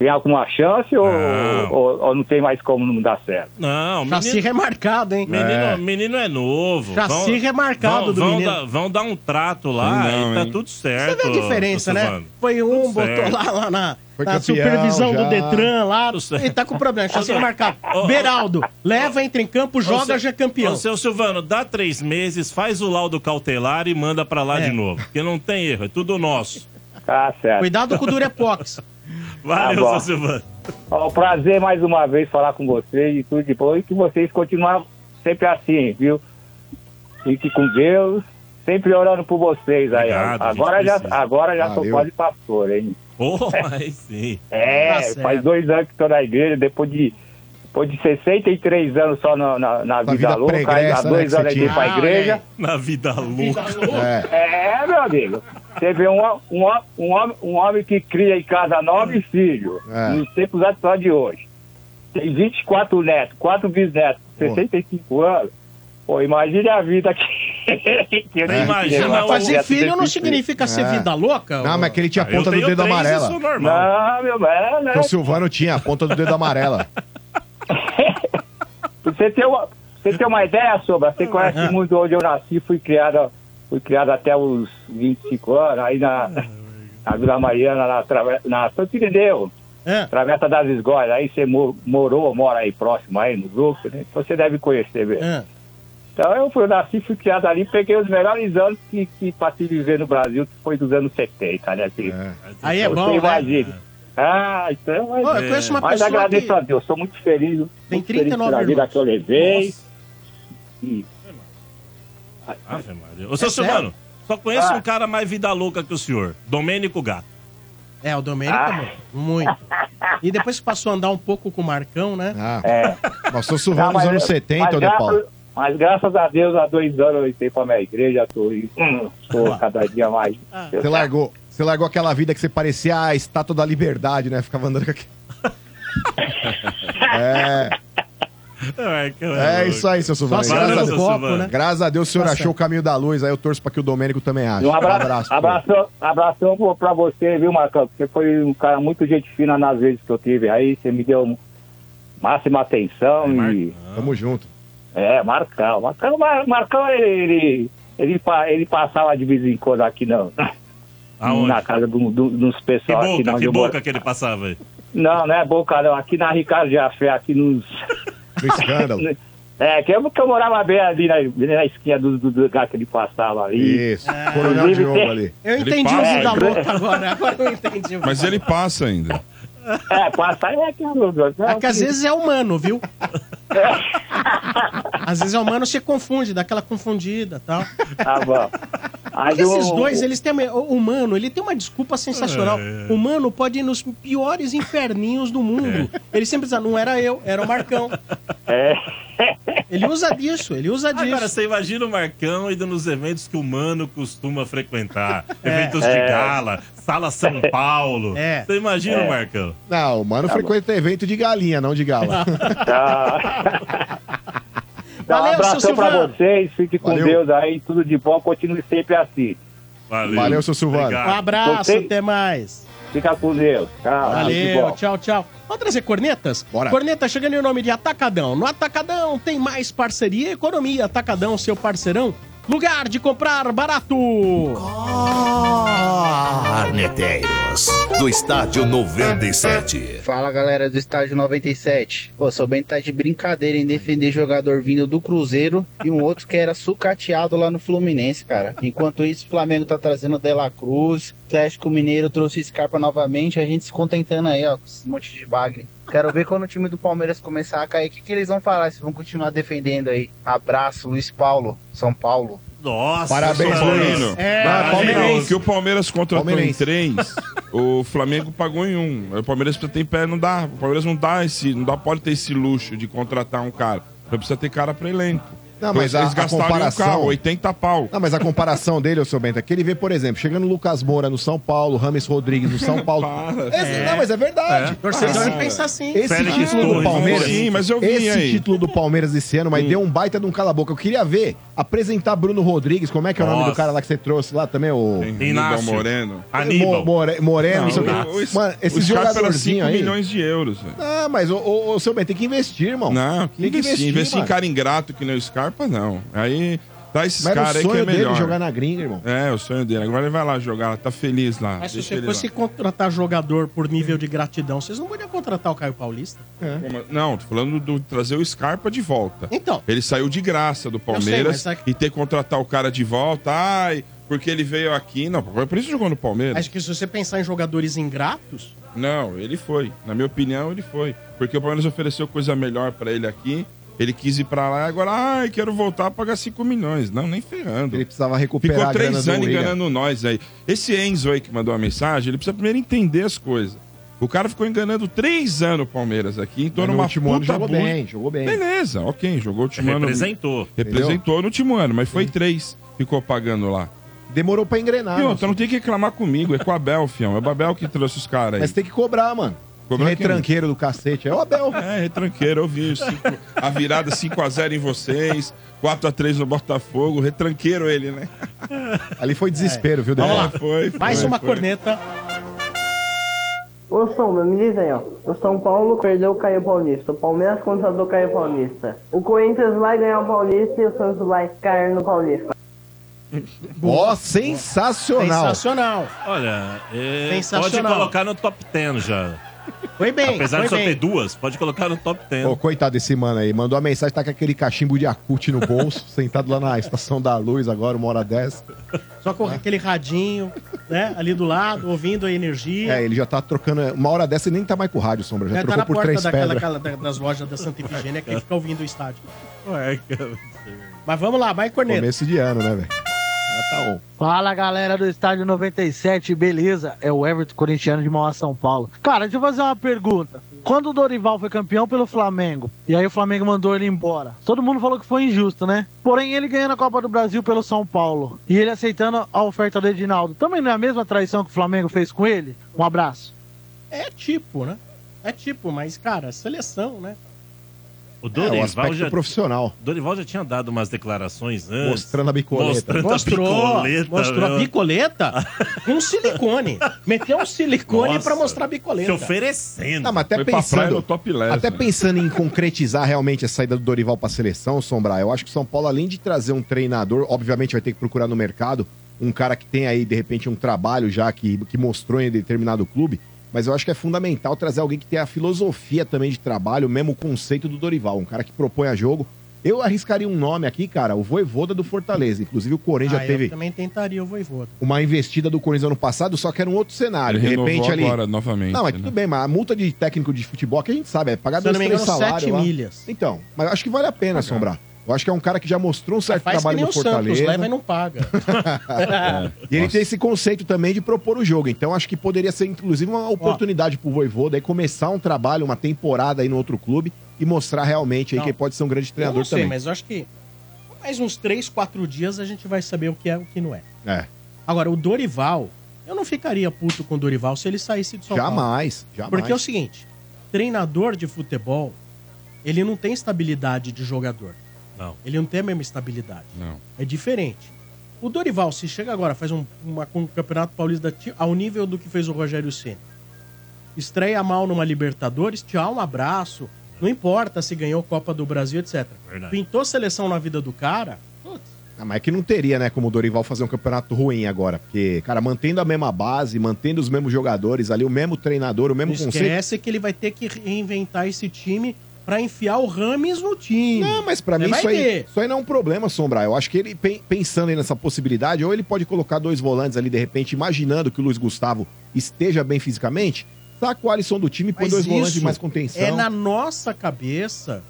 Tem alguma chance ou Não. ou, ou não tem mais como não dar certo? Não, Chassi menino, remarcado, hein? menino, menino é novo. Chassi remarcado vão, do vão menino. Dar, vão dar um trato lá Não, e tá hein? tudo Você certo. vê a diferença, né? Foi um, Tudo botou certo. lá, lá na, na campeão supervisão do já. Detran lá. Ele tá com problema, chassi remarcado. Ô, Beraldo, leva, entra em campo, joga, seu- já é campeão. Ô, seu Silvano, dá três meses, faz o laudo cautelar e manda pra lá É. de novo. Porque não tem erro, é tudo nosso. Tá certo. Cuidado com o Durepox. Valeu, Tá Silvano. Ó, um prazer mais uma vez falar com vocês e tudo de bom. E que vocês continuem sempre assim, viu? Fique com Deus. Sempre orando por vocês aí. Obrigado, agora, a já, precisa. agora já sou Valeu. quase pastor, hein? Ô, aí sim. É, Tá faz dois anos que estou na igreja, depois de, depois de 63 anos só na, na, na vida, vida louca, aí há né, dois você anos eu para Ah, igreja. olha Na vida louca. É. É, meu amigo. Vê um, um, um, homem, um homem que cria em casa nove filhos, É. nos tempos atuais de hoje. Tem 24 netos, 4 bisnetos, Pô. 65 anos. Pô, imagine a vida que, que É. Imagina Fazer filho não significa ser É. vida louca. Não, mas que ele tinha a Eu ponta do dedo amarela. Isso é normal. Não, meu velho, né? O Silvano tinha a ponta do dedo amarela. Você ter uma, você ter uma ideia, Sobra, você conhece Ah. muito onde eu nasci, fui criado, fui criado até os 25 anos, aí na, na Vila Mariana, na, na Santo Irineu, É. Travessa das Esgóias, aí você mo- morou, mora aí próximo aí no grupo, né? Então você deve conhecer mesmo. É. Então eu fui, nasci, fui criado ali, peguei os melhores anos que, que pra se viver no Brasil, que foi dos anos 70, né, filho? É. Aí é Você bom, né? imagina. Ah, então, mas, Ô, eu conheço uma mas pessoa agradeço que... a Deus, sou muito feliz, Tem muito feliz 39 pela vida que eu levei. Nossa. E- Ave Maria. Ô, seu É? Silvano, só conheço Ah. um cara mais vida louca que o senhor. Domênico Gato. É, o Domênico, Ah. mano, muito. E depois que passou a andar um pouco com o Marcão, né? Ah, É. mas o Silvano nos anos 70, mas, ô De Paulo. mas graças a Deus, há dois anos eu entrei pra minha igreja, tô, hum, tô cada dia mais. Você largou, você largou aquela vida que você parecia a estátua da liberdade, né? Ficava andando com aquele... É, é isso aí, seu Silvano. Graças a, copo, né? graças a Deus o senhor Tá achou o caminho da luz, aí eu torço pra que o Domênico também ache. Um abraço, pô. abração, abração pro- pra você, viu, Marcão? Você foi um cara muito gente fina nas vezes que eu tive aí, você me deu máxima atenção e. Tamo junto. É, Marcão. Marcão, Mar- Marcão ele, ele, ele, pa- ele passava de vez em quando aqui não, Aonde? na casa do, do, dos Que pessoal aqui boca, onde que eu moro. boca que ele passava aí. Não, não é boca não. Aqui na Ricardo de Afé, aqui nos. Escândalo. É, que eu, que eu morava bem ali na, na esquina do, do, do lugar que ele passava ali. Isso. Coronel Diogo ali. Eu Ele entendi o passa, vida né? louca agora. Agora eu entendi. o Mas ele passa ainda. É, passar é que eu- É que às vezes é humano, viu? Às vezes é humano, você confunde, dá aquela confundida e tal. Tá bom. Mas Esses o- dois, eles têm. O Mano, ele tem uma desculpa sensacional. É. O Mano pode ir nos piores inferninhos do mundo. Ele sempre diz, ah, não era eu, era o Marcão. É. Ele usa disso, ele usa disso. Agora, você imagina o Marcão indo nos eventos que o Mano costuma frequentar. É. Eventos de gala, Sala São Paulo. É. Você imagina o Marcão? Não, o mano frequenta evento de galinha, não de gala. Tá. Dá um Valeu, seu abração pra vocês, fique com Valeu. Deus aí, tudo de bom, continue sempre assim. Valeu. Valeu, seu Silvano. Um abraço, Você- até mais. Fica com Deus. Tchau, tudo de Valeu, bom. tchau, tchau. Vamos trazer cornetas? Bora. Corneta chegando em nome de Atacadão. No Atacadão tem mais parceria e economia. Atacadão, seu parceirão. Lugar de comprar barato. Do estádio 97. Fala galera do estádio 97. Pô, bem tá de brincadeira em defender jogador vindo do Cruzeiro e um outro que era sucateado lá no Fluminense, cara. Enquanto isso, o Flamengo tá trazendo o De La Cruz, Atlético Mineiro trouxe Scarpa novamente, a gente se contentando aí, ó, com esse monte de bagre. Quero ver quando o time do Palmeiras começar a cair, o que, que eles vão falar, se vão continuar defendendo aí. Abraço, Luiz Paulo, São Paulo. Nossa, Parabéns, São Paulo. Luiz. É, Vai, palmeirense. Que o Palmeiras contratou em três, o Flamengo pagou em um. O Palmeiras precisa ter pé, não dá. O Palmeiras não dá esse, não dá, pode ter esse luxo de contratar um cara. Precisa ter cara pra elenco. Não, mas a- eles a gastaram comparação- um carro, 80 pau. Não, mas a comparação dele, ô seu Bento, é que ele vê, por exemplo, chegando o Lucas Moura no São Paulo, Rames Rodrigues no São Paulo. Esse- Não, mas é verdade. Torcedor Esse- pensa assim. Esse Félix título do Torres, Palmeiras. Sim, mas eu vi esse aí. título do Palmeiras esse ano, mas deu um baita de um cala-boca. Eu queria ver apresentar Bruno Rodrigues. Como é que é o nome Nossa. do cara lá que você trouxe lá também? O Inácio. Moreno. Aníbal. Mo- More- Moreno, não sei o quê. o, o, Mano, esses Scarpa era 5 jogadorzinhos aí. milhões de euros. Ah, mas o, o, o seu Bento tem que investir, irmão. Não, tem que investir. investir. Em cara ingrato que nem o Scarpa, não. Aí tá esses caras aí que sonho é dele melhor. jogar na gringa, irmão. É, o sonho dele. Agora ele vai lá jogar, tá feliz lá. Mas se Deixa você ele fosse lá. contratar jogador por nível de gratidão, vocês não podiam contratar o Caio Paulista? Como- Não, tô falando do trazer o Scarpa de volta. Então. Ele saiu de graça do Palmeiras mas aqui- e ter que contratar o cara de volta. Ai, porque ele veio aqui. Não, por isso jogou no Palmeiras. Acho que se você pensar em jogadores ingratos, Não, ele foi. Na minha opinião, ele foi. Porque o Palmeiras ofereceu coisa melhor pra ele aqui. Ele quis ir pra lá e agora, ai, quero voltar a pagar 5 milhões. Não, nem ferrando. Ele precisava recuperar Ficou a grana três anos enganando nós aí. Esse Enzo aí que mandou a mensagem, ele precisa primeiro entender as coisas. O cara ficou enganando três anos o Palmeiras aqui, então numa último ano jogou bem, jogou bem. Beleza, ok, jogou o último ano. Representou. Representou no último ano, mas foi três. Ficou pagando lá. Demorou pra engrenar. e não, outra, não tem que reclamar comigo, é com o Abel, fião. É o Abel que trouxe os caras aí. Mas tem que cobrar, mano. Esse retranqueiro do cacete. É o Abel. É, retranqueiro, eu vi. Cinco- a virada 5x0 em vocês, 4x3 no Botafogo, retranqueiro ele, né? Ali foi desespero, viu, Vamos Dedé? lá. Foi, foi, mais uma foi. corneta. Ô Sombra, me diz aí, ó. O São Paulo perdeu o Caio Paulista. O Palmeiras contratou o Caio Paulista. O Corinthians vai ganhar o Paulista e o Santos vai cair no Paulista. Ó, sensacional. Sensacional. Olha, é, pode Sensacional. colocar no top 10 já. Foi bem, Apesar foi de só bem. ter duas, pode colocar no top 10. Ô, coitado desse mano aí. Mandou a mensagem, tá com aquele cachimbo de acute no bolso, sentado lá na estação da luz agora, uma hora dessa. Só com aquele radinho, né? Ali do lado, ouvindo a energia. É, ele já tá trocando. Uma hora dessa e nem tá mais com o rádio, Sombra. Já É, tá trocou na por porta três daquela, pedras. aquela- da- das lojas da Santa Ifigênia que ele fica ouvindo o estádio. Ué, cara. Mas vamos lá, vai, Corneta. Começo de ano, né, velho? Já tá on. Fala galera do estádio 97, beleza? É o Everton corintiano de Mauá, São Paulo. Cara, deixa eu fazer uma pergunta. Quando o Dorival foi campeão pelo Flamengo, e aí o Flamengo mandou ele embora, todo mundo falou que foi injusto, né? Porém, ele ganhando a Copa do Brasil pelo São Paulo e ele aceitando a oferta do Edinaldo, também não é a mesma traição que o Flamengo fez com ele? Um abraço. É tipo, né? É tipo, mas, cara, seleção, né? O É, o Dorival, aspecto já, profissional. Dorival já tinha dado umas declarações antes. Mostrando a bicoleta. Mostrando Mostrou, a bicoleta. mostrou a bicoleta com silicone. Meteu um silicone Nossa, pra mostrar a Se bicoleta. oferecendo. Não, mas até Foi pensando. top less, Até né? pensando em concretizar realmente a saída do Dorival pra seleção, Sombra, eu acho que o São Paulo, além de trazer um treinador, obviamente vai ter que procurar no mercado um cara que tem aí, de repente, um trabalho já que, que mostrou em determinado clube. Mas eu acho que é fundamental trazer alguém que tenha a filosofia também de trabalho, o mesmo conceito do Dorival, um cara que propõe a jogo. Eu arriscaria um nome aqui, cara, o Voivoda do Fortaleza. Inclusive o Corinthians Ah, já teve Eu também tentaria o Voivoda. uma investida do Corinthians ano passado, só que era um outro cenário. Ele de repente ali. agora novamente. Não, mas né? tudo bem, mas a multa de técnico de futebol que a gente sabe, é pagar Se dois, três salários sete lá. milhas. Então, mas eu acho que vale a pena, Sombrar. Eu acho que é um cara que já mostrou um certo Faz que trabalho nem no o Santos, Fortaleza. leva e não paga. E ele tem esse conceito também de propor o jogo. Então acho que poderia ser, inclusive, uma oportunidade pro Voivoda aí começar um trabalho, uma temporada aí no outro clube e mostrar realmente aí Não. que ele pode ser um grande Eu treinador não sei, também. mas eu acho que mais uns 3, 4 dias a gente vai saber o que é e o que não é. É. Agora, o Dorival, eu não ficaria puto com o Dorival se ele saísse de São Paulo. Jamais, jamais. Porque é o seguinte, treinador de futebol, ele não tem estabilidade de jogador. Não. Ele não tem a mesma estabilidade. Não. É diferente. O Dorival, se chega agora, faz um, uma, um campeonato paulista ao nível do que fez o Rogério Ceni. Estreia mal numa Libertadores, tchau, um abraço. Não importa se ganhou Copa do Brasil, etc. Verdade. Pintou seleção na vida do cara, Ah, mas é que não teria, né, como o Dorival fazer um campeonato ruim agora. Porque, cara, mantendo a mesma base, mantendo os mesmos jogadores ali, o mesmo treinador, o mesmo não conceito. esquece que ele vai ter que reinventar esse time pra enfiar o Rames no time. Não, mas Você mim isso aí, isso aí não é um problema, Sombra. Eu acho que ele, pen- pensando aí nessa possibilidade, ou ele pode colocar dois volantes ali, de repente, imaginando que o Luiz Gustavo esteja bem fisicamente, saca o Alisson do time e põe dois volantes de mais contenção. É na nossa cabeça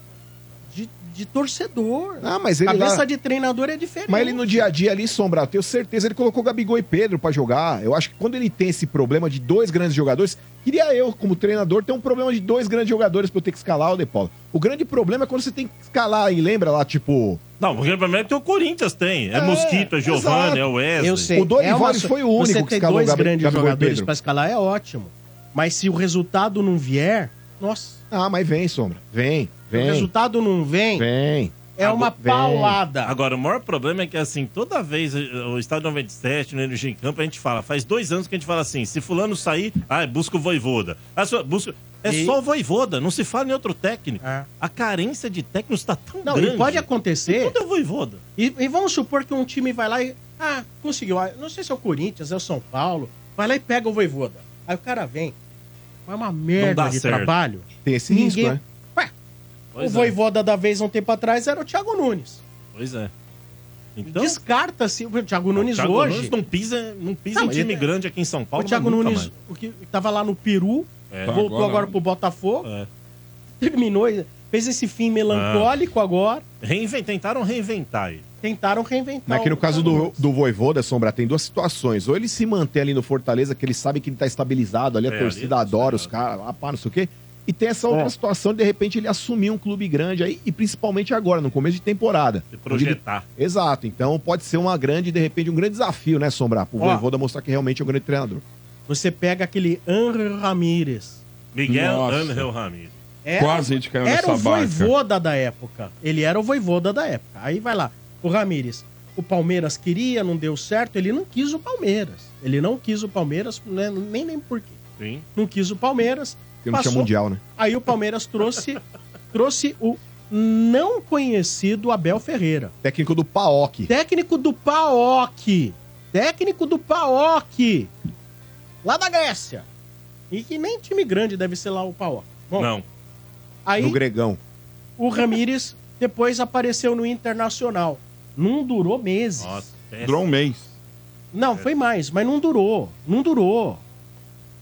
de, torcedor. Ah, mas ele cabeça lá- de treinador é diferente. Mas ele no dia a dia ali, Sombra, eu tenho certeza, ele colocou Gabigol e Pedro pra jogar. Eu acho que quando ele tem esse problema de dois grandes jogadores, queria eu, como treinador, ter um problema de dois grandes jogadores pra eu ter que escalar o De Paula. O grande problema é quando você tem que escalar e lembra lá, tipo. Não, porque o problema é que o Corinthians tem. É, É, Mosquito, é Giovanni, é o Wesley. Eu sei. O Dorival, é uma foi o único Você que ter escalou dois Gabi- grandes Gabigol e jogadores pra escalar é ótimo. Mas se o resultado não vier, nossa. Ah, mas vem, Sombra. Vem, Se o vem. resultado não vem, Vem. é uma Vem. paulada. Agora, o maior problema é que, assim, toda vez eh, o Estádio 97, no Energia em Campo, a gente fala, faz dois anos que a gente fala assim, se fulano sair, ah, busca o Voivoda. Ah, busca... É E- só o Voivoda, não se fala em outro técnico. É. A carência de técnicos está tão Não, grande. e pode acontecer. Tudo é o Voivoda. E, e vamos supor que um time vai lá e. Ah, conseguiu. Ah, Não sei se é o Corinthians, é o São Paulo. Vai lá e pega o Voivoda. Aí o cara vem. Faz uma merda de certo. trabalho. Tem esse Ninguém- risco, né? Pois o é. Voivoda da vez há um tempo atrás era o Thiago Nunes. Pois é. Então, Descarta-se. O Thiago Nunes Thiago hoje. Nunes não pisa, não pisa Não, em time ele- grande aqui em São Paulo. o Thiago Nunes, mais. o que tava lá no Peru, É. voltou Agora agora, pro Botafogo, É. terminou, fez esse fim melancólico agora. Reinven- Tentaram reinventar ele. Tentaram reinventar. Mas que no o caso do, do Voivoda, Sombra, tem duas situações. Ou ele se mantém ali no Fortaleza, que ele sabe que ele tá estabilizado ali, a É, torcida ali, adora sim, os caras, lá, pá, não sei o quê. E tem essa outra É. situação de, de repente, ele assumir um clube grande aí, e principalmente agora, no começo de temporada. Se projetar. Ele- Exato. Então pode ser uma grande, de repente, um grande desafio, né, Sombra? Pro. Voivoda mostrar que realmente é um grande treinador. Você pega aquele Henry Ramírez. Miguel Nossa. Angel Ramirez. Era, Quase a gente caiu era nessa o barca. voivoda da época. Ele era o voivoda da época. Aí vai lá. O Ramírez. O Palmeiras queria, não deu certo. Ele não quis o Palmeiras. Ele não quis o Palmeiras, né, nem nem por quê. Sim. Não quis o Palmeiras. Porque não tinha mundial, né? Aí o Palmeiras trouxe, trouxe o não conhecido Abel Ferreira. Técnico do Paok. Técnico do PAOK. Técnico do PAOK. Lá da Grécia. E que nem time grande deve ser lá o PAOK. Bom, Não. aí No Gregão. o Ramires depois apareceu no Internacional. Não durou meses. Nossa. Durou um mês. Não, foi mais, mas não durou. Não durou.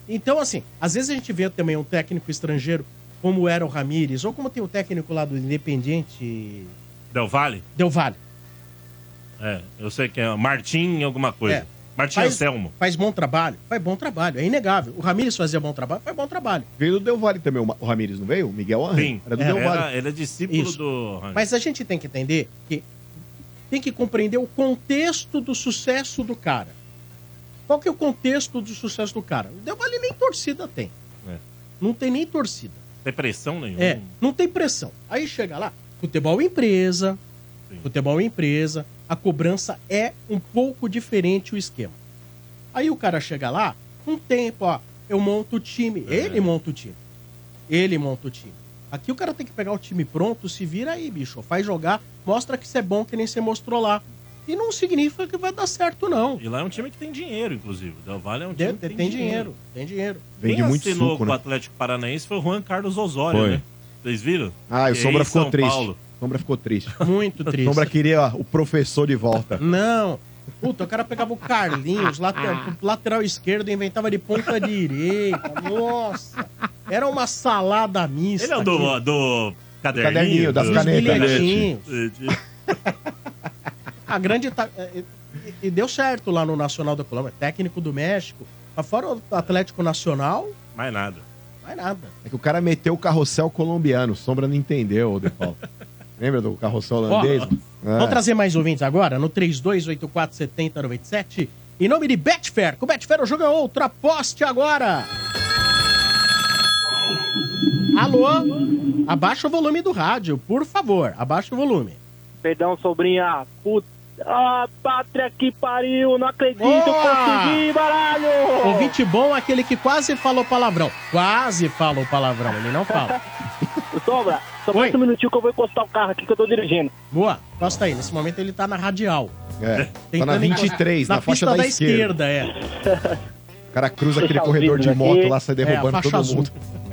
Então, assim, às vezes a gente vê também um técnico estrangeiro, como era o Ramires, ou como tem o técnico lá do Independiente Del Valle? Del Valle. É, eu sei que é Martim alguma coisa. É. Martim Faz, Anselmo. faz bom trabalho? Faz bom trabalho, é inegável. O Ramires fazia bom trabalho? Faz bom trabalho. Veio do Del Valle também, o Ramires, não veio? O Miguel Angel. Sim. Era do É, Del Valle. Era, ele é discípulo Isso. do. Mas a gente tem que entender que tem que compreender o contexto do sucesso do cara. Qual que é o contexto do sucesso do cara? O Del Valle nem torcida tem. É. Não tem nem torcida. Tem pressão nenhuma. É, não tem pressão. Aí chega lá, futebol é empresa, Sim. futebol é empresa, a cobrança é um pouco diferente o esquema. Aí o cara chega lá, um tempo, ó, eu monto o time, É. ele monta o time. Ele monta o time. Aqui o cara tem que pegar o time pronto, se vira aí, bicho, faz jogar, mostra que você é bom que nem você mostrou lá. E não significa que vai dar certo não. E lá é um time que tem dinheiro, inclusive. O Del Valle é um Tem, time que tem dinheiro, tem dinheiro. Vende Quem muito assinou suco, com o né? Atlético Paranaense foi o Juan Carlos Osório, Foi. né? Vocês viram? Ah, e o Que é Sombra em ficou São triste. Paulo. Sombra ficou triste. Muito triste. Sombra queria ó, o professor de volta. Não. Puta, o cara pegava o Carlinhos, lateral, lateral esquerdo, inventava de ponta direita. Nossa. Era uma salada mista. Ele é o do, do Caderninho das Os canetas. bilhetinhos. A grande. ta- é, E, e deu certo lá no Nacional da Colômbia. Técnico do México. Mas fora o Atlético Nacional, Mais nada. mais nada. É que o cara meteu o carrossel colombiano. Sombra não entendeu, De Paulo. Lembra do carrossel holandês? Ó, mano? É. Vamos trazer mais ouvintes agora no 32847097. Em nome de Betfair. Com Betfair o jogo é outro. Aposte agora. Alô? Abaixa o volume do rádio, por favor. Abaixa o volume. Perdão, sobrinha. Puta. Ah, pátria que pariu, não acredito, Boa! consegui, baralho! Ouvinte bom é aquele que quase falou palavrão. Quase falou palavrão, ele não fala. Sombra, só mais um minutinho que eu vou encostar o carro aqui que eu tô dirigindo. Boa, gosta aí. Nesse momento ele tá na radial. É, tá na 23, encostar- na, faixa pista da, da esquerda. esquerda, é. O cara cruza aquele corredor de moto aqui. lá, sai É, derrubando faixa todo azul. mundo.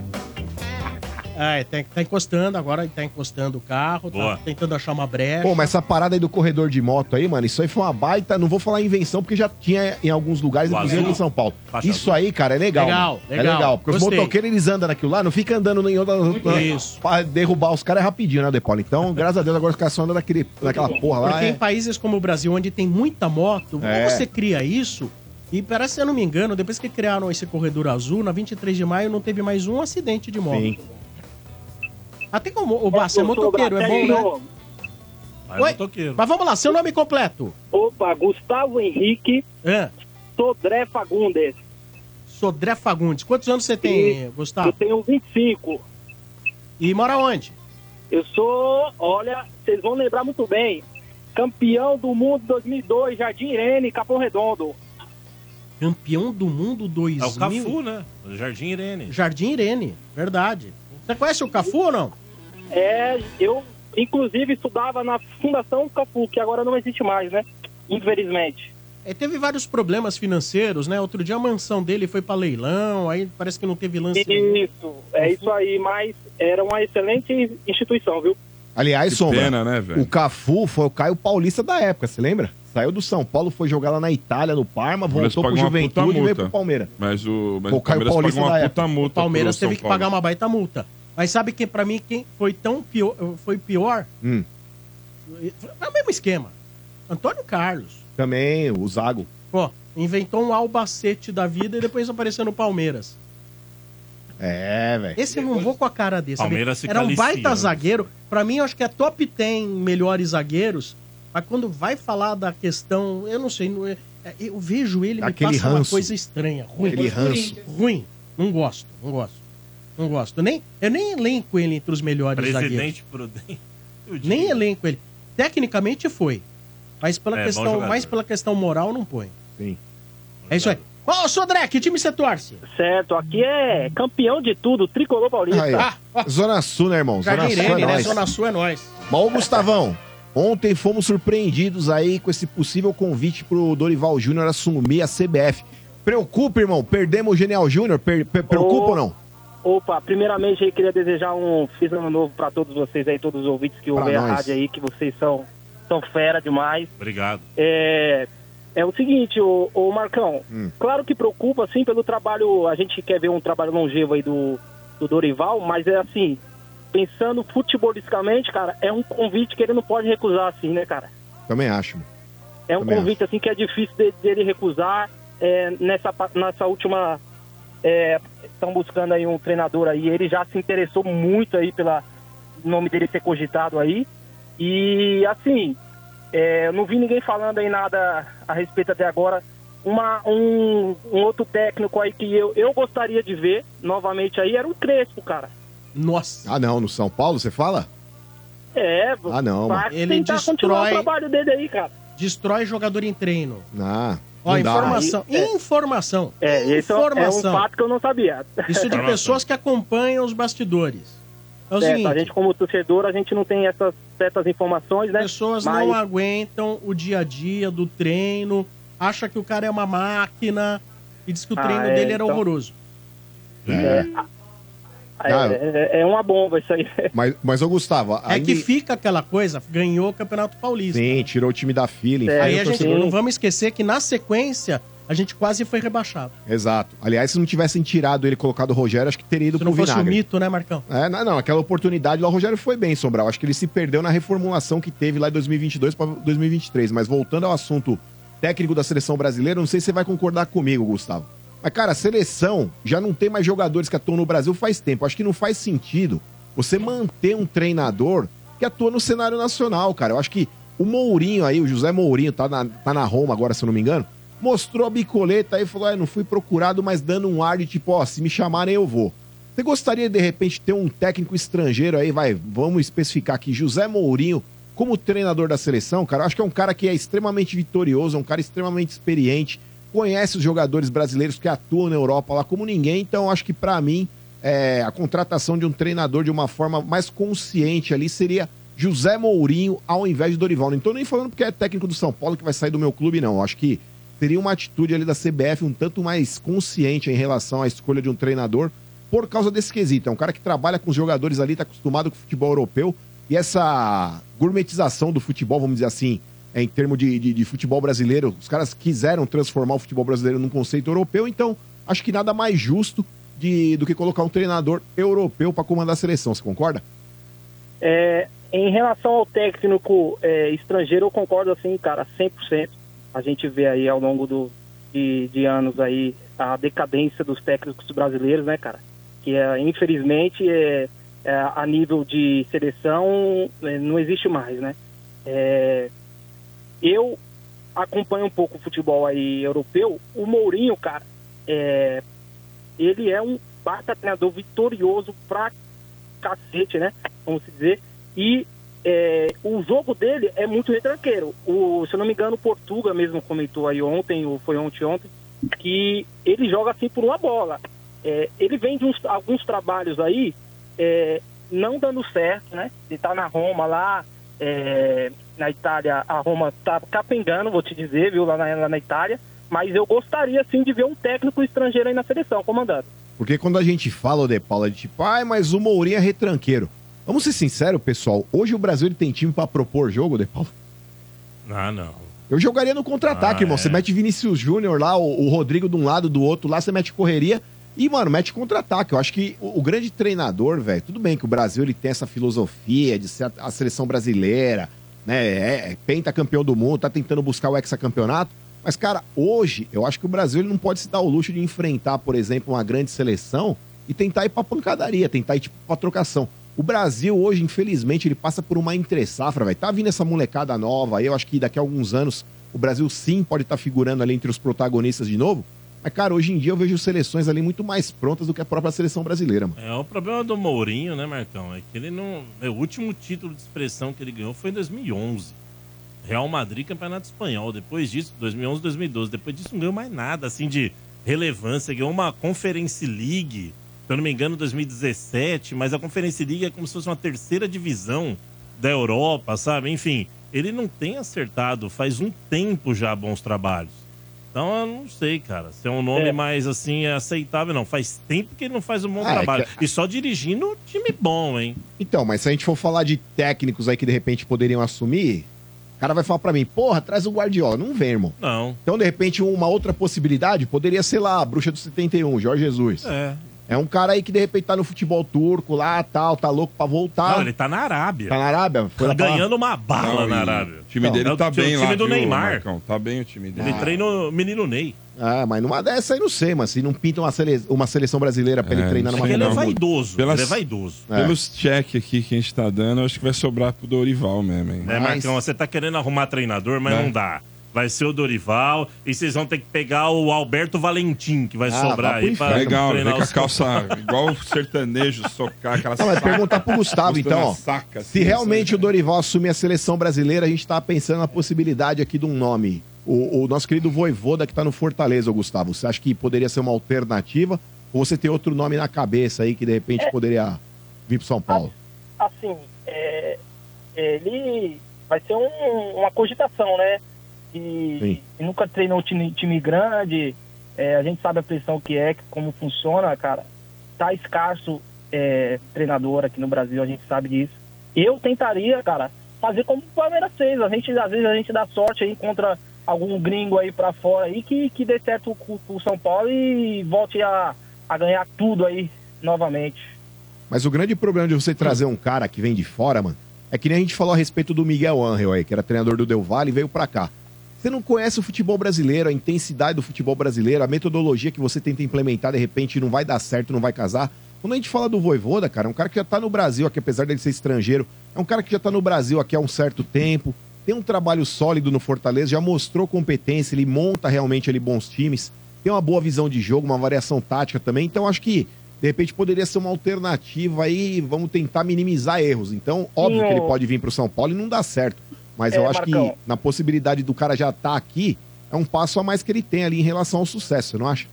É, tá, tá encostando agora, tá encostando o carro, Boa. tá tentando achar uma brecha. Pô, mas essa parada aí do corredor de moto aí, mano, isso aí foi uma baita. Não vou falar invenção, porque já tinha em alguns lugares, inclusive azul? aqui em São Paulo. Faixa isso aí, cara, é legal. Legal, legal. É legal. Porque Gostei. os motoqueiros, eles andam naquilo lá, não fica andando em outra. Isso. Pra derrubar os caras é rapidinho, né, Depolo? Então, graças a Deus, agora os caras só andam naquele, naquela porra lá. Porque É... em países como o Brasil, onde tem muita moto, É. você cria isso. E parece, se eu não me engano, depois que criaram esse corredor azul, na 23 de maio não teve mais um acidente de moto. Sim. Até como o é Ô, motoqueiro, é bom, né? tenho- Oi? Mas vamos lá, seu nome completo. Opa, Gustavo Henrique É. Sodré Fagundes. Sodré Fagundes. Quantos anos você tem, Gustavo? Eu tenho 25. E mora onde? Eu sou, olha, vocês vão lembrar muito bem, campeão do mundo 2002, Jardim Irene, Capão Redondo. Campeão do mundo 2000. É o Cafu, né? Jardim Irene. Jardim Irene, verdade. Você conhece o Cafu ou não? É, eu inclusive estudava na Fundação Cafu, que agora não existe mais, né? Infelizmente. É, teve vários problemas financeiros, né? Outro dia a mansão dele foi pra leilão, aí parece que não teve lance. Isso, é isso aí, mas era uma excelente instituição, viu? Aliás, Que Sombra, pena, né, velho? o Cafu foi o Caio Paulista da época, você lembra? Saiu do São Paulo, foi jogar lá na Itália, no Parma, voltou pro Juventude e veio pro Palmeiras. Mas o, mas o Caio Palmeiras Paulista pagou uma da puta época. multa O Palmeiras teve que Paulo. pagar uma baita multa. Mas sabe que pra mim quem foi tão pior, foi pior? Hum. É o mesmo esquema. Antônio Carlos. Também, o Zago. Pô, inventou um albacete da vida e depois apareceu no Palmeiras. É, velho. Esse eu não vou com a cara desse. sabe? Palmeiras fica Era um baita zagueiro. Pra mim, eu acho que é top 10 melhores zagueiros. Mas quando vai falar da questão, eu não sei. é- é- eu vejo ele, me Aquele passa uma ranço. coisa estranha. Ruim. Aquele ranço. Ruim. Não gosto, não gosto. Não gosto. Nem, eu nem elenco ele entre os melhores zagueiros. Presidente Prudente. Nem elenco ele. Tecnicamente foi. Mas pela É, bom questão, mais pela questão moral, não põe. Sim. É isso aí. Ô, Sodré, que time você torce? Certo, aqui é campeão de tudo, tricolor paulista. Aí, Zona Sul, né, irmão? Zona Sul é né? nóis. Zona Sul é nós. Mas, ô, Gustavão, ontem fomos surpreendidos aí com esse possível convite pro Dorival Júnior assumir a CBF. Preocupa, irmão? Perdemos o Genial Júnior? Per- per- preocupa ou não? Opa, primeiramente aí queria desejar um feliz ano novo pra todos vocês aí, todos os ouvintes que ouvem a rádio aí, que vocês são, são fera demais. Obrigado. É, é o seguinte, o, o Marcão, Hum. claro que preocupa, assim, pelo trabalho, a gente quer ver um trabalho longevo aí do, do Dorival, mas é assim, pensando futebolisticamente, cara, é um convite que ele não pode recusar assim, né, cara? Também acho. mano. É um Também convite assim que é difícil de- dele recusar. É, nessa, nessa última. Estão buscando aí um treinador aí. Ele já se interessou muito aí pela o nome dele ser cogitado aí. E assim, é, eu não vi ninguém falando aí nada a respeito até agora. Uma, um, um outro técnico aí que eu, eu gostaria de ver novamente aí era o Crespo, cara. Nossa. Ah, não, no São Paulo, você fala? É, Ah, não. Ele tentar continuar o destrói- trabalho dele aí, cara. Destrói jogador em treino. Ah, Ó, dá. informação. É. Informação. É, é um- é um informação. fato que eu não sabia. Isso de pessoas que acompanham os bastidores. É o Certo, seguinte, a gente como torcedor, a gente não tem essas certas informações, né? pessoas Mas- não aguentam o dia a dia do treino, acha que o cara é uma máquina e diz que o Ah, treino é, dele era então- horroroso. É, Ah, é, é uma bomba isso aí. Mas, mas ô, Gustavo, É que fica aquela coisa, ganhou o Campeonato Paulista. Sim, tirou o time da fila. enfim, Aí a gente não vamos esquecer que na sequência a gente quase foi rebaixado. Exato. Aliás, se não tivessem tirado ele e colocado o Rogério, acho que teria ido Se pro não fosse o vinagre. mito, né, Marcão? É, não, não, aquela oportunidade lá, o Rogério foi bem, Sobral. Acho que ele se perdeu na reformulação que teve lá em 2022 para 2023. Mas voltando ao assunto técnico da seleção brasileira, não sei se você vai concordar comigo, Gustavo. Mas, cara, a seleção já não tem mais jogadores que atuam no Brasil faz tempo. Acho que não faz sentido você manter um treinador que atua no cenário nacional, cara. Eu acho que o Mourinho aí, o José Mourinho, tá na, tá na Roma agora, se eu não me engano, mostrou a bicoleta aí e falou: ah, não fui procurado, mas dando um ar de tipo, ó, se me chamarem eu vou. Você gostaria de repente ter um técnico estrangeiro aí, vai, vamos especificar aqui, José Mourinho, como treinador da seleção, cara? Eu acho que é um cara que é extremamente vitorioso, é um cara extremamente experiente, conhece os jogadores brasileiros que atuam na Europa lá como ninguém, então acho que pra mim é, a contratação de um treinador de uma forma mais consciente ali seria José Mourinho ao invés de Dorival. Não tô nem falando porque é técnico do São Paulo que vai sair do meu clube, não. Acho que seria uma atitude ali da CBF um tanto mais consciente em relação à escolha de um treinador por causa desse quesito. É um cara que trabalha com os jogadores ali, tá acostumado com o futebol europeu e essa gourmetização do futebol, vamos dizer assim, é, em termos de, de, de futebol brasileiro, os caras quiseram transformar o futebol brasileiro num conceito europeu, então acho que nada mais justo de, do que colocar um treinador europeu para comandar a seleção. Você concorda? É, em relação ao técnico é, estrangeiro, eu concordo assim, cara, 100%. A gente vê aí ao longo do, de, de anos aí a decadência dos técnicos brasileiros, né, cara? Que é, infelizmente é, é, a nível de seleção é, não existe mais, né? Eu acompanho um pouco o futebol aí europeu. O Mourinho, cara, é, ele é um baita treinador vitorioso pra cacete, né? Vamos dizer. E é, o jogo dele é muito retranqueiro. O, se eu não me engano, o Portuga mesmo comentou aí ontem, ou foi ontem ontem, que ele joga assim por uma bola. É, ele vem de uns, alguns trabalhos aí é, não dando certo, né? Ele tá na Roma lá, é, na Itália, a Roma tá capengando, vou te dizer, viu, lá na, lá na Itália. Mas eu gostaria, sim, de ver um técnico estrangeiro aí na seleção comandando. Porque quando a gente fala, De Paula, de tipo, ai, mas o Mourinho é retranqueiro. Vamos ser sinceros, pessoal. Hoje o Brasil ele tem time pra propor jogo, De Paula. Ah, não. Eu jogaria no contra-ataque, Ah, irmão. é. Você mete Vinícius Júnior lá, o, o Rodrigo de um lado, do outro lá, você mete correria. E, mano, mete contra-ataque. Eu acho que o, o grande treinador, velho, tudo bem que o Brasil ele tem essa filosofia de ser a, a seleção brasileira, né? É, é pentacampeão do mundo, tá tentando buscar o hexacampeonato. Mas, cara, hoje, eu acho que o Brasil não pode se dar o luxo de enfrentar, por exemplo, uma grande seleção e tentar ir pra pancadaria, tentar ir, tipo, pra trocação. O Brasil hoje, infelizmente, ele passa por uma entre-safra, velho. Tá vindo essa molecada nova aí, eu acho que daqui a alguns anos o Brasil sim pode estar figurando ali entre os protagonistas de novo. Mas, cara, hoje em dia eu vejo seleções ali muito mais prontas do que a própria seleção brasileira, mano. É, o problema do Mourinho, né, Marcão, é que ele não... é, O último título de expressão que ele ganhou foi em 2011. Real Madrid, Campeonato Espanhol. Depois disso, 2011, 2012. Depois disso não ganhou mais nada, assim, de relevância. Ganhou uma Conference League, se eu não me engano, 2017. Mas a Conference League é como se fosse uma terceira divisão da Europa, sabe? Enfim, ele não tem acertado faz um tempo já bons trabalhos. Então eu não sei, cara, se é um nome É. mais assim aceitável, não. Faz tempo que ele não faz um bom Ah, é trabalho. que- E só dirigindo time bom, hein? Então, mas se a gente for falar de técnicos aí que de repente poderiam assumir, o cara vai falar pra mim, porra, traz o Guardiola. Não vem, irmão. Não. Então, de repente, uma outra possibilidade poderia ser lá, a bruxa do 71, Jorge Jesus. É. É um cara aí que de repente tá no futebol turco lá, tal, tá louco pra voltar. Não, ele tá na Arábia. Tá na Arábia? Foi Tá lá pra lá? ganhando uma bala Não, na e Arábia. O time dele é o tá time bem lá, do viu, Neymar. Marcão? Tá bem o time dele. Ele treina o menino Ney. Ah, mas numa dessa aí não sei, mas se não pinta uma, sele... uma seleção brasileira pra ele É, treinar numa Ele é vaidoso. Pelas- Ele é vaidoso. É. Pelos cheques aqui que a gente tá dando, eu acho que vai sobrar pro Dorival mesmo, hein? É, Marcão, você tá querendo arrumar treinador, mas Né? não dá. Vai ser o Dorival e vocês vão ter que pegar o Alberto Valentim, que vai Ah, sobrar aí pra inferno. Legal, treinar vem com a calça igual o sertanejo, socar aquela Não, mas saca, perguntar pro Gustavo, então, ó. saca, Se assim, realmente sabe? o Dorival assumir a seleção brasileira, a gente tá pensando na possibilidade aqui de um nome. O, o nosso querido Voivoda que tá no Fortaleza, Gustavo. Você acha que poderia ser uma alternativa? Ou você tem outro nome na cabeça aí que de repente poderia vir pro São Paulo? assim, é, ele vai ser um- uma cogitação, né? E, e nunca treinou time, time grande, é, a gente sabe a pressão que é, como funciona, cara. Tá escasso é, treinador aqui no Brasil, a gente sabe disso. Eu tentaria, cara, fazer como o Palmeiras fez. A gente, às vezes, a gente dá sorte aí contra algum gringo aí pra fora aí que, que dê certo com o São Paulo e volte a, a ganhar tudo aí novamente. Mas o grande problema de você trazer um cara que vem de fora, mano, é que nem a gente falou a respeito do Miguel Angel aí, que era treinador do Del Valle e veio pra cá. Você não conhece o futebol brasileiro, a intensidade do futebol brasileiro, a metodologia que você tenta implementar, de repente não vai dar certo, não vai casar. Quando a gente fala do Voivoda, cara, é um cara que já tá no Brasil aqui, apesar dele ser estrangeiro, é um cara que já tá no Brasil aqui há um certo tempo, tem um trabalho sólido no Fortaleza, já mostrou competência, ele monta realmente ali bons times, tem uma boa visão de jogo, uma variação tática também, então acho que de repente poderia ser uma alternativa aí, vamos tentar minimizar erros. Então, óbvio que ele o- pode vir pro São Paulo e não dá certo, mas É, eu acho Marcão. que na possibilidade do cara já estar aqui, é um passo a mais que ele tem ali em relação ao sucesso, você não acha?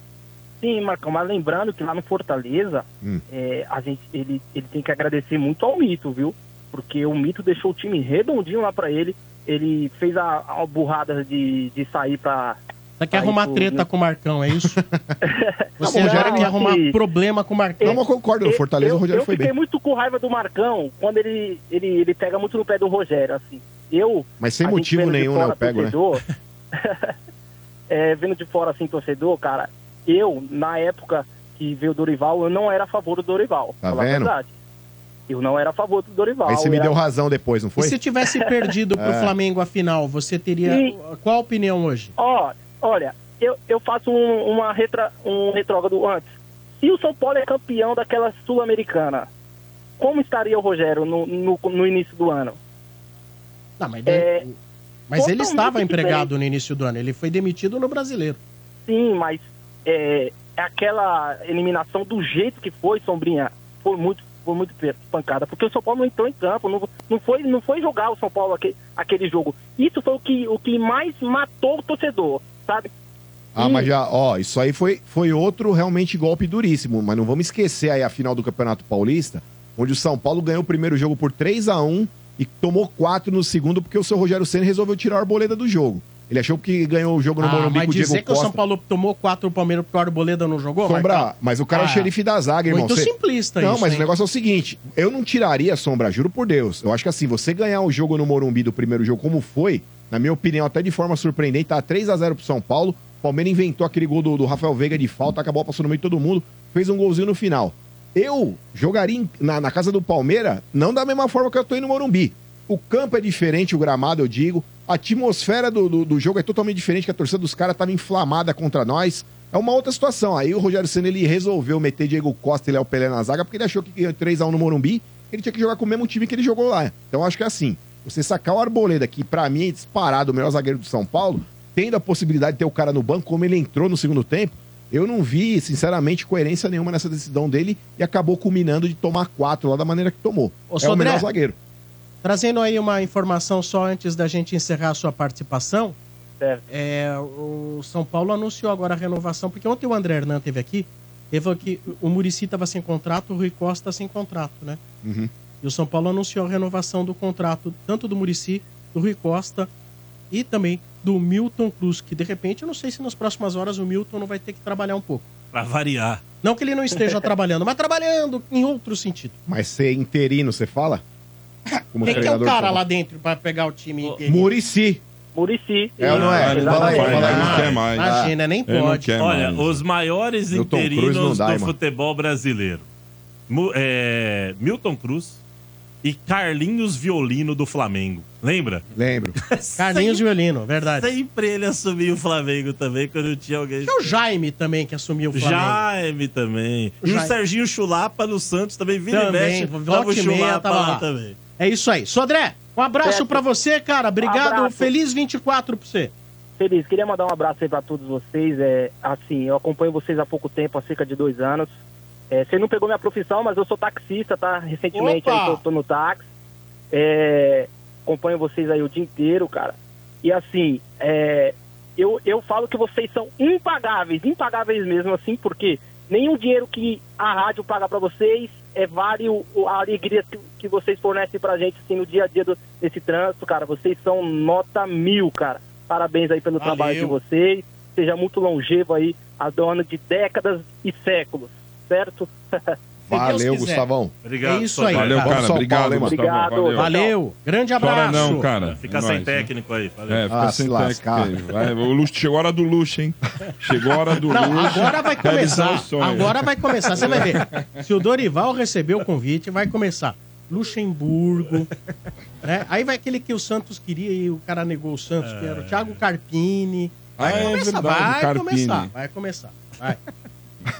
Sim, Marcão, mas lembrando que lá no Fortaleza, Hum. é, a gente, ele, ele tem que agradecer muito ao Mito, viu? Porque o Mito deixou o time redondinho lá pra ele. Ele fez a, a burrada de, de sair pra. Você quer arrumar pro- treta com o Marcão, é isso? Você Não, já não, quer arrumar assim, problema com o Marcão. Não, mas eu concordo, no Fortaleza eu, o Rogério eu foi fiquei bem. muito com raiva do Marcão quando ele, ele, ele pega muito no pé do Rogério, assim. Eu. Mas sem motivo nenhum, né, fora, eu pego, né? torcedor, é, vendo de fora, assim, torcedor, cara, eu, na época que veio o Dorival, eu não era a favor do Dorival. Tá falar a vendo? verdade. Eu não era a favor do Dorival. Aí você me eu deu era- razão depois, não E foi? se tivesse perdido pro É. Flamengo a final, você teria. E- Qual a opinião hoje? Ó, olha, eu, eu faço um, uma retra, um retrógrado antes. Se o São Paulo é campeão daquela Sul-Americana, como estaria o Rogério no, no, no início do ano? Não, mas, É, mas ele estava empregado diferente. no início do ano. Ele foi demitido no brasileiro. Sim, mas é, aquela eliminação do jeito que foi, Sombrinha, foi muito, foi muito pancada, porque o São Paulo não entrou em campo, não, não, foi, não foi jogar o São Paulo aquele, aquele jogo. Isso foi o que, o que mais matou o torcedor, sabe? Ah, mas já, ó, isso aí foi, foi outro realmente golpe duríssimo. Mas não vamos esquecer aí a final do Campeonato Paulista, onde o São Paulo ganhou o primeiro jogo por 3 a 1 e tomou 4 no segundo, porque o seu Rogério Senna resolveu tirar a arboleda do jogo. Ele achou que ganhou o jogo no Ah, Morumbi mas com o Diego dizer que o. São Paulo tomou quatro do Palmeiras porque o Arboleda não jogou? Sombra, Marcão? mas o cara é Ah, o xerife da zaga, irmão. Muito Você- simplista Não, isso, mas hein? o negócio é o seguinte: eu não tiraria, Sombra, juro por Deus. Eu acho que assim, você ganhar o jogo no Morumbi do primeiro jogo, como foi, na minha opinião, até de forma surpreendente, tá 3 a 0 pro São Paulo. O Palmeiras inventou aquele gol do, do Rafael Veiga de falta, acabou passando no meio de todo mundo, fez um golzinho no final. Eu jogaria na, na casa do Palmeiras, não da mesma forma que eu tô indo no Morumbi. O campo é diferente, o gramado, eu digo. A atmosfera do, do, do jogo é totalmente diferente, que a torcida dos caras tava inflamada contra nós. É uma outra situação. Aí o Rogério Senna ele resolveu meter Diego Costa e Léo Pelé na zaga, porque ele achou que ganhou 3x1 no Morumbi, ele tinha que jogar com o mesmo time que ele jogou lá. Então acho que é assim. Você sacar o Arboleda, que pra mim é disparado o melhor zagueiro do São Paulo, tendo a possibilidade de ter o cara no banco, como ele entrou no segundo tempo, eu não vi, sinceramente, coerência nenhuma nessa decisão dele e acabou culminando de tomar quatro lá da maneira que tomou. Ô, é o Sodré, melhor zagueiro. Trazendo aí uma informação só antes da gente encerrar a sua participação. Certo. É, o São Paulo anunciou agora a renovação, porque ontem o André Hernan teve aqui, falou que o Murici estava sem contrato, o Rui Costa sem contrato, né? Uhum. E o São Paulo anunciou a renovação do contrato tanto do Murici, do Rui Costa e também do Milton Cruz, que de repente, eu não sei se nas próximas horas o Milton não vai ter que trabalhar um pouco. Pra variar. Não que ele não esteja trabalhando, mas trabalhando em outro sentido. Mas ser interino, você fala? Como Quem que é o cara lá dentro para pegar o time inteiro? Murici. Murici. É ou não é? ele não Fala aí, vai, fala aí. ele não quer mais. Imagina, nem pode. quer Olha, mais. os maiores Milton interinos dá, do irmão. futebol brasileiro. Mu- é, Milton Cruz e Carlinhos Violino do Flamengo. Lembra? Lembro. Carlinhos Violino, verdade. Sempre ele assumiu o Flamengo também, quando tinha alguém. Tinha o Jaime também que assumiu o Flamengo. Jaime também. O E o Jaime. Serginho Chulapa no Santos também, vira e Também, mexe. volta Tava o e Chulapa tava lá lá. também. É isso aí. Sodré, um abraço pra você, cara. Obrigado. Abraço. Feliz 24 pra você. Feliz, queria mandar um abraço aí pra todos vocês. É, assim, eu acompanho vocês há pouco tempo, há cerca de dois anos. É, você não pegou minha profissão, mas eu sou taxista, tá? Recentemente Opa! aí tô, tô no táxi. É, acompanho vocês aí o dia inteiro, cara. E assim, é, eu, eu falo que vocês são impagáveis, impagáveis mesmo, assim, porque nenhum dinheiro que a rádio paga pra vocês é vale o- a alegria que, que vocês fornecem pra gente, assim, no dia a dia do, desse trânsito, cara. Vocês são nota mil, cara. Parabéns aí pelo Valeu. trabalho de vocês. Seja muito longevo aí, a dona de décadas e séculos, certo? Deus Valeu. Gustavão. Obrigado, É isso aí. Valeu, cara. cara. Obrigado, hein, mano? Obrigado. Valeu. Valeu. Grande abraço. Chora não, cara. Fica É sem nóis, técnico aí. Valeu. É, fica Ah, sem se técnico. Vai, o luxo, chegou a hora do luxo, hein? Chegou a hora do Não, luxo. agora vai começar. sonho. Agora vai começar. Você vai ver. Se o Dorival receber o convite, vai começar. Luxemburgo. né? Aí vai aquele que o Santos queria e o cara negou o Santos, que era o Thiago Carpini. Vai Ah, é começar, verdade, vai Carpini. começar, vai começar. Vai.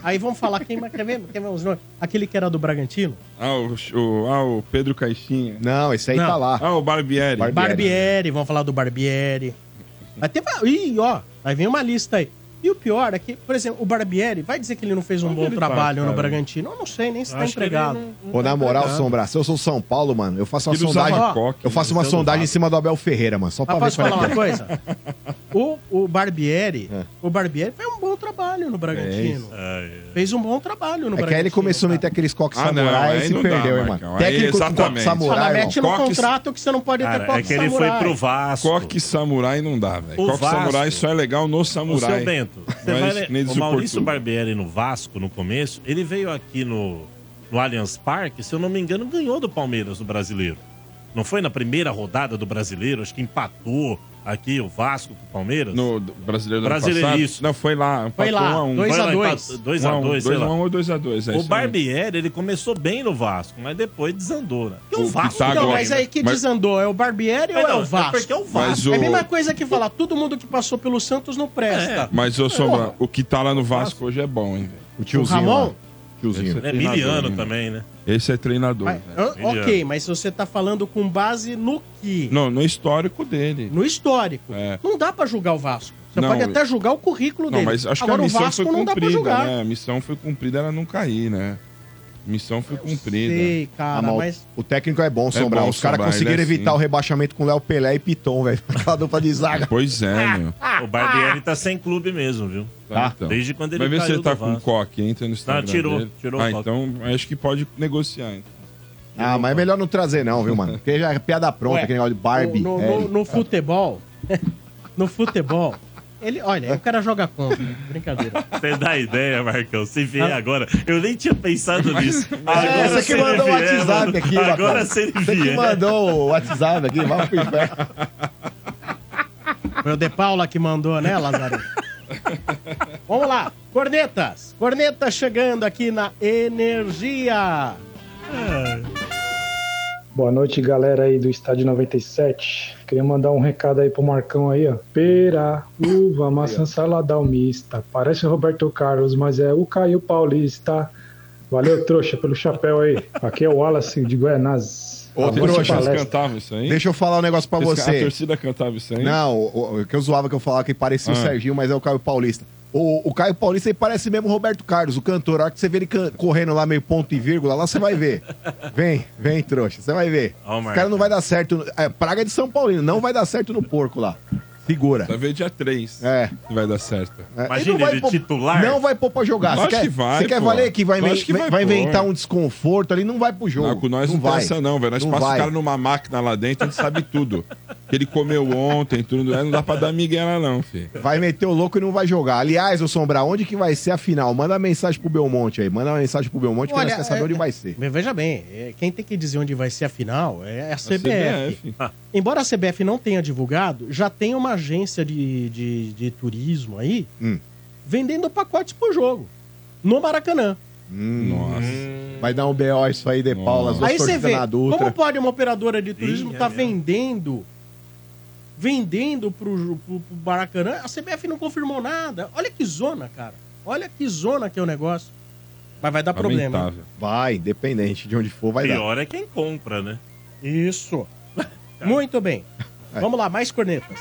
Aí vamos falar quem mais quer ver? Quer ver os nomes? Aquele que era do Bragantino? Ah, o, o- ah, o Pedro Caixinha. Não, esse aí Não. tá lá. Ah, o Barbieri. Barbieri. Barbieri, vamos falar do Barbieri. Vai ter. Ih, ó, vai vir uma lista aí. E o pior é que, por exemplo, o Barbieri vai dizer que ele não fez um Onde bom trabalho tá, no cara? Bragantino. Eu não sei nem se tá Acho que empregado. não- não Pô, na tá moral, empregado. Sombra, se eu sou São Paulo, mano, eu faço uma usava sondagem. coque, eu faço uma né? Seu sondagem em cima do Abel Ferreira, mano. Só pra Mas ver posso qual é falar que uma é. coisa? O, o Barbieri, É. o Barbieri fez um bom trabalho no Bragantino. É, Fez um bom trabalho no É que Bragantino. aí ele começou a meter aqueles coques Ah, não, samurai aí e se não dá, perdeu, hein, mano. Técnico com coque exatamente. Fala, samurai, mete no contrato que você não pode ter coque é que ele foi samurai. pro Vasco. Coque samurai não dá, velho. Coque samurai só é legal no samurai. Vai nem o Maurício Portuga. Barbieri no Vasco, no começo, ele veio aqui no, no Allianz Parque, se eu não me engano, ganhou do Palmeiras no Brasileiro. Não foi na primeira rodada do Brasileiro, acho que empatou aqui o Vasco com o Palmeiras. No brasileiro do ano Brasileiro, passado? isso. Não, foi lá. Foi lá, um a um. dois Foi a lá, dois. empa- 2 Um a a um, 2 sei dois a lá. um ou 2 a 2 é O. Barbieri, ele começou bem no Vasco, mas depois desandou, né? E O o Vasco tá Não, agora. mas aí que Mas- desandou, é o Barbieri ou é não, o Vasco? porque é o Vasco. Mas o- É a mesma coisa que falar, todo mundo que passou pelo Santos não presta. Mas, ô Sombra, o que tá lá no Vasco hoje é bom, hein. O O tiozinho. Ramon? lá. Tiozinho. É miliano também, né? Esse é treinador. Mas, ah, ok, mas você tá falando com base no que? Não, no histórico dele. No histórico. É. Não dá pra julgar o Vasco. Você Não, pode até julgar o currículo Não, dele. mas acho Agora que a o missão Vasco foi não dá pra cumprida, julgar. né? A missão foi cumprida, ela não cair, né? Missão foi cumprida. Sei, cara, Ah, mas o- mas... O técnico é bom, Sombra. bom, Os caras Sombra, conseguiram ele é evitar assim. o rebaixamento com Léo Pelé e Piton, velho. Aquela dupla de zaga. Pois é, meu. O Barbieri tá sem clube mesmo, viu? Tá, então. Desde quando ele Vai ver se caiu ele tá do com Vasco. coque, entra no Instagram tirou, dele. tirou o Ah, coque. então acho que pode negociar. Então. Ah, mas é melhor não trazer, não, viu, mano? Porque já é piada pronta, Ué, aquele negócio de Barbie. No, é. no- no futebol... no futebol... Ele, olha, o cara joga contra. Brincadeira. Você dá ideia, Marcão. Se vier Ah. agora. Eu nem tinha pensado nisso. É, você que mandou o WhatsApp aqui, Agora se ele Você que mandou o WhatsApp aqui, vamos pro inferno. Foi o De Paula que mandou, né, Lazarão? Vamos lá, cornetas. Cornetas chegando aqui na Energia. Boa noite, galera aí do Estádio 97. Queria mandar um recado aí pro Marcão aí, ó. Pera, uva, maçã saladão mista. Parece o Roberto Carlos, mas é o Caio Paulista. Valeu, trouxa, pelo chapéu aí. Aqui é o Wallace de Guianazes. Ô, trouxa, cantavam isso aí? Deixa eu falar um negócio pra Vocês- A você. torcida cantava isso aí? Não, o, o que eu zoava que eu falava que parecia o Ah. Serginho, mas é o Caio Paulista. O, o Caio Paulista ele parece mesmo o Roberto Carlos, o cantor. A hora que você vê ele correndo lá meio ponto e vírgula, lá você vai ver. Vem, vem, trouxa, você vai ver. Ó, Esse cara não vai dar certo. É, praga de São Paulino, não vai dar certo no porco lá. Segura. Vai ver dia 3. É. Vai dar certo. É, Imagina não vai ele pôr- titular. Não vai pôr pra jogar. Você Lógico quer, que vai, você quer pô. valer que vai, Lógico que vai vai pôr. inventar um desconforto ali, não vai pro jogo. Não, com nós não, vai. não, velho. Nós Não passa vai. o cara numa máquina lá dentro, a gente sabe tudo. Que ele comeu ontem, tudo. Não dá pra dar miguel lá não, filho. Vai meter o louco e não vai jogar. Aliás, ô Sombra, onde que vai ser a final? Manda mensagem pro Belmonte aí. Manda uma mensagem pro Belmonte que nós queremos saber é- onde vai ser. Mas Veja bem, é, quem tem que dizer onde vai ser a final é a CBF. CBF. Embora a CBF não tenha divulgado, já tem uma agência de, de, de turismo aí Hum. vendendo pacotes por jogo. No Maracanã. Nossa. Vai dar um BO isso aí, De Paula, Aí você vê, como pode uma operadora de turismo estar é mesmo. vendendo vendendo pro, pro, pro Maracanã? A CBF não confirmou nada. Olha que zona, cara. Olha que zona que é o negócio. Mas vai dar problema. Lamentável. Vai, independente de onde for, vai dar. Pior é quem compra, né? Isso. Muito bem. Vamos lá, mais cornetas.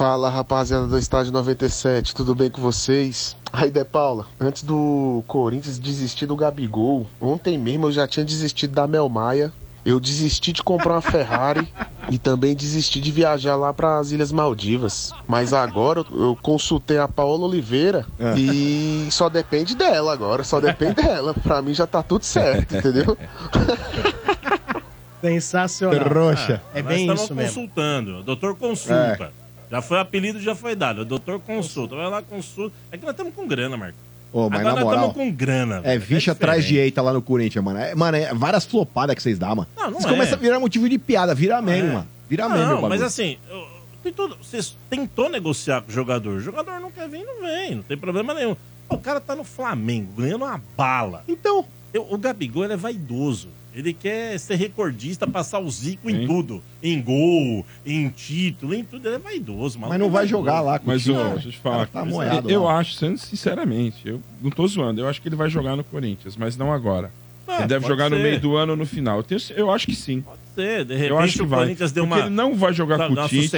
Fala rapaziada do Estádio 97, tudo bem com vocês? Aí, De Paula, antes do Corinthians desistir do Gabigol, ontem mesmo eu já tinha desistido da Mel Maia, eu desisti de comprar uma Ferrari e também desisti de viajar lá para as Ilhas Maldivas. Mas agora eu- consultei a Paola Oliveira É. e só depende dela agora, só depende dela. Pra mim já tá tudo certo, entendeu? Sensacional. Trouxa. É Nós bem estamos isso mesmo. consultando. Doutor Consulta. Já foi apelido, já foi dado. Doutor Consulta. Vai lá, consulta. É que nós estamos com grana, Marco. Ô, mas Agora na nós moral, estamos com grana. É velho, vixa atrás de eita lá no Corinthians, mano. É, mano, é várias flopadas que vocês dão, mano. Não, não Vocês é. começam a virar motivo de piada, vira meme, É. mano. Vira meme, o Não, mas assim, eu- tem tudo, você tentou negociar com o jogador. O jogador não quer vir, não vem, não tem problema nenhum. O cara tá no Flamengo, ganhando uma bala. Então. o Gabigol ele é vaidoso. Ele quer ser recordista, passar o zico em Sim. tudo. Em gol, em título, em tudo. Ele é vaidoso, Mas não vai jogar lá com Mas, o time. deixa eu te falar. Tá moiado eu acho, sendo sinceramente, eu não tô zoando, eu acho que ele vai jogar no Corinthians, mas não agora. Ah, ele deve jogar no ser. meio do ano ou no final. Eu, tenho- eu acho que sim. Pode ser, de eu repente acho que o vai. Corinthians deu Porque uma. ele não vai jogar com o Tite.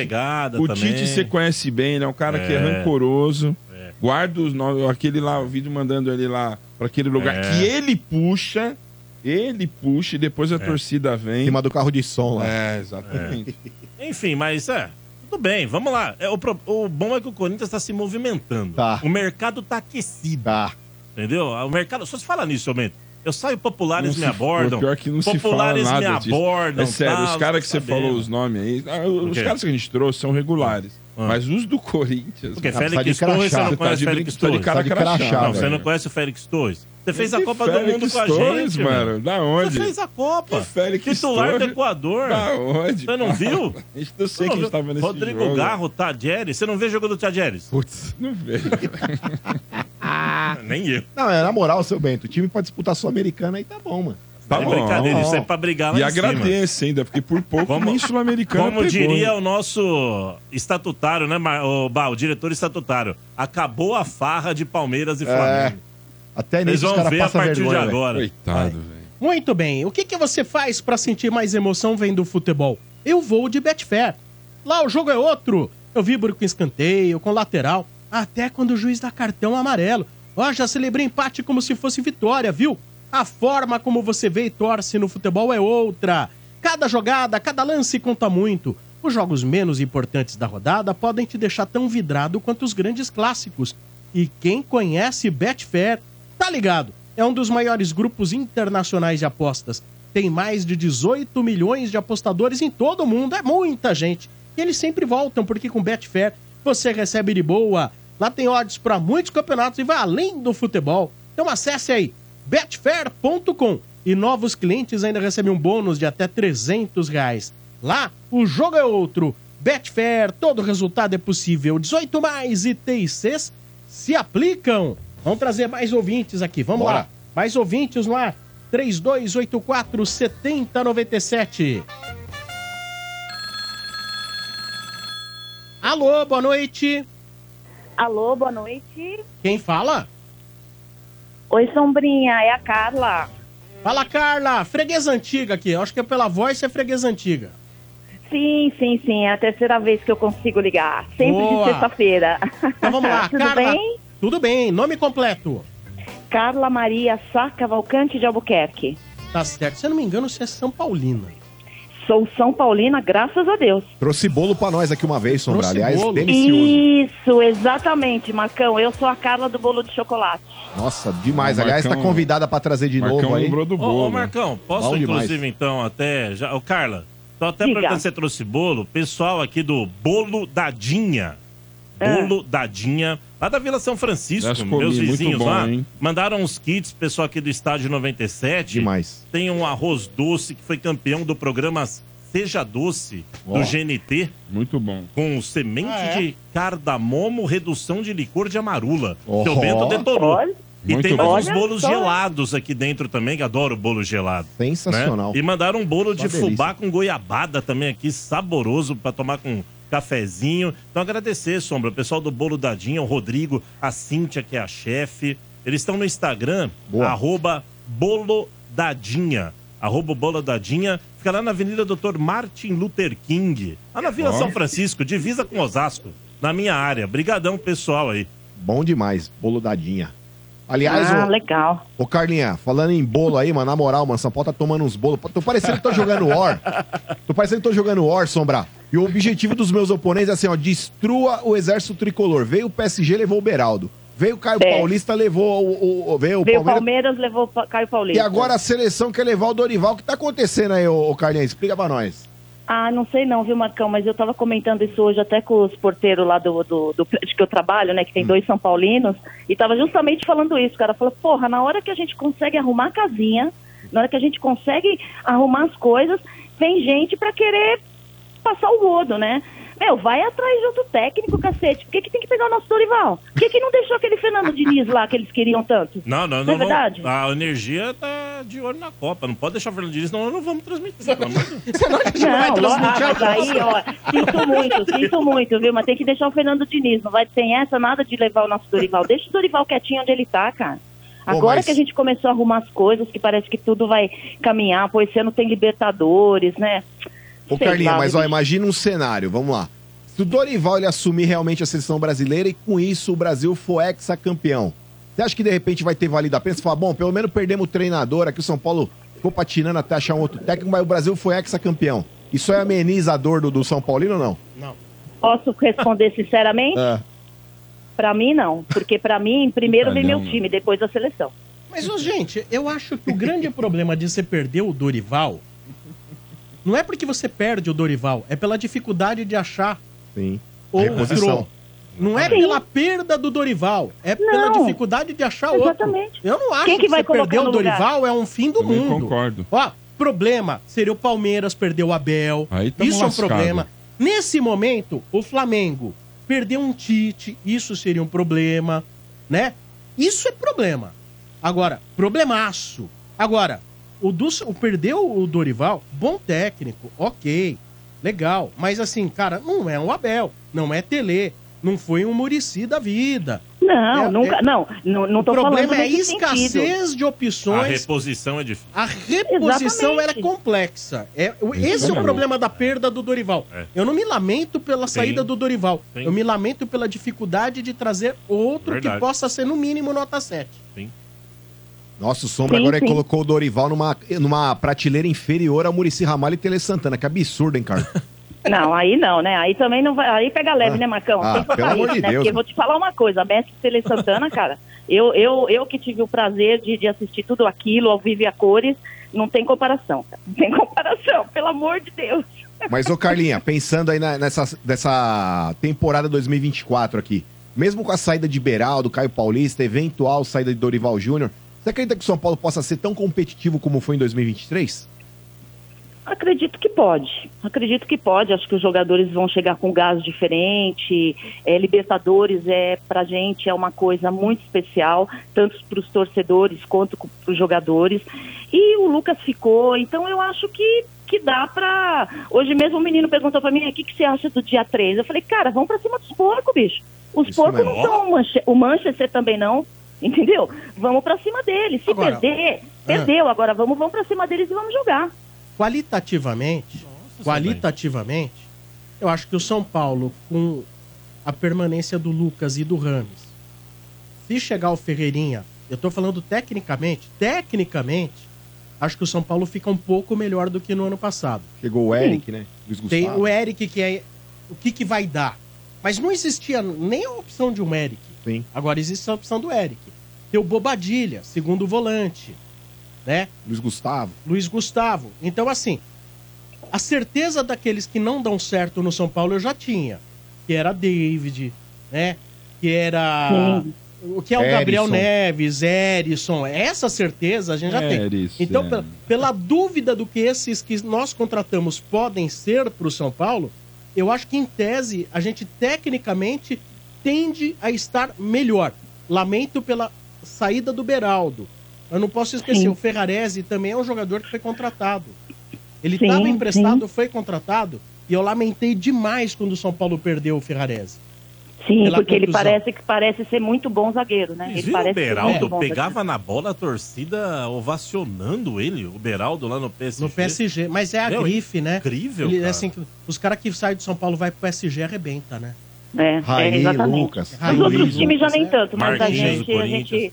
O também. Tite você conhece bem, ele é um cara que é É. rancoroso. Guarda os nomes, aquele lá, o vídeo mandando ele lá pra aquele lugar É. que ele puxa, ele puxa e depois a torcida vem. Em cima do carro de som lá. É, exatamente. Enfim, mas é. Tudo bem, vamos lá. É, o, pro- o bom é que o Corinthians tá se movimentando. O mercado tá aquecido. Entendeu? O mercado. Só se fala nisso, aumento. Eu saio, populares Não me abordam. Pior que não se fala populares nada me disso. abordam. É sério, tal, os caras que você falou os nomes aí, ah, os quê? caras que a gente trouxe são regulares. Mas os do Corinthians. Porque Ah, Félix tá Torres, você não tá conhece Félix brin- tá de Torres? crachá, Não, você velho. não conhece o Félix Torres? Você fez a Que Copa do Mundo com a gente, mano? Da onde? Você fez a Copa. Que Félix Titular do Torres? Equador. Da onde? Você não viu? A gente não sei não viu? estava nesse Rodrigo jogo. Garro, Tadjeres. Você não vê jogo do Tadjeres? Putz. Não vejo. Nem eu. Não, é na moral, seu Bento. O time pode disputar a Sul-Americana aí tá bom, mano. Tá É bom. brincadeira, isso é pra brigar lá E em cima. agradeço ainda, porque por pouco nem Sul-Americana Como pegou, diria hein? o nosso estatutário, né, Mar- o, Bah, o diretor estatutário, acabou a farra de Palmeiras e Flamengo. Até nisso os vão caras ver a passam partir vergonha, de agora. Coitado, velho. Muito bem. O que, que você faz pra sentir mais emoção vendo futebol? Eu vou de Betfair. Lá o jogo é outro. Eu vibro com escanteio, com lateral, até quando o juiz dá cartão amarelo. Ó, já celebrei empate como se fosse vitória, viu? A forma como você vê e torce no futebol é outra. Cada jogada, cada lance conta muito. Os jogos menos importantes da rodada podem te deixar tão vidrado quanto os grandes clássicos. E quem conhece Betfair, tá ligado? É um dos maiores grupos internacionais de apostas. Tem mais de 18 milhões de apostadores em todo o mundo. É muita gente. E eles sempre voltam, porque com Betfair você recebe de boa. Lá tem odds para muitos campeonatos e vai além do futebol. Então acesse aí betfair.com e novos clientes ainda recebem um bônus de até 300 reais. Lá, o jogo é outro. Betfair, todo resultado é possível. 18 mais e se aplicam. Vamos trazer mais ouvintes aqui. Vamos Bora. lá. Mais ouvintes no ar. 3284 7097. Alô, boa noite. Alô, boa noite. Quem fala? Oi, Sombrinha, é a Carla. Fala, Carla. Freguesa antiga aqui. Eu acho que é pela voz é freguesa antiga. Sim, sim, sim, é a terceira vez que eu consigo ligar. Sempre Boa. de sexta-feira. Então vamos lá, Tudo Carla. bem? Tudo bem. Nome completo. Carla Maria Sá Cavalcante de Albuquerque. Tá certo. Se eu não me engano, você é São Paulina. Sou São Paulina, graças a Deus. Trouxe bolo pra nós aqui uma vez, Sombra. Trouxe Aliás, bolo. delicioso. Isso, exatamente, Marcão. Eu sou a Carla do bolo de chocolate. Nossa, demais. O Aliás, tá convidada pra trazer de Marcão novo aí. lembrou do Ô, bolo. ô, Marcão, posso Bom demais. inclusive então até. Já, ô, Carla, tô até Diga. perguntando se você trouxe bolo. Pessoal aqui do Bolo Dadinha. Ah. Bolo Dadinha, lá da Vila São Francisco, comi, meus vizinhos bom, lá. hein? Mandaram uns kits, pessoal aqui do estádio 97. Demais. Tem um arroz doce que foi campeão do programa Seja Doce do GNT. Muito bom. Com semente Ah, é? de cardamomo, redução de licor de amarula. Ó. Seu Bento detonou. Olha, E Muito tem bom. mais uns bolos só. gelados aqui dentro também, que adoro bolo gelado. né? Sensacional. E mandaram um bolo de Uma delícia. fubá com goiabada também aqui, saboroso, pra tomar com cafezinho. Então agradecer, Sombra, o pessoal do Bolo Dadinha, o Rodrigo, a Cíntia, que é a chefe. Eles estão no Instagram, Boa. arroba Bolodadinha. Arroba Bolodadinha. Fica lá na Avenida Dr. Martin Luther King. Lá na Vila Ó. São Francisco, divisa com Osasco, na minha área. Brigadão, pessoal aí. Bom demais. Bolo dadinha. Aliás, ah, ô, legal. ô Carlinha, falando em bolo aí, mano, na moral, mano, São Paulo tá tomando uns bolos. Tô parecendo que tô jogando War. Tô parecendo que tô jogando War, Sombra. E o objetivo dos meus oponentes é assim, ó, destrua o exército tricolor. Veio o PSG, levou o Beraldo. Veio o Caio Certo. Paulista, levou o, o- veio o Veio o Palmeiras. Palmeiras, levou o Caio E Paulista. agora a seleção quer levar o Dorival. O que tá acontecendo aí, ô, ô Carlinhos? Explica pra nós. Ah, não sei não, viu, Marcão? Mas eu tava comentando isso hoje até com os porteiros lá do, do, do prédio que eu trabalho, né? Que tem dois São Paulinos. E tava justamente falando isso. O cara falou, porra, na hora que a gente consegue arrumar a casinha, na hora que a gente consegue arrumar as coisas, vem gente pra querer passar o rodo, né? Meu, vai atrás de outro técnico, cacete. Por que, que tem que pegar o nosso Dorival? Por que, que não deixou aquele Fernando Diniz lá que eles queriam tanto? Não, não, Não não. é verdade? vamos- a energia tá de olho na Copa. Não pode deixar o Fernando Diniz, senão nós não vamos transmitir. pelo amor de Deus. Não, ó, ah, mas aí, ó, sinto muito, sinto muito, viu? Mas tem que deixar o Fernando Diniz. Não vai ter essa nada de levar o nosso Dorival. Deixa o Dorival quietinho onde ele tá, cara. Agora mas- que a gente começou a arrumar as coisas, que parece que tudo vai caminhar, pô, esse ano tem Libertadores, né? Ô, Carlinha, mas viu, ó, imagina um cenário, vamos lá. Se o Dorival ele assumir realmente a seleção brasileira e com isso o Brasil for ex-campeão, você acha que de repente vai ter valido a pena? Você fala, bom, pelo menos perdemos o treinador, aqui o São Paulo ficou patinando até achar um outro técnico, mas o Brasil foi ex-campeão. Isso é amenizador do, do São Paulino ou não? Não. Posso responder sinceramente? É. Pra mim, não. Porque pra mim, primeiro vem meu Não, time, depois a seleção. Mas, ô, gente, eu acho que o grande problema de você perder o Dorival não é porque você perde o Dorival, é pela dificuldade de achar Sim. outro. Reposição. Não é Sim. pela perda do Dorival, é pela Não. dificuldade de achar Exatamente. outro. Eu não acho Quem que, que vai perder o no lugar? Dorival é um fim do Também mundo. concordo. Ó, problema seria o Palmeiras perder o Abel. Isso é um problema. Nesse momento, o Flamengo perdeu um Tite, isso seria um problema, né? Isso é problema. Agora, problemaço. Agora, o, do, o perdeu o Dorival, bom técnico, ok, legal. Mas assim, cara, não é um Abel, não é Tele, não foi um Murici da vida. Não, É- nunca. é- Não, não, não o tô problema falando é nesse escassez sentido. de A opções. reposição é difícil. A reposição ela é complexa. É, o- esse é o problema da perda do Dorival. É. Eu não me lamento pela Sim. saída do Dorival. Sim. Eu me lamento pela dificuldade de trazer outro Verdade. que possa ser no mínimo nota 7. Nossa, o Sombra Sim, agora sim. colocou o Dorival numa, numa prateleira inferior ao Murici Ramalho e Tele Santana. Que absurdo, hein, cara? Não, aí não, né? Aí também não vai. Aí pega leve, Ah, né, Marcão? ah, Tem que botar pelo amor de né? Deus, Porque né? vou te falar uma coisa, Mestre Tele Santana, cara, eu, eu, eu que tive o prazer de, de assistir tudo aquilo ao vivo e a cores, não tem comparação, cara. Não tem comparação, pelo amor de Deus. Mas, ô Carlinha, pensando aí na- nessa, nessa temporada 2024 aqui, mesmo com a saída de Beraldo, Caio Paulista, eventual saída de Dorival Júnior, você acredita que o São Paulo possa ser tão competitivo como foi em 2023? Acredito que pode. Acredito que pode. Acho que os jogadores vão chegar com gás diferente. É, Libertadores é pra gente é uma coisa muito especial, tanto para os torcedores quanto para os jogadores. E o Lucas ficou. Então eu acho que que dá pra. Hoje mesmo o menino perguntou pra mim: o que, que você acha do dia 3? Eu falei, cara, vamos pra cima dos porcos, bicho. Os Isso porcos mesmo. não são o Manche- o Manchester também não. Entendeu? Vamos pra cima deles. Se Agora- perder, perdeu. Agora vamos, vamos pra cima deles e vamos jogar. Qualitativamente, qualitativamente, eu acho que o São Paulo, com a permanência do Lucas e do Rames, se chegar o Ferreirinha, eu tô falando tecnicamente, tecnicamente, acho que o São Paulo fica um pouco melhor do que no ano passado. Chegou o Eric, né? Luiz Tem o Eric que é o que, que vai dar. Mas não existia nem a opção de um Eric. Sim. Agora existe a opção do Eric. Tem o Bobadilha, segundo volante, né? Luiz Gustavo. Luiz Gustavo. Então, assim, a certeza daqueles que não dão certo no São Paulo eu já tinha. Que era David, né? Que era. Sim. O que é o Gabriel. Neves, Erisson. Essa certeza a gente já tem. Então, pela, pela dúvida do que esses que nós contratamos podem ser para o São Paulo, eu acho que, em tese, a gente tecnicamente tende a estar melhor. Lamento pela saída do Beraldo. Eu não posso esquecer, Sim. o Ferrarese também é um jogador que foi contratado. Ele estava emprestado, sim. foi contratado, e eu lamentei demais quando o São Paulo perdeu o Ferrarese. Sim, Pela porque ele contusão. parece que parece ser muito bom zagueiro, né? Ele o parece muito Beraldo bom pegava na bola a torcida ovacionando ele, o Beraldo lá no PSG. No PSG, mas é a Meu, grife, né? incrível, Ele, cara. assim, os caras que saem do São Paulo vai pro PSG arrebenta, né? É, Raí, é exatamente. Lucas, Os Raí, outros Lucas, times já nem tanto, mas a gente.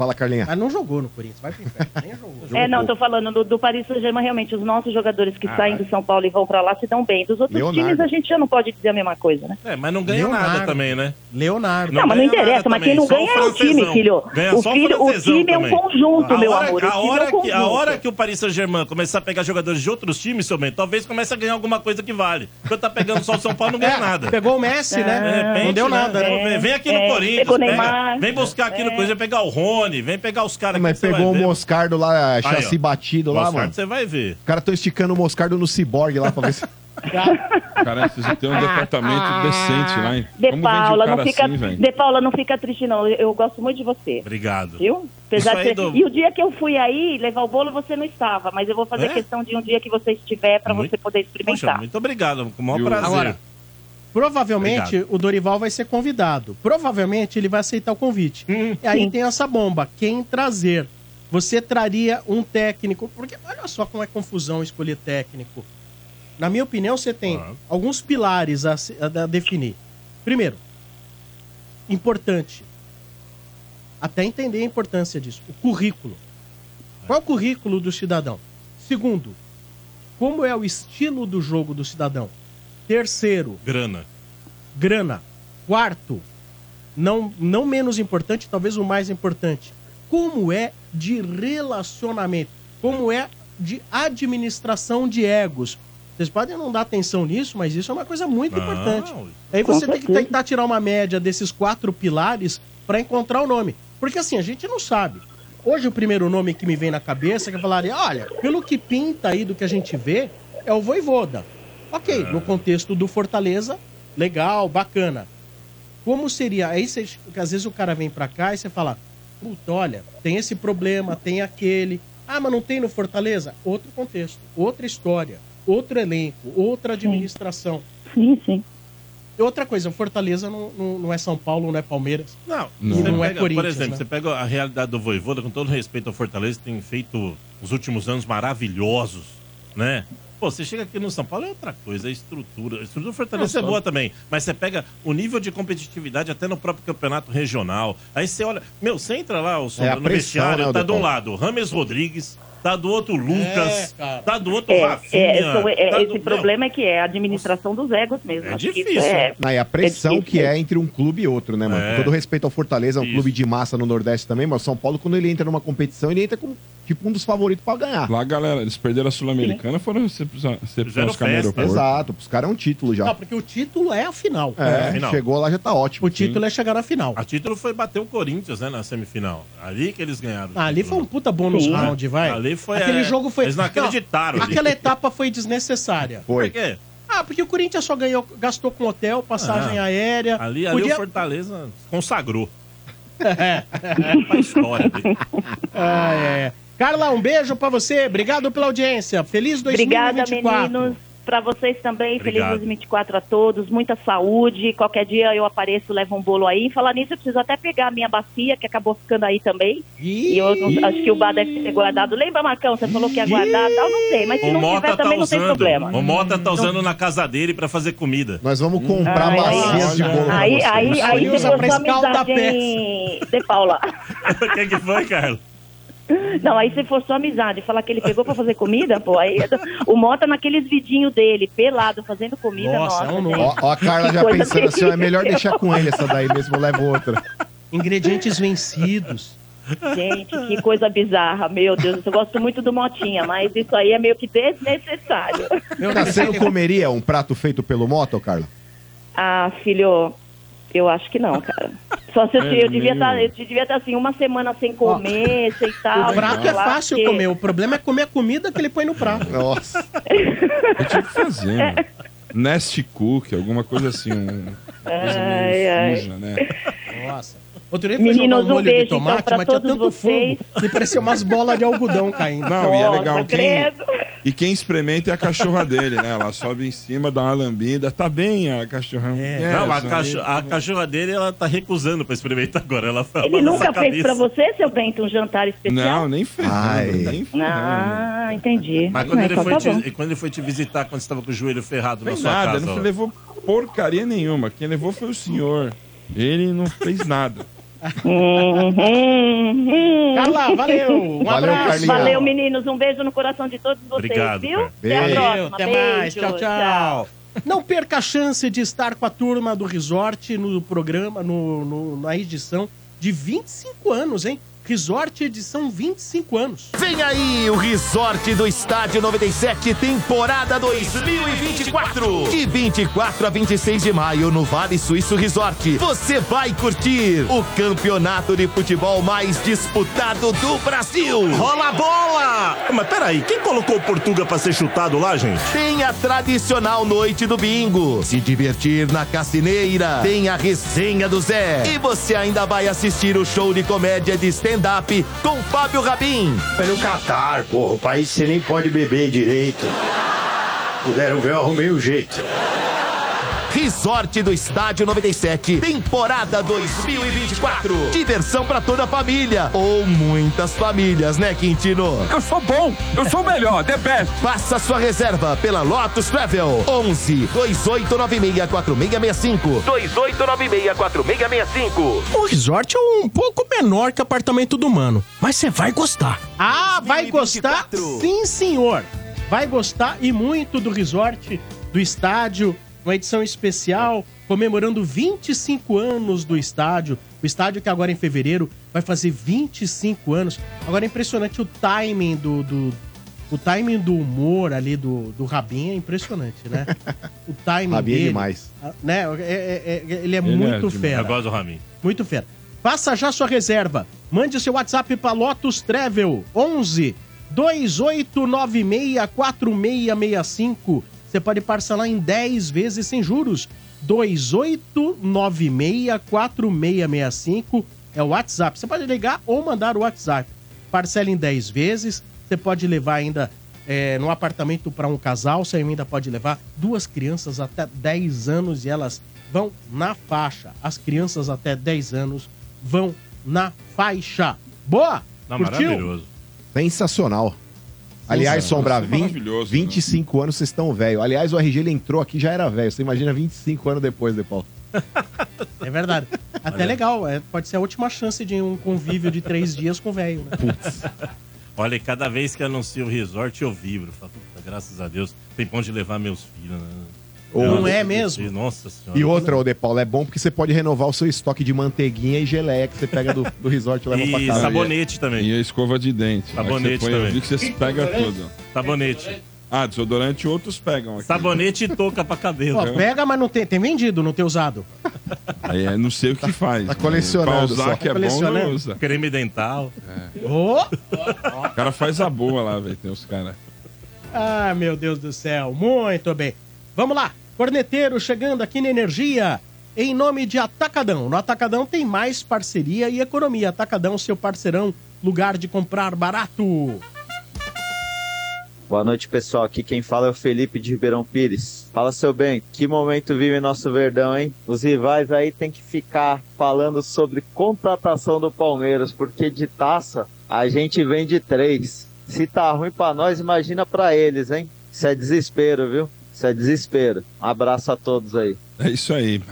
Fala, Carlinha. Mas não jogou no Corinthians, vai pro inferno, nem jogou. É, não, tô falando do, do Paris Saint-Germain, realmente, os nossos jogadores que Ah, saem do São Paulo e vão pra lá se dão bem. Dos outros Leonardo. times a gente já não pode dizer a mesma coisa, né? É, mas não ganha nada Leonardo. também, né? Leonardo. Não, mas não ganha nada interessa, mas quem não ganha só é o time, filho. Ganha O só filho- o time é um conjunto, A meu hora- amor, A time é um hora, que, a hora que o Paris Saint-Germain começar a pegar jogadores de outros times, seu bem, talvez comece a ganhar alguma coisa que vale. Quando tá pegando só o São Paulo, não ganha É, nada. pegou o Messi, né? Não deu nada, né? Vem- aqui É, no Corinthians. pegou pega- Neymar. vem buscar aqui no Corinthians, vem pegar o Rony, vem pegar os caras Mas pegou o ver. Moscardo lá, Aí, chassi ó. batido lá, Moscardo mano. Você vai ver. Os caras estão esticando o Moscardo no ciborgue lá pra ver se. Cara, precisa ter um departamento decente lá, hein? De Como Paula, um não fica, assim, velho? De Paula, não fica triste, não. Eu, eu gosto muito de você. Obrigado. Viu? Apesar aí de ser... do- E o dia que eu fui aí levar o bolo, você não estava. Mas eu vou fazer É? questão de um dia que você estiver pra Muito- você poder Poxa, experimentar. muito obrigado, com o maior prazer. Agora, provavelmente Obrigado. o Dorival vai ser convidado. Provavelmente ele vai aceitar o convite. Hum. e aí tem essa bomba. Quem trazer? Você traria um técnico. Porque olha só como é confusão escolher técnico. Na minha opinião, você tem Ah. alguns pilares a, se- a definir. Primeiro, importante. Até entender a importância disso. O currículo. Qual é o currículo do cidadão? Segundo, como é o estilo do jogo do cidadão? Terceiro, Grana. grana. Quarto, não, não menos importante, talvez o mais importante, como é de relacionamento, como é de administração de egos. Vocês podem não dar atenção nisso, mas isso é uma coisa muito Não. importante. Aí você tem que tentar tirar uma média desses quatro pilares para encontrar o nome. Porque assim, a gente não sabe. Hoje o primeiro nome que me vem na cabeça é que eu falaria, olha, pelo que pinta aí do que a gente vê, é o Voivoda. Ok, no contexto do Fortaleza, legal, bacana. Como seria? Aí você, às vezes o cara vem pra cá e você fala, puta, olha, tem esse problema, tem aquele. Ah, mas não tem no Fortaleza? Outro contexto, outra história, outro elenco, outra administração. Sim, sim. E outra coisa, o Fortaleza não, não, não é São Paulo, não é Palmeiras. Não, Não. você Não é pega, Corinthians, Por exemplo, né? você pega a realidade do Voivoda, com todo respeito ao Fortaleza, tem feito os últimos anos maravilhosos, né? Pô, você chega aqui no São Paulo é outra coisa, a estrutura. A estrutura do Fortaleza é boa também, mas você pega o nível de competitividade até no próprio campeonato regional. Aí você olha, meu, você entra lá, o É no pressão, vestiário, né, tá de um lado Rames Rodrigues, tá do outro Lucas, cara. tá do outro É, Rafinha. é, é, tá esse do- problema é que é a administração dos egos mesmo. É Acho que difícil, isso é, Não, e a pressão É difícil, que é entre um clube e outro, né, mano? É. Com todo respeito ao Fortaleza, é um Isso. clube de massa no Nordeste também, mas o São Paulo, quando ele entra numa competição, ele entra como tipo um dos favoritos pra ganhar. Lá, galera, eles perderam a Sul-Americana, foram recepcionar os aeroporto. Exato, os caras é um título já. Não, porque o título é a final. é, final. chegou lá já tá ótimo. O título é chegar na final. A título foi bater o Corinthians, né, na semifinal. Ali que eles ganharam. Ah, ali foi um puta bônus Sim. round, vai. Ali foi, Aquele é, jogo foi. eles não acreditaram ali. Aquela etapa foi desnecessária. Foi. Por quê? Ah, porque o Corinthians só ganhou, gastou com hotel, passagem Ah, aérea. Ali, ali Podia- o Fortaleza consagrou. É. pra história dele. Ah, é. Carla, um beijo pra você. Obrigado pela audiência. Feliz Obrigada, 2024. meninos. Pra vocês também, feliz Obrigado. 2024 a todos, muita saúde. Qualquer dia eu apareço, levo um bolo aí. Falar nisso, eu preciso até pegar a minha bacia, que acabou ficando aí também. E eu não- acho que o bar deve ter guardado. Lembra, Marcão? Você falou que ia guardar tal, não sei. Mas se O não Mota tiver, tá também não tem usando. problema. O Mota tá usando na casa dele pra fazer comida. Nós vamos comprar Ai, bacias ai, de bolo pra Aí, vocês. aí, aí, Ele se usa for pra sua escaldar a amizade, De Paula. O que, que foi, Carlos? Não, aí se for sua amizade, falar que ele pegou pra fazer comida, pô, aí o Mota naqueles vidinhos dele, pelado, fazendo comida, Nossa, nossa, é um. Ó, ó a Carla já pensando assim, ó, é melhor deixar com ele essa daí mesmo, eu levo outra. Ingredientes vencidos. Gente, que coisa bizarra, meu Deus, eu gosto muito do Motinha, mas isso aí é meio que desnecessário. Meu Tá, Deus, você não comeria um prato feito pelo Moto, Carla? Ah, filho, eu acho que não, cara. Só se eu, É eu devia estar, mesmo? eu devia estar assim, uma semana sem comer, sem tal. O prato é fácil porque- comer. O problema é comer a comida que ele põe no prato. Nossa. Eu tinha que fazer, mano. Nest Cook, alguma coisa assim. Um, coisa Ai, meio ai. suja, né? Nossa. Outro dia foi Meninos, jogar um um molho beijo, de tomate, então, mas tinha todos tanto vocês. fogo que parecia umas bolas de algodão caindo. Não, e é Nossa, legal. Quem, e quem experimenta é a cachorra dele, né? Ela sobe em cima, dá uma lambida. Tá bem a cachorra. É, não, a, cacho- a cachorra dele, ela tá recusando pra experimentar agora. Ela fala Ele na nunca nossa fez pra você, seu Bento, um jantar especial? Não, nem ferrando, Ai. nem ferrando. Ah, entendi. Mas quando, Ah, ele então foi tá te, quando ele foi te visitar, quando você tava com o joelho ferrado na Não sua nada, casa. não levou porcaria nenhuma. Quem levou foi o senhor. Ele não fez nada. Carla, valeu. Um Valeu, abraço. Valeu, meninos. Um beijo no coração de todos vocês, Obrigado, viu? cara. Até a Valeu, próxima. até Beijo. mais. Tchau, tchau. Não perca a chance de estar com a turma do Resort no programa, no, no- na edição de 25 anos, hein? Resort edição 25 anos. Vem aí o Resort do Estádio 97, temporada 2024. De 24 a 26 de maio, no Vale Suíço Resort, você vai curtir o campeonato de futebol mais disputado do Brasil. Rola a bola! Mas peraí, quem colocou o Portuga pra ser chutado lá, gente? Tem a tradicional noite do bingo. Se divertir na cassineira. Tem a resenha do Zé. E você ainda vai assistir o show de comédia de stand-up com Fábio Rabin. Pelo Catar, porra, o país você nem pode beber direito. Puderam ver, eu arrumei o jeito. Resort do Estádio 97, temporada 2024. Diversão pra toda a família. Ou muitas famílias, né, Quintino? Eu sou bom, eu sou o melhor, the best. Faça sua reserva pela Lotus Travel. 11 2896 4665. 2896 4665. O resort é um pouco menor que apartamento do mano, mas você vai gostar. Ah, vai gostar? Sim, senhor. Vai gostar e muito do resort, do estádio, uma edição especial comemorando 25 anos do estádio. O estádio que agora em fevereiro vai fazer 25 anos. Agora é impressionante o timing do, do o timing do humor ali do, do Rabin é impressionante, né? O timing Rabin é dele, demais. ah, Né? É- é- é- ele é Ele é muito demais. fera. Eu gosto do Rabin. Muito fera. Faça já sua reserva. Mande o seu WhatsApp para Lotus Travel 11 2896 4665. Você pode parcelar em 10 vezes sem juros. 2896 4665 é o WhatsApp. Você pode ligar ou mandar o WhatsApp. Parcela em 10 vezes. Você pode levar ainda é, no apartamento para um casal. Você ainda pode levar duas crianças até 10 anos e elas vão na faixa. As crianças até 10 anos vão na faixa. Boa? Não, Curtiu? maravilhoso. Sensacional. Aliás, Sombra, 20, Maravilhoso, 25 anos vocês estão velho. Aliás, o RG ele entrou aqui já era velho. Você imagina 25 anos depois, De Paulo. É verdade. Até legal. é, pode ser a última chance de um convívio de três dias com o velho. Né? Olha, e cada vez que anuncia o resort, eu vibro. Falo, "Puta, graças a Deus, tem pra onde levar meus filhos. Né? Não Nossa, é mesmo? Nossa senhora. E outra, ô De Paulo, é bom porque você pode renovar o seu estoque de manteiguinha e geleia que você pega do, do resort e leva pra E casa. sabonete também. E a escova de dente. Sabonete põe- também. Eu vi que você pega tudo. Sabonete. Ah, desodorante outros pegam aqui. Sabonete e touca pra cabelo. Ó, pega, mas não tem, tem vendido, não tem usado. Aí é, não sei o que faz. tá colecionando Pra usar só. que é bom, Colecionando. não usa. Creme dental. Ô! O cara faz a boa lá, velho. Tem os caras. Ah, meu Deus do céu. Muito bem. Vamos lá. Corneteiro chegando aqui na Energia. Em nome de Atacadão. No Atacadão tem mais parceria e economia. Atacadão, seu parceirão, lugar de comprar barato. Boa noite, pessoal. Aqui quem fala é o Felipe de Ribeirão Pires. Fala, seu bem, que momento vive nosso Verdão, hein? Os rivais aí tem que ficar falando sobre contratação do Palmeiras, porque de taça a gente vende três. Se tá ruim pra nós, imagina pra eles, hein? Isso é desespero, viu? Isso é desespero. Um abraço a todos aí. É isso aí.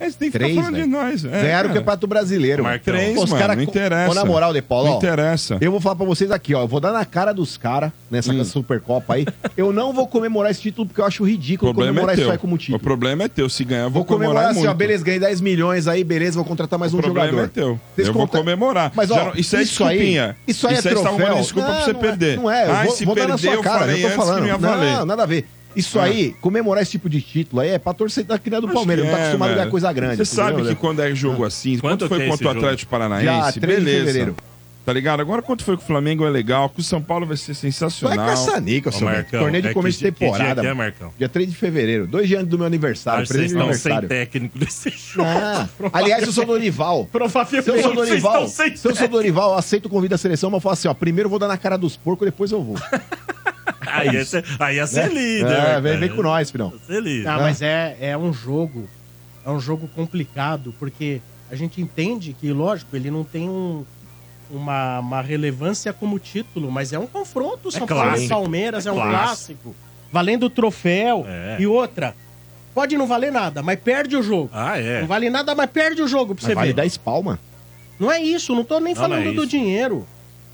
Eles têm que Três, ficar falando velho. de nós. É, Ganharam o cara. Campeonato Brasileiro. mano. Três, Pô, os mano, cara não interessa. Na moral, De Paulo, Não ó, interessa. Eu vou falar pra vocês aqui, ó. Eu vou dar na cara dos caras nessa Hum. Supercopa aí. Eu não vou comemorar esse título porque eu acho O ridículo problema comemorar é isso aí como título. O problema é teu. Se ganhar, eu Vou vou, comemorar assim, muito. ó. Beleza, ganhei 10 milhões aí, beleza, vou contratar mais O um problema jogador. é teu. Vocês eu vou comemorar. Mas, ó, Já não- isso é desculpinha. Aí, isso aí Isso é aí você tá troféu. arrumando desculpa pra você não perder. É, não é, eu Ah, vou, se vou dar na perder, sua eu cara, falei eu tô antes que falando. não ia valer. Não, nada a ver. Isso Ah. aí, comemorar esse tipo de título aí é pra torcer da criança do Acho Palmeiras. Não tá é, acostumado a velho. ganhar coisa grande. Você sabe entendeu? que quando é jogo assim, Quanto quanto foi é contra o? Atlético Paranaense? Dia 3 de beleza. fevereiro. Tá ligado? Agora quanto foi com o Flamengo é legal, com o São Paulo vai ser Vai sensacional. caçanica, Ô, seu Marcão, Torneio de é começo que de dia- que dia temporada. que é, mano. Marcão? Dia 3 de fevereiro. Dois dias antes do meu aniversário. Vocês de estão sem aniversário. técnico desse jogo. Ah, aliás, eu sou Dorival. Provavelmente Se eu sou vocês Dorival, estão sem se eu sou Dorival, eu aceito o convite da seleção, mas eu falo assim, ó, primeiro eu vou dar na cara dos porcos, depois eu vou. Aí ia ser, aí ia ser Né? líder. É, vem, vem com nós, filhão. Ia ser líder. Não, mas é, é um jogo. É um jogo complicado, porque a gente entende que, lógico, ele não tem um- uma, uma relevância como título, mas é um confronto. São Paulo e. Palmeiras, é, É um clássico. clássico. Valendo o troféu. É. E outra, pode não valer nada, mas perde o jogo. Ah, é. Não vale nada, mas perde o jogo pra Mas você vale ver. 10 palma. Não é isso, não tô nem Não, falando não é do dinheiro.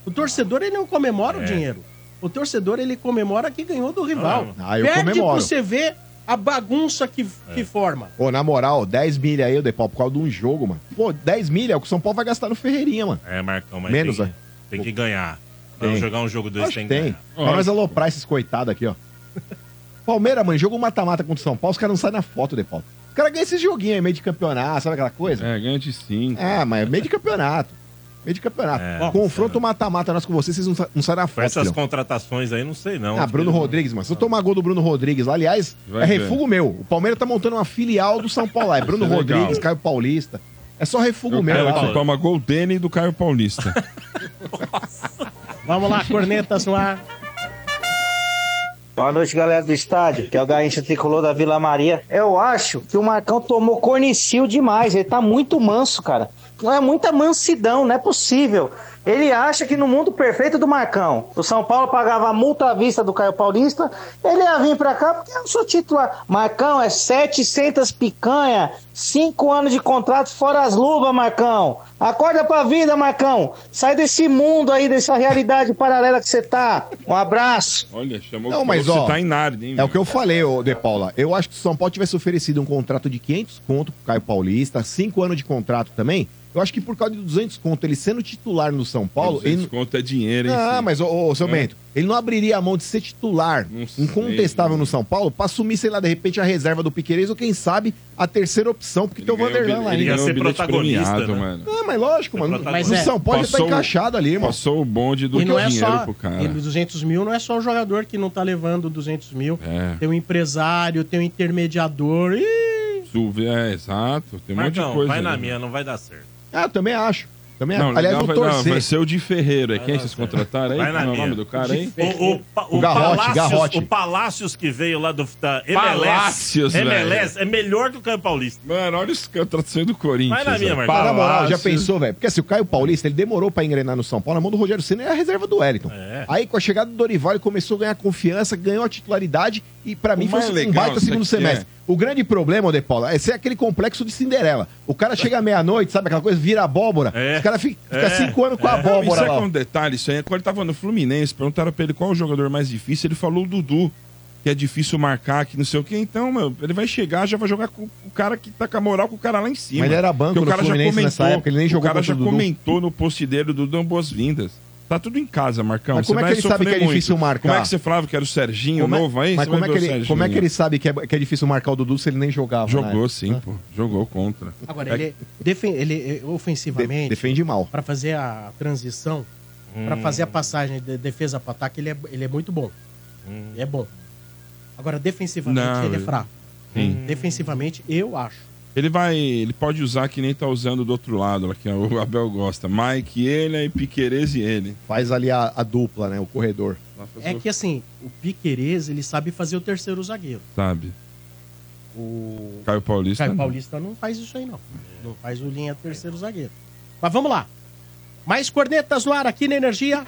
O torcedor, ele não comemora o É. dinheiro. O torcedor, ele comemora que ganhou do rival. Ah, eu Perde comemoro. pra você ver a bagunça que, É. que forma. Ô, na moral, 10 milha aí, o Depau, por causa de um jogo, mano. Pô, 10 milha é o que o São Paulo vai gastar no Ferreirinha, mano. É, Marcão, mas Menos, tem, né? tem que ganhar. Tem. Vamos jogar um jogo desse, Acho tem que tem. ganhar. Pra nós aloprar esses coitados aqui, ó. Palmeiras, mano, jogo mata-mata contra o São Paulo, os caras não saem na foto, Depau. Os caras ganham esse joguinho aí, meio de campeonato, sabe aquela coisa? É, ganha de 5. É, mas é meio de campeonato. Meio de campeonato. É, Confronto mata-mata nós com vocês, vocês não, não saem na Com foto, essas filhão. contratações aí, não sei não. Ah, Bruno Rodrigues, mano. Se eu tomar gol do Bruno Rodrigues lá, aliás, Vai é ver. refugo meu. O Palmeiras tá montando uma filial do São Paulo lá. É Bruno Isso é legal. Rodrigues, Caio Paulista. É só refugo Eu meu lá. você toma gol dele e do Caio Paulista. Vamos lá, cornetas no ar. Boa noite, galera do estádio, que é o Garrincha Tricolor da Vila Maria. Eu acho que o Marcão tomou cornicil demais, ele tá muito manso, cara. Não é muita mansidão, não é possível. Ele acha que no mundo perfeito do Marcão, o São Paulo pagava a multa à vista do Caio Paulista, ele ia vir pra cá porque eu sou titular. Marcão, é 700 picanha, 5 anos de contrato fora as luvas, Marcão. Acorda pra vida, Marcão. Sai desse mundo aí, dessa realidade paralela que você tá. Um abraço. Olha, chamou Não, mas você ó, tá em Narnia, hein? é o que eu falei, ô De Paula. Eu acho que se o São Paulo tivesse oferecido um contrato de 500 conto pro Caio Paulista, 5 anos de contrato também, eu acho que por causa de 200 conto, ele sendo titular no São Paulo... Ele Ele... conto é dinheiro, hein? Ah, filho? mas, ô, ô, seu É. Bento, ele não abriria a mão de ser titular, incontestável no São Paulo, pra assumir, sei lá, de repente, a reserva do Piqueires ou quem sabe a terceira opção, porque tem o Vanderlan lá Ele ganhou o bilhete premiado, mano. Ah, mas lógico, mano. Mas no é- São Paulo já tá encaixado ali, mano. Passou o bonde do E não é dinheiro só. pro cara. E 200 mil não é só o jogador que não tá levando 200 mil. É. Tem o empresário, tem o intermediador. Ih, Suve- É, exato. Tem um monte de Marcão, coisa. vai na minha, não vai dar certo. Ah, eu também acho. Também Não, acho. Aliás, legal, vou vai, não, torcer. vai ser o de Ferreiro. É quem vocês contrataram aí? Vai na Como é o minha. nome do cara aí? O, o, pa- o, O Garrote, Palácios, Garrote. o Palácios que veio lá do, da MLS. Palácios, MLS é melhor que o Caio Paulista. Mano, olha os contratações do Corinthians. Vai na minha. Marcão. Para na moral, já pensou, velho? Porque assim, o Caio Paulista, ele demorou pra engrenar no São Paulo, na mão do Rogério Senna é a reserva do Wellington. É. Aí, com a chegada do Dorival, ele começou a ganhar confiança, ganhou a titularidade e pra mim foi mais um legal, baita segundo aqui semestre. O grande problema, De Paula, é ser aquele complexo de Cinderela. O cara chega à meia-noite, sabe aquela coisa, vira abóbora. Os caras ficam fica É. cinco anos com a É. Não, abóbora Isso é lá. com um detalhe, isso aí. é Quando ele tava no Fluminense, perguntaram pra ele qual o jogador mais difícil, ele falou o Dudu, que é difícil marcar, que não sei o quê. Então, meu, ele vai chegar, já vai jogar com o cara que tá com a moral com o cara lá em cima. Mas ele era banco Porque no Fluminense nessa época, ele nem jogou O cara já o comentou no post dele, o Dudu boas-vindas. Tá tudo em casa, Marcão. Mas Você como é vai que ele sabe que é difícil muito. marcar? Como é que você falava que era o Serginho Como é- novo aí? Mas Você como é, que ele, como é que ele sabe que é, que é difícil marcar o Dudu se ele nem jogava? Jogou época? sim, pô. Jogou contra. Agora, É ele, defen ele eh, ofensivamente. De- defende mal. Pra fazer a transição, pra Hum. fazer a passagem de defesa pra ataque, ele é, ele é muito bom. É bom. Agora, defensivamente, Não, ele é fraco. Sim. Defensivamente, eu acho. Ele vai. Ele pode usar que nem tá usando do outro lado, lá, que o Abel gosta. Mike, ele, aí Piquerez e ele. Faz ali a, a dupla, né? O corredor. É que assim, o Piquerez, ele sabe fazer o terceiro zagueiro. Sabe? O Caio Paulista. Caio não. Paulista não faz isso aí, não. Não faz o linha terceiro zagueiro. Mas vamos lá. Mais cornetas no ar aqui na Energia.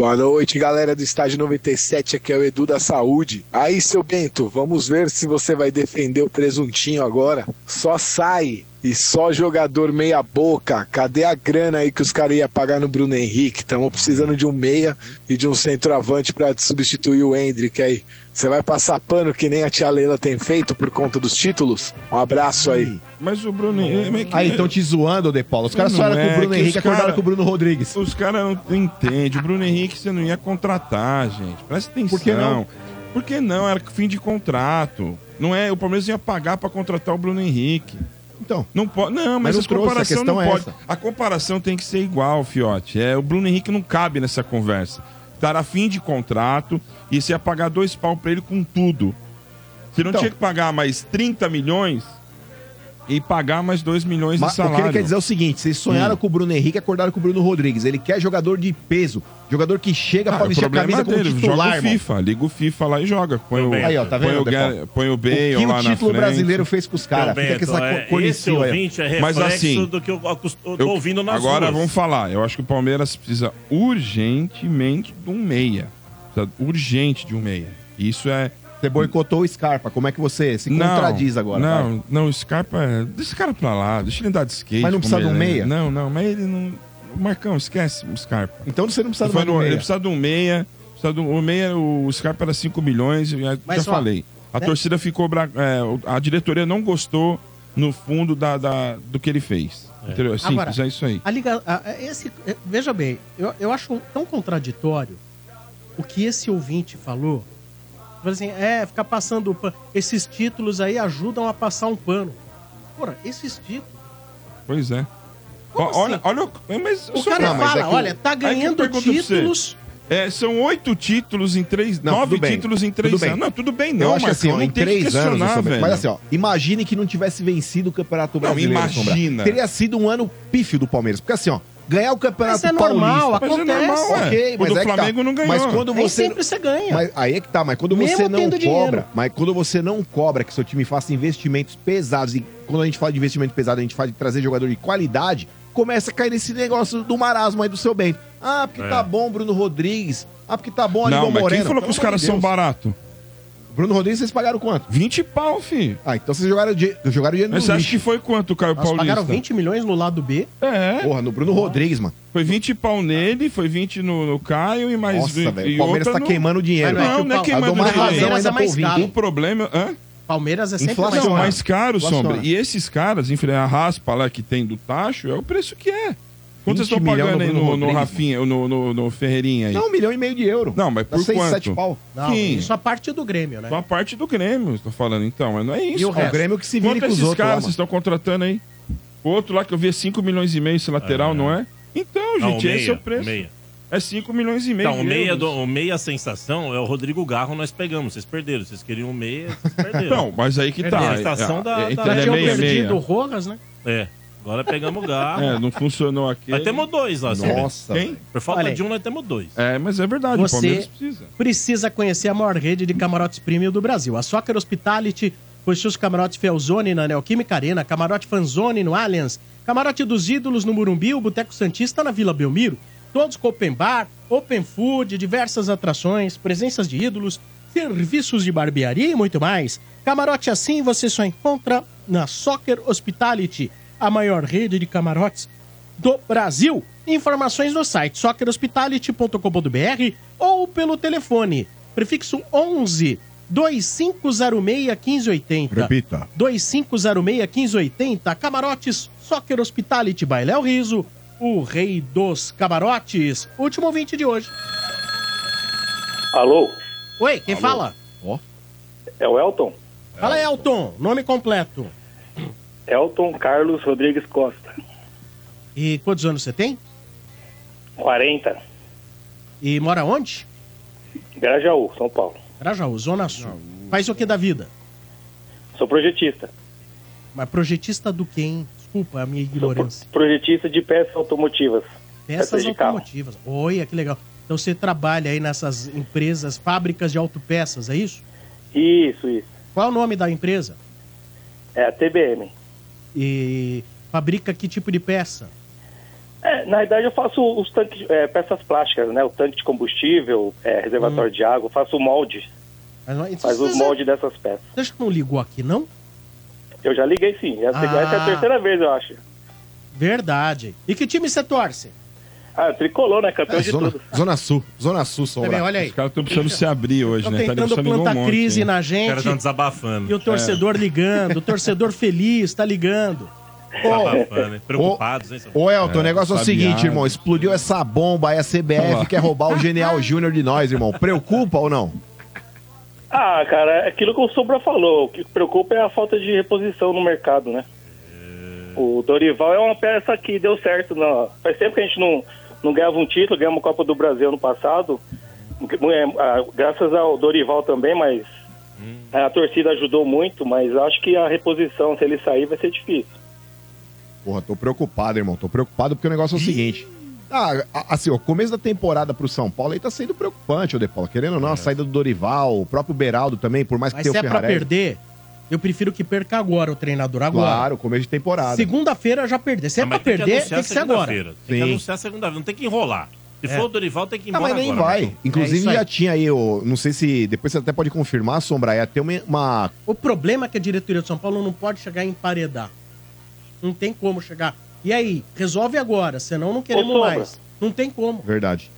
Boa noite, galera do Estádio 97, aqui é o Edu da Saúde. Aí, seu Bento, vamos ver se você vai defender o presuntinho agora. Só sai e só jogador meia boca. Cadê a grana aí que os caras iam pagar no Bruno Henrique? Estamos precisando de um meia e de um centroavante para substituir o Hendrick aí. Você vai passar pano que nem a tia Leila tem feito por conta dos títulos? Um abraço aí. Mas o Bruno Henrique. Aí, estão te zoando, De Paulo. Os caras só Não eram com é, o Bruno que Henrique e os cara- acordaram com o Bruno Rodrigues. Os caras não entendem. O Bruno Henrique você não ia contratar, gente. Presta atenção. Por que não? Por que não? Era fim de contrato. Não é, o Palmeiras ia pagar pra contratar o Bruno Henrique. Então. Não pode. Não, Mas mas, não a comparação não é pode. essa. A comparação tem que ser igual, Fiote. É, o Bruno Henrique não cabe nessa conversa. A fim de contrato e você ia pagar dois pau pra ele com tudo. Você não Então. tinha que pagar mais 30 milhões e pagar mais 2 milhões Mas de salário. o que ele quer dizer é o seguinte: vocês sonharam Hum. com o Bruno Henrique e acordaram com o Bruno Rodrigues. Ele quer jogador de peso, jogador que chega Ah, pra o vestir a problema camisa como dele, titular, joga o irmão. FIFA, liga o FIFA lá e joga. Põe o, Aí, ó, tá vendo, põe o, Depau? Gar- põe o Bale O que o lá título brasileiro fez com os caras? Fica com essa é, co- cornicil esse aí, ó. ouvinte é reflexo Mas assim, do que eu Eu- tô ouvindo nas agora ruas. vamos falar. Eu acho que o Palmeiras precisa urgentemente de um meia. Precisa urgente de um meia. Isso é Você boicotou o Scarpa. Como é que você se contradiz agora? vai? Não, não, o Scarpa é. Deixa esse cara pra lá, deixa ele andar de skate. Mas não precisa de um é. meia? Não, não, mas ele não. Marcão, esquece o Scarpa. Então você não precisa de um meia. Ele precisa de um meia. Precisa de um, o meia, o Scarpa era 5 milhões, Mas, já ó, falei. A né? torcida ficou. é, a diretoria não gostou, no fundo, da, da- do que ele fez. Entendeu? É simples, Agora, é isso aí. A liga, a- a- esse, é, veja bem, eu, eu acho tão contraditório o que esse ouvinte falou. Assim, é, ficar passando pano. Esses títulos aí ajudam a passar um pano. Porra, esses títulos. Pois é. Olha, assim? olha, o- mas O cara Não, mas fala, é que olha, tá ganhando você. títulos. É, são oito títulos em três. Não, nove tudo bem, títulos em três tudo bem. anos. Não, tudo bem, não, eu acho Marcão, assim, ó, não em três anos, velho. mas assim, ó, imagine que não tivesse vencido o Campeonato Não, Brasileiro. Sombra. imagina. Teria sido um ano pífio do Palmeiras. Porque assim, ó, ganhar o Campeonato Mas é normal, Paulista. acontece. Mas é normal, ué. Ok, O mas do é tá. Flamengo não ganhou. Mas quando Nem você sempre você ganha. Mas aí é que tá, mas quando Mesmo você não cobra, dinheiro. mas quando você não cobra que seu time faça investimentos pesados, e quando a gente fala de investimento pesado, a gente fala de trazer jogador de qualidade, começa a cair nesse negócio do marasmo aí do seu bem. Ah, porque É. tá bom Bruno Rodrigues. Ah, porque tá bom Aníbal Não, mas Moreno. quem falou que os caras são baratos? Bruno Rodrigues, vocês pagaram quanto? 20 pau, fi. Ah, então vocês jogaram, de, jogaram dinheiro Mas no você acha lixo. que foi quanto, Caio Nós Paulista? pagaram 20 milhões no lado B. É. Porra, no Bruno Rodrigues, mano. Foi 20 pau nele, foi 20 no, no Caio e mais... Nossa, velho, e o Palmeiras outra tá no- queimando dinheiro. Não, não, Mas é que o é queimando mais dinheiro. razão ainda pro ouvinte. O problema... Hã? Palmeiras é sempre Inflação, Não, mais mais caro, Inflaciona. Sombra. E esses caras, enfim, a raspa lá que tem do tacho, é o preço que é. Quanto vocês 20 estão pagando no aí no, no Rodrigues, Rafinha, no, no, no Ferreirinha aí? Não, um milhão e meio de euro. Não, mas Dá por seis, quanto? sete pau. Não, Sim. isso a parte do Grêmio, né? Só a parte do Grêmio, tô falando então, mas não é isso. E o resto? Grêmio que se vire Quanto com os esses caras vocês estão contratando aí? O outro lá que eu vi é 5 milhões e meio esse lateral, não é? Então, Não, gente, o esse é o meia, preço. o meia. É 5 milhões e meio Então, o meia, do, o meia sensação é o Rodrigo Garro, nós pegamos. Vocês perderam. Vocês queriam o meia, vocês perderam. Então, mas aí que tá. Perderam. A estação É, da, é, da- é Tinham meia, perdido meia. o Rojas, né? É. Agora pegamos o Garro. É, não funcionou aqui. Nós temos dois lá. Nossa, Quem? Por falta Olha aí. de um, nós temos dois. É, mas é verdade, o Você Palmeiras precisa. precisa conhecer a maior rede de camarotes premium do Brasil. A Soccer Hospitality possui os camarotes Felzone na Neoquímica Arena, camarote Fanzone no Allianz, camarote dos Ídolos no Murumbi, o Boteco Santista na Vila Belmiro, todos com open bar, open food, diversas atrações, presenças de ídolos, serviços de barbearia e muito mais. Camarote assim você só encontra na Soccer Hospitality, a maior rede de camarotes do Brasil. Informações no site soccerhospitality.com.br ou pelo telefone prefixo 11 2506 1580. Repita. 2506 1580. Camarotes Soccer Hospitality by Léo Riso, o rei dos camarotes. Último ouvinte de hoje. Alô? Oi, quem fala? É o Elton? Fala, Elton. Nome completo. Elton Carlos Rodrigues Costa. E quantos anos você tem? 40. E mora onde? Grajaú, São Paulo. Grajaú, Zona Sul. Faz o que da vida? Sou projetista. Mas projetista do hein? Desculpa a minha ignorância. Projetista de peças automotivas. Peças de carro. automotivas. Olha, que legal. Então você trabalha aí nessas empresas, fábricas de autopeças, é isso? Isso, isso. Qual é o nome da empresa? É a TBM. E fabrica que tipo de peça? É, na verdade eu faço os tanques, é, peças plásticas, né? O tanque de combustível, é, reservatório de água, faço o molde. Mas, Faz o você- molde dessas peças. Você acha que não ligou aqui, não? Eu já liguei sim. Essa, Ah. essa é a terceira vez, eu acho. Verdade. E que time você torce? Ah, tricolor, né? Campeão É, de zona, tudo. zona Sul. Zona Sul, Sombra. Também, olha aí. Os caras estão precisando se abrir hoje, Estão né? Tá tentando um plantar monte, crise na Os gente. caras estão desabafando. E o torcedor ligando, o torcedor feliz, tá ligando. Desabafando, hein? Preocupados, hein? Ô, Elton, o É, negócio é o seguinte, irmão. Explodiu essa bomba aí, a CBF quer roubar o Genial Júnior de nós, irmão. Preocupa ou não? Ah, cara, é aquilo que o Sombra falou. O que preocupa é a falta de reposição no mercado, né? O Dorival é uma peça que deu certo. Na... Faz tempo que a gente não, não ganhava um título, ganhamos a Copa do Brasil no passado. É, Graças ao Dorival também, mas a torcida ajudou muito, mas acho que a reposição, se ele sair, vai ser difícil. Porra, tô preocupado, irmão. Tô preocupado porque o negócio é o seguinte. Ah, assim, o começo da temporada pro São Paulo aí tá sendo preocupante, ô De Paulo. Querendo ou não, a saída do Dorival, o próprio Beraldo também, por mais que Mas tenha se o é pra perder, eu prefiro que perca agora o treinador agora. Claro, começo de temporada. Segunda-feira já perder. Se é Ah, pra mas tem que perder, tem que ser agora. segunda-feira. Tem que anunciar segunda-feira, não tem que enrolar. Se É. for o Dorival, tem que ir Ah, embora mas nem agora, vai. Marcão. Inclusive É isso aí. já tinha aí, o, não sei se depois você até pode confirmar, Sombra, ia ter uma, uma- O problema é que a diretoria de São Paulo não pode chegar a emparedar. Não tem como chegar. E aí, resolve agora, senão não queremos Sombra. mais. Não tem como. Verdade.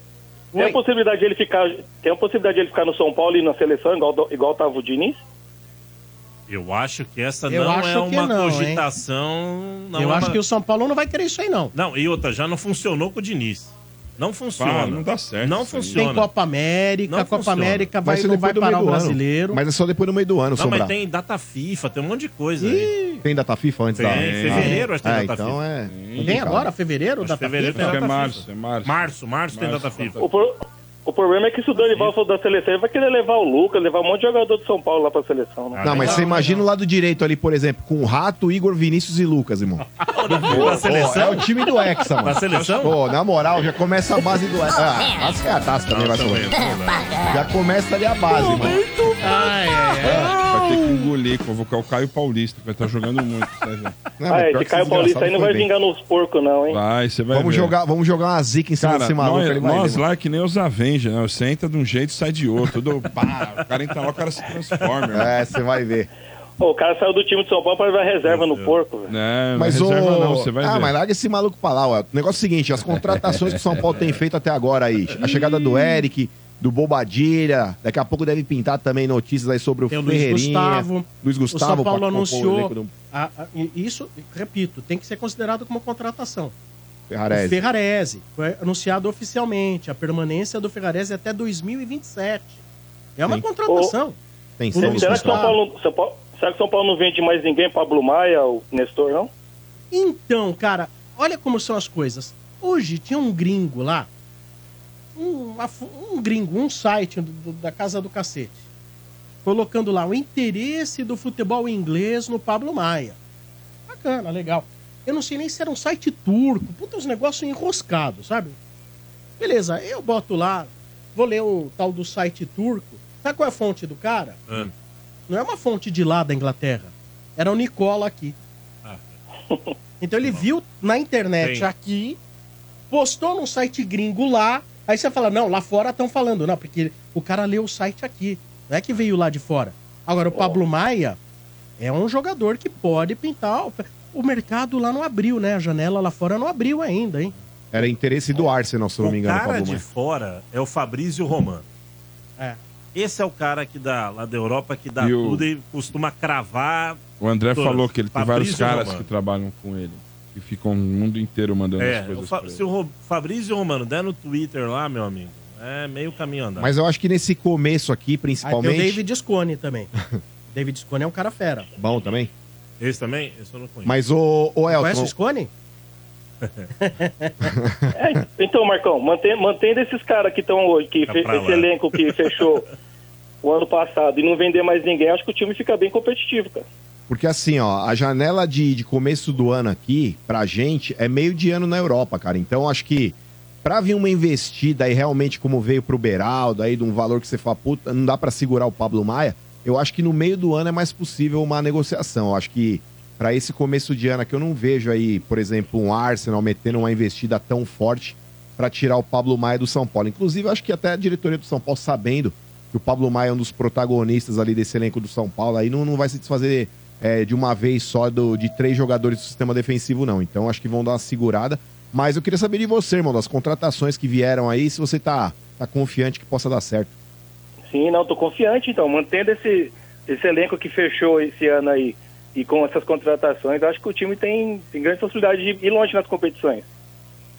Tem a possibilidade de ele ficar, tem a possibilidade de ele ficar no São Paulo e na seleção, igual, igual tava o Diniz? Eu acho que essa Eu não acho é que uma não, hein? cogitação. Não Eu é acho uma- que o São Paulo não vai querer isso aí, não. Não, e outra, já não funcionou com o Diniz. Não funciona. Não dá certo Não isso aí. funciona. Tem Copa América, Não a Copa funciona. América vai, ser não depois vai do parar o do ano. brasileiro. Mas é só depois do meio do ano, Não, Sombra. mas tem data FIFA, tem um monte de coisa aí. Tem data FIFA antes Tem, da... fevereiro acho que tem Ah, data então FIFA. é... Tem agora, fevereiro, Acho data que fevereiro FIFA? tem é data março, FIFA. é março. Março, março tem Março, data FIFA. O, pro- o problema é que se o Dorival for da seleção, ele vai querer levar o Lucas, levar um monte de jogador de São Paulo lá pra seleção, né? Não, mas você imagina o lado direito ali, por exemplo, com o Rato, Igor, Vinícius e Lucas, irmão. Da seleção? é o time do Hexa, mano. Da seleção? Pô, na moral, já começa a base do Hexa. Ah, as cataças também vai também, falar. Já começa ali a base, mano. Ai, ai, ai. Engolir, convocar o Caio Paulista, que vai estar jogando muito. Vai ver. Não, Ah, esse Caio Paulista aí não vai bem. vingar nos porcos, não, hein? Vai, você vai Vamos ver. jogar, vamos jogar uma zica em cima Cara, desse maluco, nós, ele vai nós lá é que nem os Avengers, né? Você entra de um jeito e sai de outro. Tudo, pá, o cara entra lá, o cara se transforma. mano. É, você vai ver. Pô, o cara saiu do time de São Paulo pra levar reserva no porco, velho. Né? Mas o... reserva não, você vai ah, ver. mas larga esse maluco pra lá, ó. O negócio é o seguinte, as contratações que o São Paulo tem feito até agora aí. A chegada do Eric, do Bobadilha, daqui a pouco deve pintar também notícias aí sobre o Tem o Luiz Ferreirinha. Gustavo. Luiz O Gustavo. São Paulo o anunciou. do a- a- isso, repito, tem que ser considerado como contratação. Ferrarese. O Ferrarese foi anunciado oficialmente. A permanência do Ferrarese é até 2027. É uma Sim. contratação. Tem O Luiz Será que São. Paulo, São Paulo- será que São Paulo não vende mais ninguém? Pablo Maia, o Nestor, não? Então, cara, olha como são as coisas. Hoje tinha um gringo lá, um, um gringo, um site do- da Casa do Cacete, colocando lá o interesse do futebol inglês no Pablo Maia. Bacana, legal. Eu não sei nem se era um site turco, puta, uns negócios enroscados, sabe? Beleza, eu boto lá, vou ler o tal do site turco. Sabe qual é a fonte do cara? Ah. Não é uma fonte de lá da Inglaterra. Era o Nicola aqui. Ah. Então ele viu na internet Sim. aqui, postou num site gringo lá. Aí você fala, não, lá fora estão falando. Não, porque o cara leu o site aqui. Não é que veio lá de fora. Agora, o Pablo Maia é um jogador que pode pintar. o- O mercado lá não abriu, né? A janela lá fora não abriu ainda, hein? Era interesse do Arsenal, se eu não me O engano, cara Pablo de Maia. fora é o Fabrício Romano. É. Esse é o cara que dá, lá da Europa, que dá E o- tudo e costuma cravar. O André todas. falou que ele tem vários caras Romano. que trabalham com ele. Que ficam o mundo inteiro mandando as É, o coisas Fa- pra ele. se o Ro- Fabrício Romano der no Twitter lá, meu amigo, é meio caminho andado. Mas eu acho que nesse começo aqui, Aí tem o principalmente. David Scone também. David Scone é um cara fera. Bom também. Esse também? Esse eu não conheço. Mas o, o Conhece Elton. o Scone? É, então, Marcão, mantém, mantendo esses caras que estão hoje, que Tá esse lá. elenco que fechou o ano passado e não vender mais ninguém, acho que o time fica bem competitivo, cara. Porque assim, ó, a janela de, de começo do ano aqui, pra gente, é meio de ano na Europa, cara. Então, acho que pra vir uma investida aí realmente como veio pro Beraldo, aí de um valor que você fala, puta, não dá pra segurar o Pablo Maia, eu acho que no meio do ano é mais possível uma negociação. Eu acho que pra esse começo de ano aqui, eu não vejo aí, por exemplo, um Arsenal metendo uma investida tão forte pra tirar o Pablo Maia do São Paulo. Inclusive, acho que até a diretoria do São Paulo, sabendo que o Pablo Maia é um dos protagonistas ali desse elenco do São Paulo, aí não, não vai se desfazer é, de uma vez só do, de três jogadores do sistema defensivo, não. Então acho que vão dar uma segurada. Mas eu queria saber de você, irmão, das contratações que vieram aí, se você tá, tá confiante que possa dar certo. Sim, não, tô confiante, então, mantendo esse, esse elenco que fechou esse ano aí e com essas contratações, acho que o time tem, tem grande possibilidade de ir longe nas competições.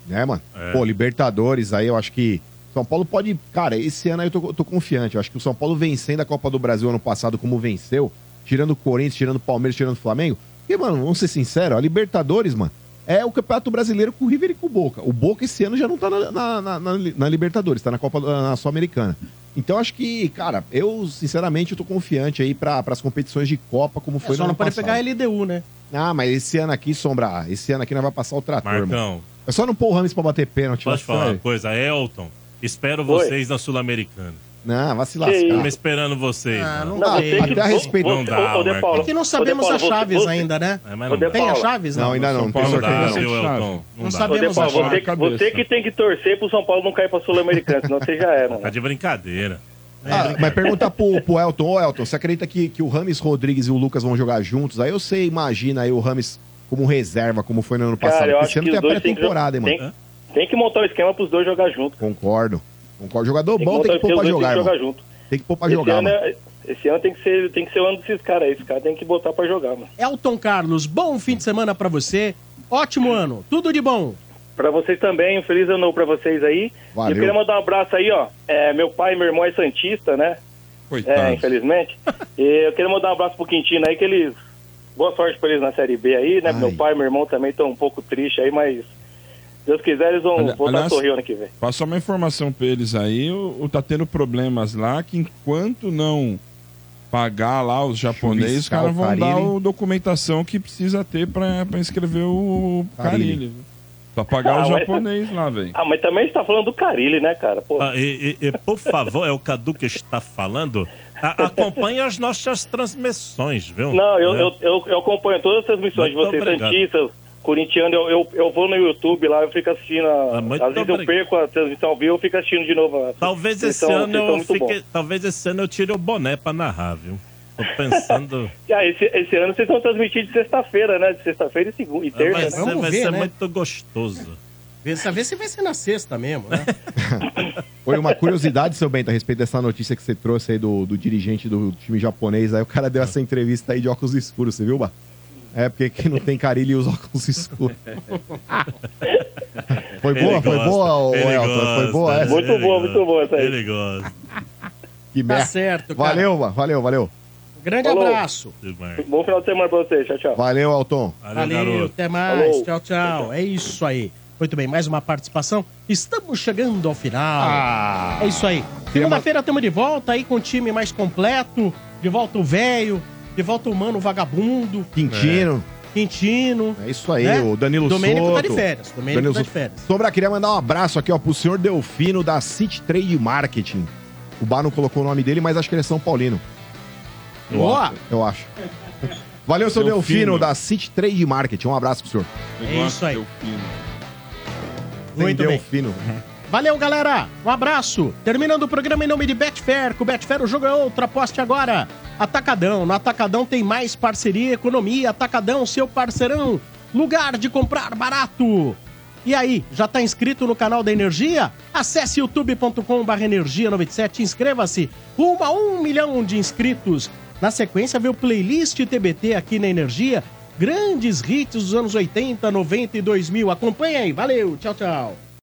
Né, mano? É. Pô, Libertadores aí, eu acho que. São Paulo pode. Cara, esse ano aí eu tô, eu tô confiante. Eu acho que o São Paulo vencendo a Copa do Brasil ano passado como venceu, tirando o Corinthians, tirando o Palmeiras, tirando o Flamengo. Porque, mano, vamos ser sinceros, a Libertadores, mano, é o Campeonato Brasileiro com o River e com o Boca. O Boca esse ano já não tá na, na, na- na- Libertadores, tá na Copa na Sul-Americana. Então acho que, cara, eu, sinceramente, eu tô confiante aí pra, pras competições de Copa, como foi É, só no não ano pode passado. pegar a LDU, né? Ah, mas esse ano aqui, Sombra, esse ano aqui nós vai passar o trator, Marcão. mano. É só não pôr o Rames pra bater pênalti. Posso lá falar uma coisa? Elton, espero Oi. vocês na Sul-Americana. Não, vai se Estamos lascar. esperando vocês. Ah, não né? dá. Até a respeito. Não dá, Ô, Marcão. Paulo, É que não sabemos Paulo, as você- chaves você- ainda, né? É, mas não. Tem as chaves? Não, ainda não. Tem Paulo sorteio dá, não. viu, Elton? Não Não dá. sabemos as chaves. você, que- você que tem que torcer pro São Paulo não cair pra Sul-Americana, senão você já era. Tá Né? de brincadeira. Ah, mas pergunta pro, pro Elton, ô Elton, você acredita que, que o Rames Rodrigues e o Lucas vão jogar juntos? Aí você imagina aí o Rames como reserva, como foi no ano passado. Cara, eu Porque acho esse ano que tem a dois tem que, pré-temporada, hein, mano. tem, que montar o esquema pros dois jogar junto. Concordo. Concordo. Jogador Tem bom tem que pôr pra jogar, tem que irmão. jogar junto. Tem que pôr pra Esse jogar, ano, mano. é- esse ano tem que ser, tem que ser o ano desses caras aí. Esse cara tem que botar pra jogar, mano. Elton Carlos, bom fim de semana pra você. Ótimo ano. Tudo de bom. Pra vocês também, um feliz ano novo pra vocês aí. Valeu. E eu queria mandar um abraço aí, ó. É, meu pai e meu irmão é Santista, né? Coitado. É, infelizmente. e eu queria mandar um abraço pro Quintino aí, que eles. Boa sorte pra eles na Série B aí, né? Ai. Meu pai e meu irmão também estão um pouco tristes aí, mas. Se Deus quiser, eles vão voltar aliás- a sorrir ano que vem. Passou uma informação pra eles aí, o, o tá tendo problemas lá, que enquanto não pagar lá os japoneses, os caras vão dar a documentação que precisa ter pra, pra inscrever o Carille. Carilli. Só pagar Ah, o mas- japonês lá, velho. Ah, mas também você tá falando do Carilli, né, cara? Ah, e, e- e, por favor, é o Cadu que está falando. A- acompanhe as nossas transmissões, viu? Não, eu, Né? eu, eu, eu acompanho todas as transmissões de Muito vocês, obrigado. Santistas, Corintiano. Eu, eu, eu vou no YouTube lá, eu fico assistindo. a- Ah, às vezes eu perco a transmissão ao vivo, eu fico assistindo de novo. a- Talvez esse são- ano eu fique, talvez esse ano eu tire o boné pra narrar, viu? Tô pensando. Ah, esse, esse ano vocês estão transmitindo de sexta-feira, né? De sexta-feira e, segunda, e vai terça. ser, né? vai ver, ser né? muito gostoso. Dessa vez se vai ser na sexta mesmo, né? Foi uma curiosidade, seu Bento, a respeito dessa notícia que você trouxe aí do, do dirigente do time japonês. Aí o cara deu essa entrevista aí de óculos escuros, você viu, Bah? É, porque quem não tem carilho usa óculos escuros. Foi boa? Ele Foi gosta, boa, Elton? Foi boa essa? Muito ele boa, gosta, muito boa essa aí. Ele gosta. Que Tá merda. certo, cara. Valeu. Valeu, valeu. Grande Falou. abraço. Bom final de semana pra vocês. Tchau, tchau. Valeu, Elton. Valeu, até mais. Falou. Tchau, tchau. É isso aí. Muito bem, mais uma participação. Estamos chegando ao final. Ah. É isso aí. Segunda-feira estamos de volta aí com o time mais completo. De volta o velho. De volta o mano vagabundo. Quintino. Quintino. É isso aí, Né? o Danilo Domênico Soto. tá de férias. Domênico tá de férias. Sombra, queria mandar um abraço aqui, ó, pro senhor Delfino da City Trade Marketing. O Bar não colocou o nome dele, mas acho que ele é São Paulino. Boa. Eu acho. Valeu, seu Delfino. Delfino, da City Trade Marketing. Um abraço pro senhor. É isso aí. Tem Muito bem. Valeu, galera. Um abraço. Terminando o programa em nome de Betfair. Com Betfair o jogo é outro. Aposte agora. Atacadão. No Atacadão tem mais parceria economia. Atacadão, seu parceirão. Lugar de comprar barato. E aí, já tá inscrito no canal da Energia? Acesse youtube.com.br energia97 inscreva-se. Rumo a um milhão de inscritos. Na sequência, vê o playlist TBT aqui na Energia. Grandes hits dos anos 80, 90 e 2000. Acompanha aí. Valeu. Tchau, tchau.